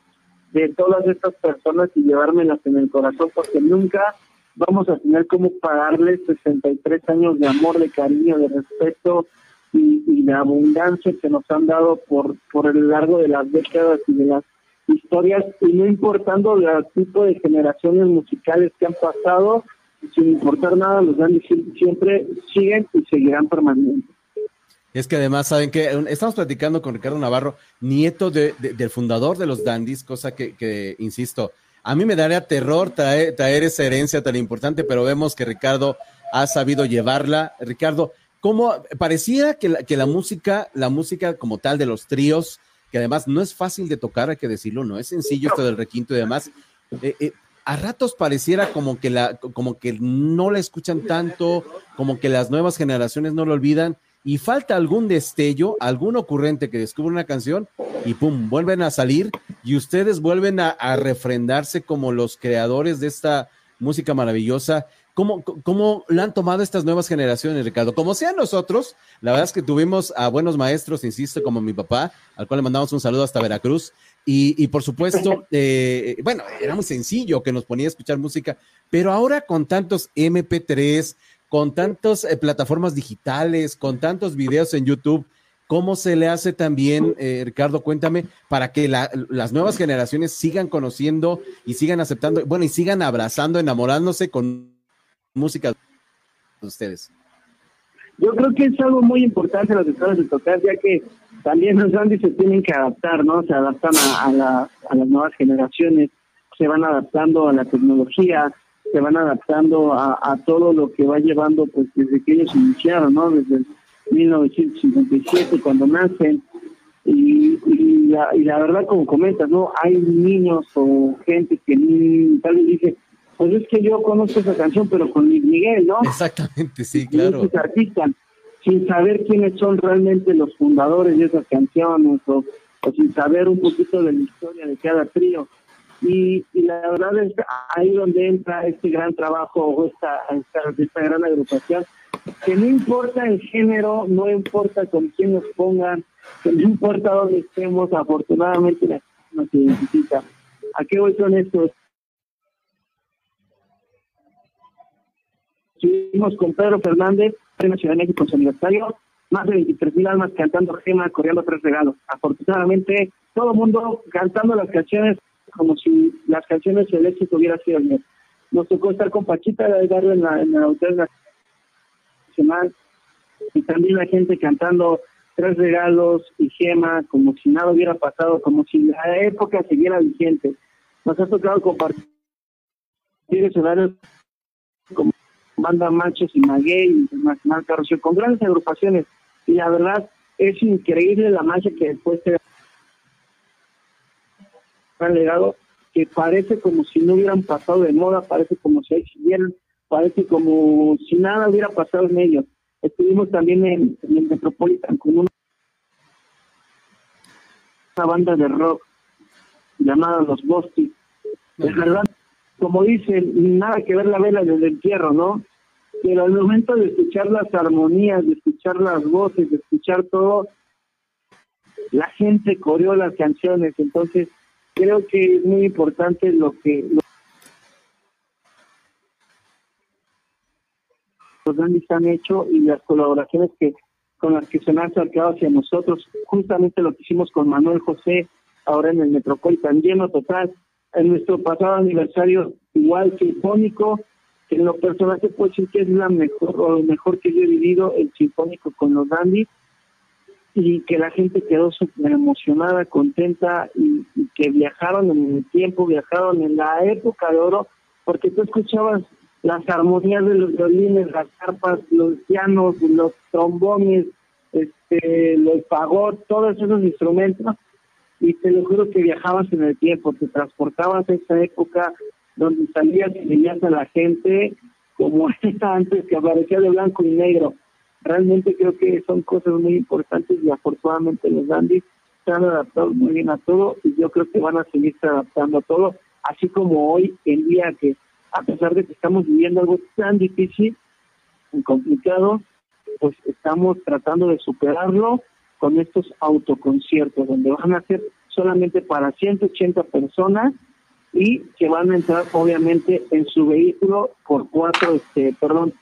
de todas estas personas y llevármelas en el corazón, porque nunca vamos a tener como pagarles 63 años de amor, de cariño, de respeto y, de abundancia que nos han dado por, por el largo de las décadas y de las historias, y no importando el tipo de generaciones musicales que han pasado, sin importar nada, los grandes siempre siguen y seguirán permanentes. Es que además, saben que estamos platicando con Ricardo Navarro, nieto de, del fundador de los Dandies, cosa que, insisto, a mí me daría terror traer, esa herencia tan importante, pero vemos que Ricardo ha sabido llevarla. Ricardo, ¿cómo parecía que la, que la música, la música como tal de los tríos, que además no es fácil de tocar, hay que decirlo, no es sencillo esto del requinto y demás, eh, eh, a ratos pareciera como que, la, como que no la escuchan tanto, como que las nuevas generaciones no lo olvidan y falta algún destello, algún ocurrente que descubre una canción y pum, vuelven a salir y ustedes vuelven a, refrendarse como los creadores de esta música maravillosa. ¿Cómo, ¿Cómo la han tomado estas nuevas generaciones, Ricardo? Como sean nosotros, la verdad es que tuvimos a buenos maestros, insisto, como mi papá, al cual le mandamos un saludo hasta Veracruz. Y, y por supuesto, <laughs> eh, bueno, era muy sencillo que nos ponía a escuchar música, pero ahora con tantos MP3, con tantas eh, plataformas digitales, con tantos videos en YouTube, ¿cómo se le hace también, eh, Ricardo, cuéntame, para que las nuevas generaciones sigan conociendo y sigan aceptando, bueno, y sigan abrazando, enamorándose con música de ustedes? Yo creo que es algo muy importante lo que de tocar, ya que también los grandes se tienen que adaptar, ¿no? Se adaptan a las nuevas generaciones, se van adaptando a la tecnología, se van adaptando a, todo lo que va llevando pues desde que ellos iniciaron, ¿no? Desde 1957 cuando nacen y, y, la, verdad como comentas, ¿no? Hay niños o gente que tal vez dice, pues es que yo conozco esa canción pero con Miguel, ¿no? Exactamente, sí, claro. artistas sin saber quiénes son realmente los fundadores de esas canciones o o sin saber un poquito de la historia de cada trío. Y, la verdad es ahí donde entra este gran trabajo o esta, esta, gran agrupación, que no importa el género, no importa con quién nos pongan, que no importa dónde estemos, afortunadamente la nos identifica. ¿A qué voy con esto? Estuvimos con Pedro Fernández en Ciudad de México en su aniversario, más de 23 mil almas cantando Gema, corriendo tres regalos. Afortunadamente, todo el mundo cantando las canciones como si las canciones del éxito hubiera sido el mío. Nos tocó estar con Pachita de Garro en la, en Hotel Nacional y también la gente cantando tres regalos y gema, como si nada hubiera pasado, como si la época siguiera vigente. Nos ha tocado compartir escenarios como Banda Machos y Maguey, Internacional Carrocio, con grandes agrupaciones. Y la verdad es increíble la magia que después se han legado, que parece como si no hubieran pasado de moda, parece como si siguieran, parece como si nada hubiera pasado en ellos. Estuvimos también en, el Metropolitan con una, banda de rock llamada Los Bostis. Es verdad, como dicen, nada que ver la vela desde el entierro, ¿no? Pero al momento de escuchar las armonías, de escuchar las voces, de escuchar todo, la gente coreó las canciones. Entonces, creo que es muy importante lo que los grandes han hecho y las colaboraciones que con las que se han acercado hacia nosotros, justamente lo que hicimos con Manuel José, ahora en el Metropolitan, lleno total, en nuestro pasado aniversario igual sinfónico, que en lo personal se puede decir que es la mejor o lo mejor que yo he vivido el sinfónico con los Dandy y que la gente quedó súper emocionada, contenta y, que viajaron en el tiempo, viajaron en la época de oro, porque tú escuchabas las armonías de los violines, las carpas, los pianos, los trombones, este, los fagot, todos esos instrumentos, y te lo juro que viajabas en el tiempo, te transportabas a esa época donde salías y veías a la gente como esta <laughs> antes que aparecía de blanco y negro. Realmente creo que son cosas muy importantes y afortunadamente los dandies se han adaptado muy bien a todo y yo creo que van a seguirse adaptando a todo, así como hoy en día que a pesar de que estamos viviendo algo tan difícil y complicado, pues estamos tratando de superarlo con estos autoconciertos, donde van a ser solamente para 180 personas y que van a entrar obviamente en su vehículo por cuatro, este, perdón,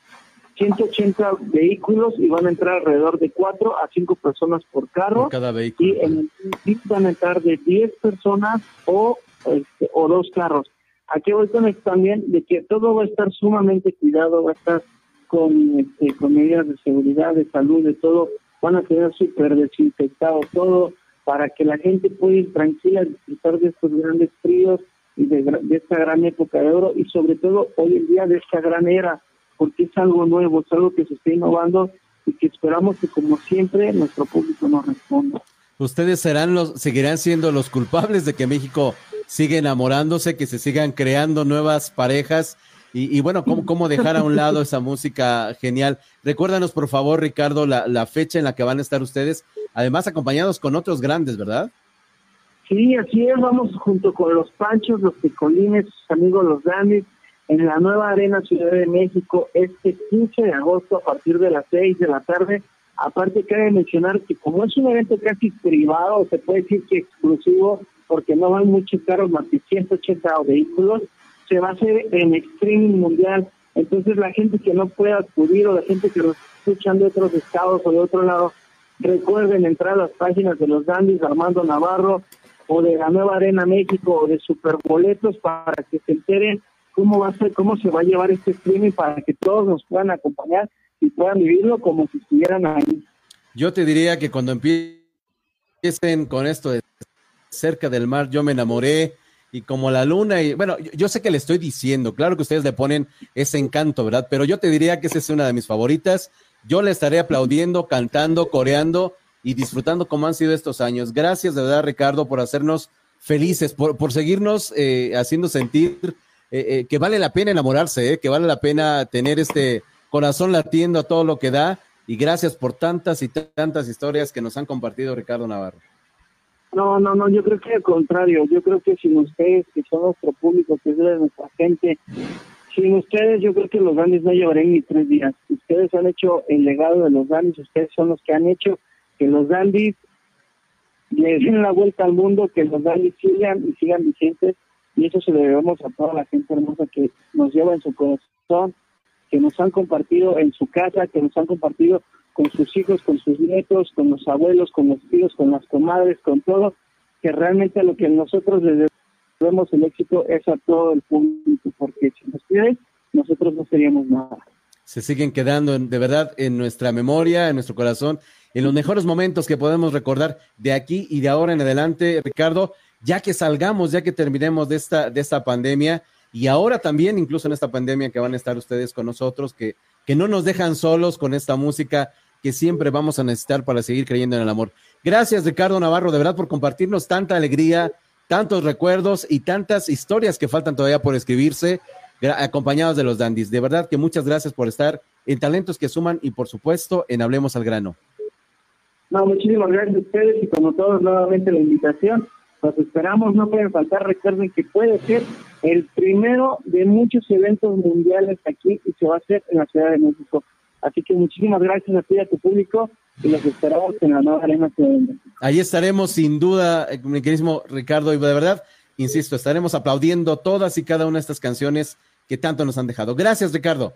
180 vehículos y van a entrar alrededor de cuatro a cinco personas por carro. cada vehículo. Y en el van a entrar de 10 personas o, este, o dos carros. Aquí voy con esto también de que todo va a estar sumamente cuidado, va a estar con, este, con medidas de seguridad, de salud, de todo. Van a tener súper desinfectado todo para que la gente pueda ir tranquila a disfrutar de estos grandes fríos y de, esta gran época de oro y sobre todo hoy en día de esta gran era, porque es algo nuevo, es algo que se está innovando y que esperamos que como siempre nuestro público nos responda. Ustedes serán los, seguirán siendo los culpables de que México siga enamorándose, que se sigan creando nuevas parejas y, bueno, ¿cómo, ¿cómo, dejar a un lado esa música genial? Recuérdanos, por favor, Ricardo, la, la fecha en la que van a estar ustedes, además acompañados con otros grandes, ¿verdad? Sí, así es, vamos junto con los Panchos, los Picolines, sus amigos los Grandes, en la nueva Arena Ciudad de México este 15 de agosto a partir de las 6 de la tarde. Aparte, cabe mencionar que como es un evento casi privado, se puede decir que exclusivo, porque no van muchos carros más de 180 vehículos, se va a hacer en streaming mundial. Entonces, la gente que no pueda acudir o la gente que nos escuchan de otros estados o de otro lado, recuerden entrar a las páginas de los Dandis Armando Navarro o de la Nueva Arena México o de Superboletos para que se enteren cómo va a ser, cómo se va a llevar este streaming para que todos nos puedan acompañar y puedan vivirlo como si estuvieran ahí. Yo te diría que cuando empiecen con esto de cerca del mar, yo me enamoré y como la luna y bueno, yo, sé que le estoy diciendo, claro que ustedes le ponen ese encanto, ¿verdad? Pero yo te diría que esa es una de mis favoritas. Yo le estaré aplaudiendo, cantando, coreando y disfrutando como han sido estos años. Gracias de verdad, Ricardo, por hacernos felices, por, por seguirnos eh, haciendo sentir eh, eh, que vale la pena enamorarse, que vale la pena tener este corazón latiendo a todo lo que da. Y gracias por tantas y tantas historias que nos han compartido Ricardo Navarro. No, no, no, yo creo que al contrario, yo creo que sin ustedes, que son nuestro público, que es nuestra gente, sin ustedes yo creo que los Dandis no llevarían ni tres días. Ustedes han hecho el legado de los Dandis, ustedes son los que han hecho que los Dandis le den la vuelta al mundo, que los Dandis sigan y sigan vigentes, y eso se lo debemos a toda la gente hermosa que nos lleva en su corazón, que nos han compartido en su casa, que nos han compartido con sus hijos, con sus nietos, con los abuelos, con los tíos, con las comadres, con todo, que realmente lo que nosotros les debemos el éxito es a todo el público, porque si nos piden, nosotros no seríamos nada. Se siguen quedando de verdad en nuestra memoria, en nuestro corazón, en los mejores momentos que podemos recordar de aquí y de ahora en adelante, Ricardo, ya que salgamos, ya que terminemos de esta, de esta pandemia y ahora también, incluso en esta pandemia que van a estar ustedes con nosotros, que, que no nos dejan solos con esta música que siempre vamos a necesitar para seguir creyendo en el amor. Gracias, Ricardo Navarro, de verdad, por compartirnos tanta alegría, tantos recuerdos y tantas historias que faltan todavía por escribirse, acompañados de los dandis. De verdad que muchas gracias por estar en Talentos que Suman y, por supuesto, en Hablemos al Grano. No, muchísimas gracias a ustedes y como todos, nuevamente la invitación. Los esperamos, no pueden faltar. Recuerden que puede ser el primero de muchos eventos mundiales aquí y se va a hacer en la Ciudad de México. Así que muchísimas gracias a ti y a tu público y los esperamos en la nueva Arena Ahí estaremos sin duda, eh, mi queridísimo Ricardo, y de verdad, insisto, estaremos aplaudiendo todas y cada una de estas canciones que tanto nos han dejado. Gracias, Ricardo.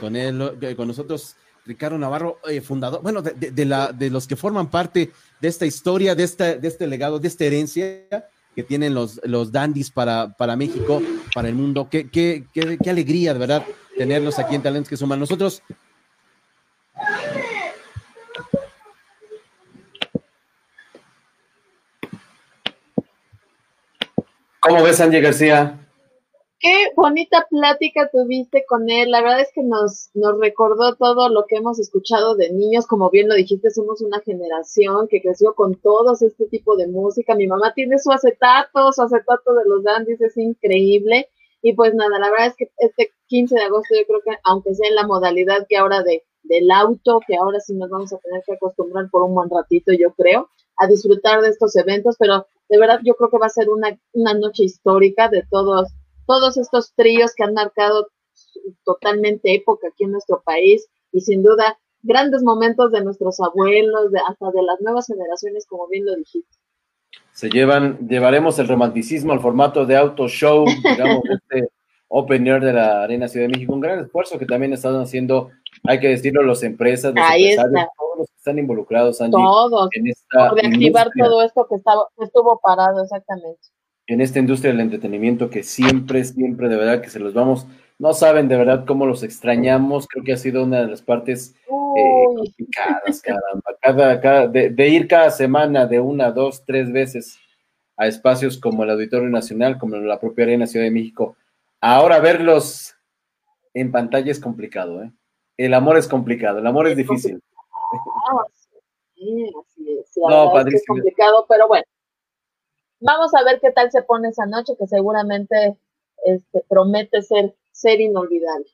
Con él, eh, con nosotros, Ricardo Navarro, eh, fundador, bueno, de, la, de los que forman parte de esta historia, de, esta, de este legado, de esta herencia que tienen los, los dandies para, para México, para el mundo. Qué, qué, qué, alegría, de verdad, tenerlos aquí en Talentos que Suman. Nosotros. ¿Cómo ves, Angie García? Qué bonita plática tuviste con él. La verdad es que nos, nos recordó todo lo que hemos escuchado de niños. Como bien lo dijiste, somos una generación que creció con todos este tipo de música. Mi mamá tiene su acetato, su acetato de los dandies, es increíble. Y pues nada, la verdad es que este 15 de agosto yo creo que aunque sea en la modalidad que ahora de del auto, que ahora sí nos vamos a tener que acostumbrar por un buen ratito, yo creo, a disfrutar de estos eventos, pero de verdad yo creo que va a ser una, una noche histórica de todos, todos estos tríos que han marcado totalmente época aquí en nuestro país y sin duda grandes momentos de nuestros abuelos, de, hasta de las nuevas generaciones, como bien lo dijiste. Se llevan, llevaremos el romanticismo al formato de auto show, <laughs> digamos, este Open Air de la Arena Ciudad de México, un gran esfuerzo que también están haciendo, hay que decirlo, las empresas, los empresarios, todos los que están involucrados, Angie, todos, en esta reactivar todo esto que, estaba, estuvo parado, exactamente. En esta industria del entretenimiento que siempre, siempre, de verdad, que se los vamos, no saben de verdad cómo los extrañamos, creo que ha sido una de las partes eh, complicadas, caramba. Cada, de, ir cada semana de una, dos, tres veces a espacios como el Auditorio Nacional, como la propia Arena Ciudad de México. Ahora verlos en pantalla es complicado, ¿eh? El amor es complicado, el amor es, difícil. Sí, así es. no, es complicado, pero bueno. Vamos a ver qué tal se pone esa noche, que seguramente este, promete ser ser inolvidable.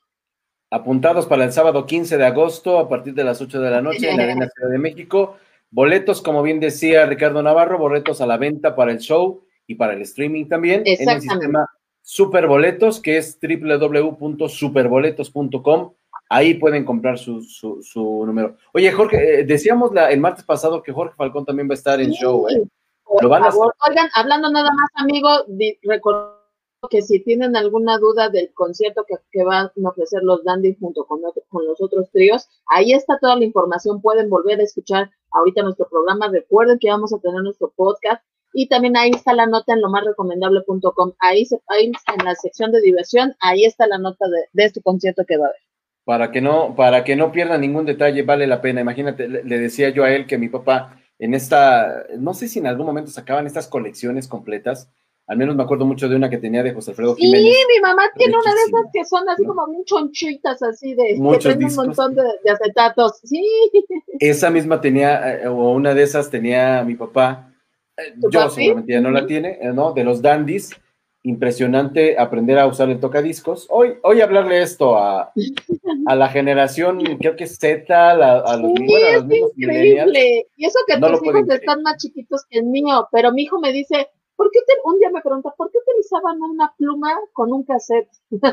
Apuntados para el sábado 15 de agosto a partir de las 8 de la noche en la Arena Ciudad de México. Boletos, como bien decía Ricardo Navarro, boletos a la venta para el show y para el streaming también en el sistema Superboletos, que es www.superboletos.com. Ahí pueden comprar su, su, número. Oye, Jorge, eh, decíamos la, el martes pasado que Jorge Falcón también va a estar en show. ¿eh? ¿Lo van a Oigan, hablando nada más, amigo, recordar que si tienen alguna duda del concierto que, van a ofrecer los Dandy junto con, los otros tríos, ahí está toda la información. Pueden volver a escuchar ahorita nuestro programa. Recuerden que vamos a tener nuestro podcast y también ahí está la nota en lo más recomendable.com. Ahí, se, ahí en la sección de diversión, ahí está la nota de, este concierto que va a haber. Para que no, para que no pierda ningún detalle, vale la pena. Imagínate, le decía yo a él que mi papá en esta, no sé si en algún momento sacaban estas colecciones completas al menos me acuerdo mucho de una que tenía de José Alfredo Jiménez. Sí, mi mamá tiene una de esas que son así como muy chonchitas, así de Muchos que un montón de, acetatos. Sí. <laughs> Esa misma tenía, eh, o una de esas tenía mi papá. Eh, yo seguramente ya no la tiene, eh, ¿no? De los dandies. Impresionante aprender a usar el tocadiscos. Hoy, hoy hablarle esto a, a la generación, creo que Z, a, los, sí, es increíble. Y eso que tus hijos están más chiquitos que el mío, pero mi hijo me dice, ¿por qué te, un día me pregunta, ¿por qué utilizaban una pluma con un cassette? <laughs> pues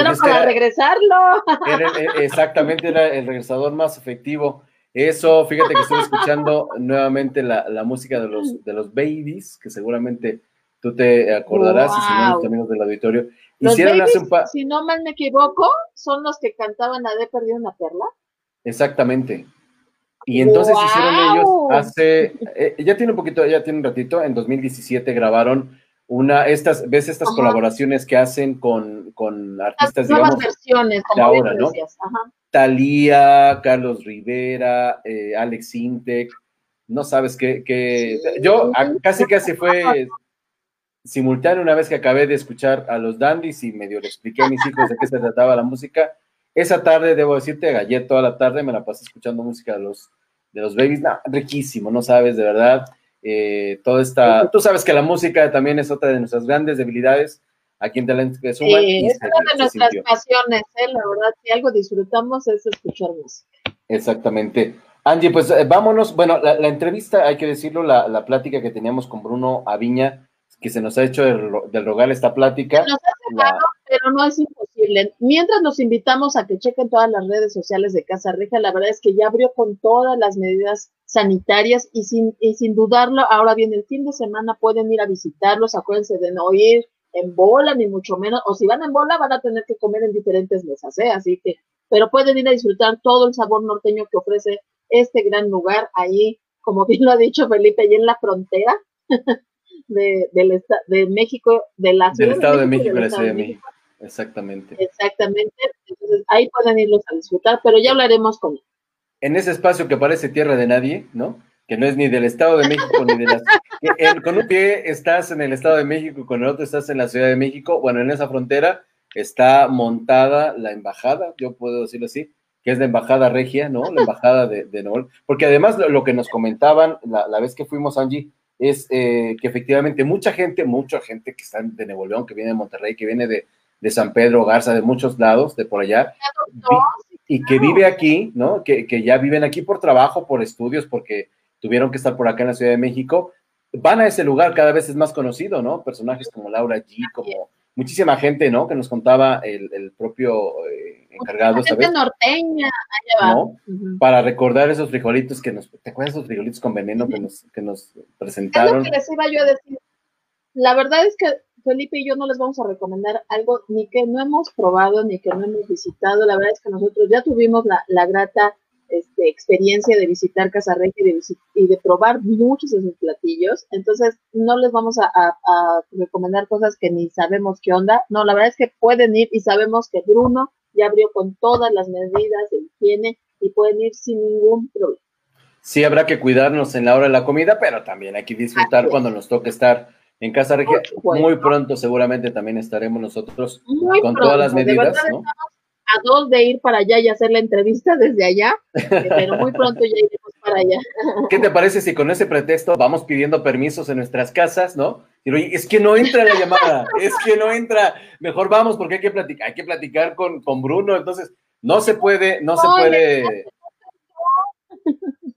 era para regresarlo. exactamente, era el regresador más efectivo. Eso, fíjate que estoy escuchando nuevamente la, la música de los, de los babies, que seguramente tú te acordarás, y si no, los amigos del auditorio. Hicieron hace un Si no mal me equivoco, son los que cantaban a de perdido una perla. Exactamente. Y entonces hicieron ellos hace, eh, ya tiene un poquito, ya tiene un ratito, en 2017 grabaron una, estas, ves estas colaboraciones que hacen con, con artistas, Las nuevas versiones, como de ahora, ¿no? Talía, Carlos Rivera, eh, Alex Intec, no sabes qué, yo casi casi fue simultáneo una vez que acabé de escuchar a los dandies y medio le expliqué a mis hijos de qué se trataba la música, esa tarde, debo decirte, gallé toda la tarde, me la pasé escuchando música de los, de los babies, riquísimo, no sabes, de verdad, eh, toda esta, tú sabes que la música también es otra de nuestras grandes debilidades, aquí en Talento que Suman. Sí, es una de nuestras pasiones, ¿eh? la verdad, si algo disfrutamos es escuchar música. Exactamente. Angie, pues eh, vámonos, bueno, la, entrevista, hay que decirlo, la, la plática que teníamos con Bruno Aviña, que se nos ha hecho del, rogar esta plática. Nos pero no es imposible. Mientras nos invitamos a que chequen todas las redes sociales de Casa Reja, la verdad es que ya abrió con todas las medidas sanitarias y sin, y sin dudarlo, ahora bien, el fin de semana pueden ir a visitarlos, acuérdense de no ir en bola, ni mucho menos, o si van en bola van a tener que comer en diferentes mesas, ¿eh? Así que, pero pueden ir a disfrutar todo el sabor norteño que ofrece este gran lugar ahí, como bien lo ha dicho Felipe, ahí en la frontera. De, del de México, de la Del Estado de México, de la Ciudad de México. Exactamente. Exactamente. Entonces ahí pueden irlos a disfrutar, pero ya hablaremos con él. En ese espacio que parece tierra de nadie, ¿no? Que no es ni del Estado de México ni de las. <laughs> con un pie estás en el Estado de México, con el otro estás en la Ciudad de México. Bueno, en esa frontera está montada la embajada, yo puedo decirlo así, que es la embajada regia, ¿no? La embajada de, de Nuevo Porque además lo, que nos comentaban la, la vez que fuimos, Angie, es eh, que efectivamente mucha gente, mucha gente que está de Nuevo León, que viene de Monterrey, que viene de, San Pedro, Garza, de muchos lados, de por allá, y que vive aquí, ¿no? Que, ya viven aquí por trabajo, por estudios, porque tuvieron que estar por acá en la Ciudad de México, van a ese lugar, cada vez es más conocido, ¿no? Personajes como Laura G, como muchísima gente, ¿no? Que nos contaba el, propio eh, encargado. Norteña, ¿no? Para recordar esos frijolitos que nos, ¿te acuerdas esos frijolitos con veneno que nos, que nos presentaron? Es lo que les iba yo a decir. La verdad es que Felipe y yo no les vamos a recomendar algo ni que no hemos probado ni que no hemos visitado. La verdad es que nosotros ya tuvimos la, la grata este, experiencia de visitar Casa Regia y de, probar muchos de sus platillos. Entonces, no les vamos a, recomendar cosas que ni sabemos qué onda. No, la verdad es que pueden ir y sabemos que Bruno ya abrió con todas las medidas de higiene y pueden ir sin ningún problema. Sí, habrá que cuidarnos en la hora de la comida, pero también hay que disfrutar cuando nos toque estar en Casa Regia. Muy pronto seguramente también estaremos nosotros con todas las medidas, ¿no? a dos de ir para allá y hacer la entrevista desde allá, <laughs> pero muy pronto ya iremos para allá. ¿Qué te parece si con ese pretexto vamos pidiendo permisos en nuestras casas, no? Es que no entra la llamada, es que no entra, mejor vamos porque hay que platicar, hay que platicar con, con Bruno, entonces no se puede, no se puede.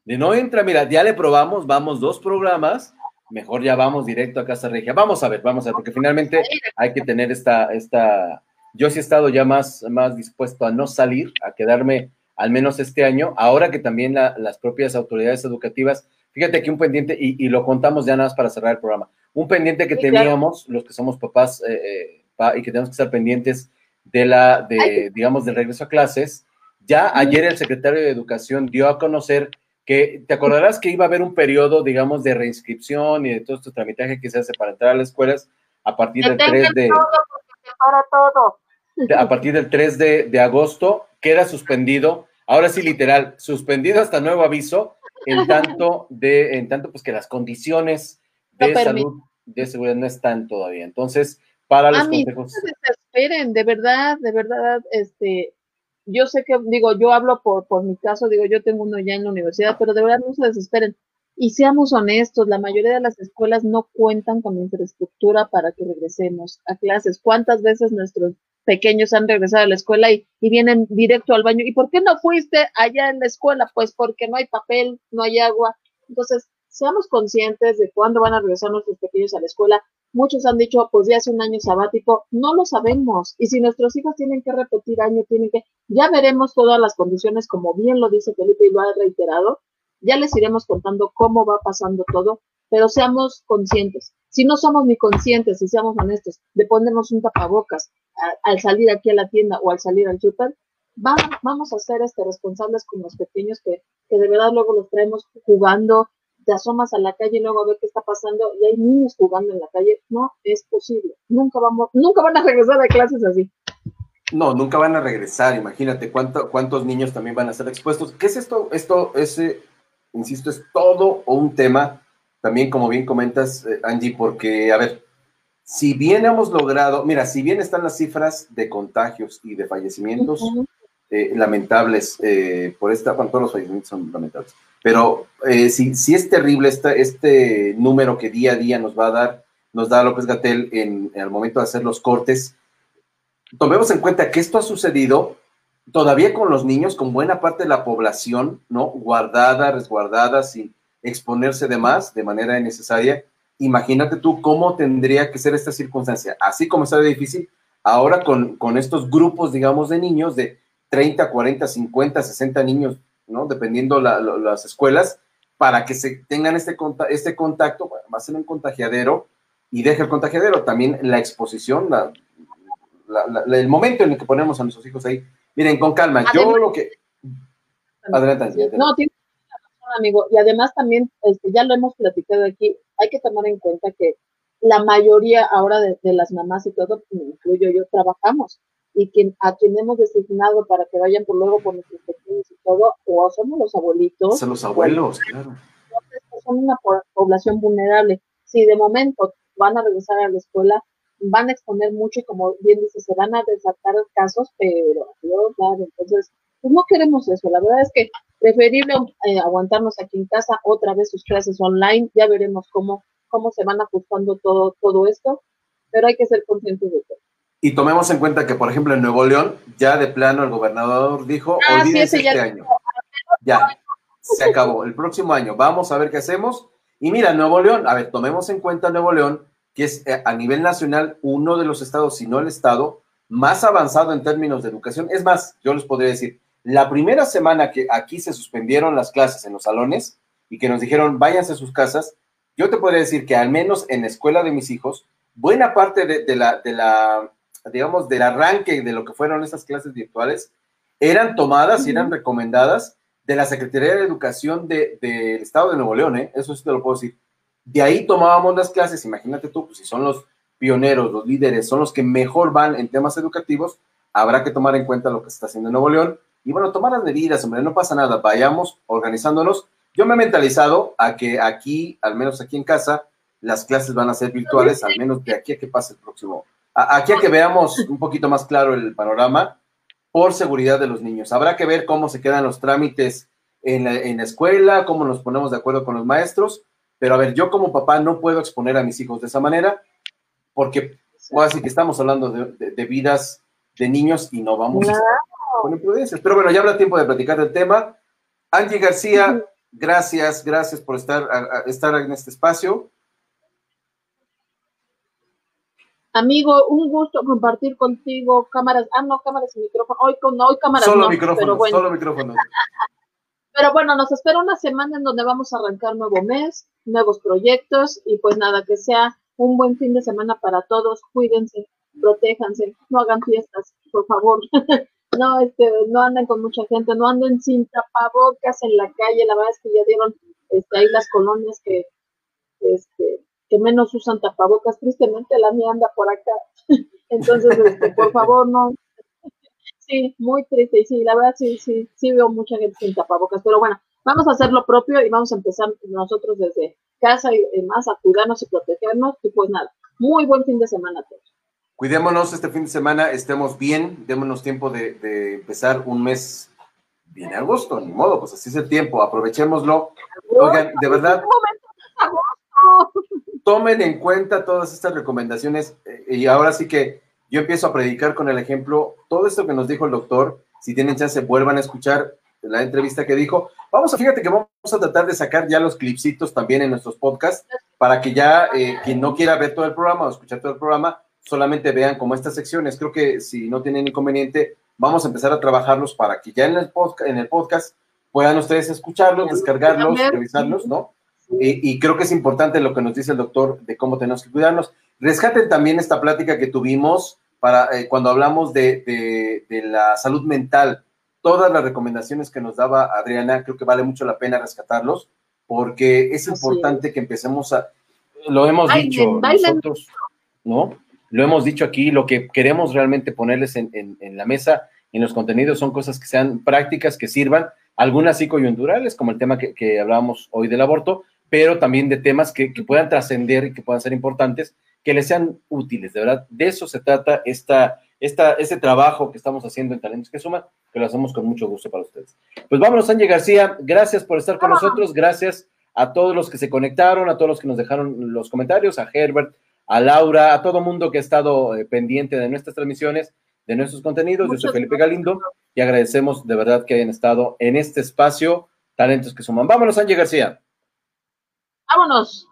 De no entra, mira, ya le probamos, vamos dos programas, mejor ya vamos directo a Casa Regia. Vamos a ver, vamos a ver, porque finalmente hay que tener esta, esta, yo sí he estado ya más, más dispuesto a no salir, a quedarme al menos este año, ahora que también las propias autoridades educativas, fíjate que un pendiente, y, lo contamos ya nada más para cerrar el programa, un pendiente que teníamos, los que somos papás eh, eh, y que tenemos que estar pendientes de la, de, digamos, del regreso a clases, ya ayer el secretario de Educación dio a conocer que, te acordarás que iba a haber un periodo, digamos, de reinscripción y de todo este tramitaje que se hace para entrar a las escuelas a partir del 3 de... Para todo. a partir del 3 de, agosto, queda suspendido, ahora sí literal, suspendido hasta nuevo aviso, en tanto de, en tanto pues que las condiciones de salud, de seguridad no están todavía. Entonces, para los consejos. No se desesperen, de verdad, de verdad, este, yo sé que, digo, yo hablo por, por mi caso, digo, yo tengo uno ya en la universidad, pero de verdad no se desesperen. Y seamos honestos, la mayoría de las escuelas no cuentan con infraestructura para que regresemos a clases. ¿Cuántas veces nuestros pequeños han regresado a la escuela y, vienen directo al baño? ¿Y por qué no fuiste allá en la escuela? Pues porque no hay papel, no hay agua. Entonces, seamos conscientes de cuándo van a regresar nuestros pequeños a la escuela. Muchos han dicho, pues ya hace un año sabático, no lo sabemos. Y si nuestros hijos tienen que repetir año, tienen que, ya veremos todas las condiciones, como bien lo dice Felipe y lo ha reiterado, ya les iremos contando cómo va pasando todo, pero seamos conscientes. Si no somos ni conscientes, y seamos honestos, de ponernos un tapabocas al salir aquí a la tienda o al salir al súper, vamos a ser este, responsables con los pequeños que, que de verdad luego los traemos jugando, te asomas a la calle y luego a ver qué está pasando y hay niños jugando en la calle. No es posible. Nunca vamos, nunca van a regresar a clases así. No, nunca van a regresar. Imagínate cuánto, cuántos niños también van a ser expuestos. ¿Qué es esto? Esto, ese, insisto, es todo un tema. También, como bien comentas, eh, Angie, porque, a ver, si bien hemos logrado, mira, si bien están las cifras de contagios y de fallecimientos eh, lamentables eh, por esta, bueno, todos los fallecimientos son lamentables, pero eh, si, si, es terrible este, este número que día a día nos va a dar, nos da López Gatel en, en el momento de hacer los cortes, tomemos en cuenta que esto ha sucedido todavía con los niños, con buena parte de la población, ¿no? Guardada, resguardada, sin exponerse de más, de manera innecesaria. Imagínate tú cómo tendría que ser esta circunstancia. Así como está difícil, ahora con, con estos grupos, digamos, de niños, de 30, 40, 50, 60 niños ¿no? Dependiendo las escuelas, para que se tengan este, este contacto, va a ser un contagiadero y deja el contagiadero. También la exposición, el momento en el que ponemos a nuestros hijos ahí. Miren, con calma, yo lo que... Adelante, No, tiene razón, amigo. Y además también, este, ya lo hemos platicado aquí, hay que tomar en cuenta que la mayoría ahora de, de las mamás y todo, me incluyo yo, trabajamos y quien, a quien hemos designado para que vayan por luego por nuestros pequeños y todo, o somos los abuelitos. Son los abuelos, claro. Son una población vulnerable. Si de momento van a regresar a la escuela, van a exponer mucho y como bien dice, se van a desatar casos, pero claro, entonces, pues no queremos eso. La verdad es que preferible eh, aguantarnos aquí en casa, otra vez sus clases online, ya veremos cómo, cómo se van ajustando todo, todo esto, pero hay que ser conscientes de todo. Y tomemos en cuenta que, por ejemplo, en Nuevo León, ya de plano el gobernador dijo, ah, este año. Ya, se acabó. El próximo año vamos a ver qué hacemos. Y mira, Nuevo León, a ver, tomemos en cuenta Nuevo León, que es eh, a nivel nacional uno de los estados, si no el estado, más avanzado en términos de educación. Es más, yo les podría decir, la primera semana que aquí se suspendieron las clases en los salones y que nos dijeron, váyanse a sus casas, yo te podría decir que al menos en la escuela de mis hijos, buena parte de la, de la digamos, del arranque de lo que fueron esas clases virtuales, eran tomadas y eran recomendadas de la Secretaría de Educación del Estado de Nuevo León, ¿eh? eso sí te lo puedo decir. De ahí tomábamos las clases, imagínate tú, pues si son los pioneros, los líderes, son los que mejor van en temas educativos, habrá que tomar en cuenta lo que se está haciendo en Nuevo León. Y bueno, tomar las medidas, hombre, no pasa nada, vayamos organizándonos. Yo me he mentalizado a que aquí, al menos aquí en casa, las clases van a ser virtuales, al menos de aquí a que pase el próximo Aquí a que veamos un poquito más claro el panorama por seguridad de los niños. Habrá que ver cómo se quedan los trámites en la, escuela, cómo nos ponemos de acuerdo con los maestros, pero a ver, yo como papá no puedo exponer a mis hijos de esa manera porque así que estamos hablando de, vidas de niños y no vamos a estar con imprudencias. Pero bueno, ya habrá tiempo de platicar del tema. Angie García, gracias, gracias por estar, estar en este espacio. Amigo, un gusto compartir contigo cámaras. Ah, no, cámaras y micrófono. Hoy, no, hoy cámaras solo no, micrófono, pero bueno. solo micrófono. <laughs> pero bueno, nos espera una semana en donde vamos a arrancar nuevo mes, nuevos proyectos y pues nada, que sea un buen fin de semana para todos. Cuídense, protéjanse, no hagan fiestas, por favor. <laughs> no, este, no anden con mucha gente, no anden sin tapabocas en la calle. La verdad es que ya dieron este, ahí las colonias que este, que menos usan tapabocas. Tristemente la mía anda por acá. <laughs> Entonces, este, por favor, no. Sí, muy triste. Y sí, la verdad sí, sí, sí veo mucha gente sin tapabocas. Pero bueno, vamos a hacer lo propio y vamos a empezar nosotros desde casa y más a cuidarnos y protegernos. Y pues nada, muy buen fin de semana a todos. Cuidémonos este fin de semana, estemos bien, démonos tiempo de, de empezar un mes bien agosto, ni modo, pues así es el tiempo, aprovechémoslo Oigan, de verdad, tomen en cuenta todas estas recomendaciones eh, y ahora sí que yo empiezo a predicar con el ejemplo, todo esto que nos dijo el doctor, si tienen chance, vuelvan a escuchar la entrevista que dijo. Vamos a, fíjate que vamos a tratar de sacar ya los clipsitos también en nuestros podcasts para que ya eh, quien no quiera ver todo el programa o escuchar todo el programa, solamente vean como estas secciones. Creo que si no tienen inconveniente, vamos a empezar a trabajarlos para que ya en el podcast, en el podcast puedan ustedes escucharlos, descargarlos, revisarlos, ¿no? Y, creo que es importante lo que nos dice el doctor de cómo tenemos que cuidarnos. Rescaten también esta plática que tuvimos para eh, cuando hablamos de, de, la salud mental. Todas las recomendaciones que nos daba Adriana, creo que vale mucho la pena rescatarlos, porque es importante que empecemos a, lo hemos dicho nosotros, ¿no? Lo hemos dicho aquí, lo que queremos realmente ponerles en, en, la mesa, en los contenidos, son cosas que sean prácticas, que sirvan, algunas sí coyunturales, como el tema que, que hablábamos hoy del aborto, pero también de temas que, puedan trascender y que puedan ser importantes, que les sean útiles, de verdad. De eso se trata esta, esta, este trabajo que estamos haciendo en Talentos que Suman, que lo hacemos con mucho gusto para ustedes. Pues vámonos, Ángel García, gracias por estar con nosotros, gracias a todos los que se conectaron, a todos los que nos dejaron los comentarios, a Herbert, a Laura, a todo mundo que ha estado eh, pendiente de nuestras transmisiones, de nuestros contenidos. Yo soy Felipe Galindo y agradecemos de verdad que hayan estado en este espacio Talentos que Suman. Vámonos, Ángel García. Vámonos.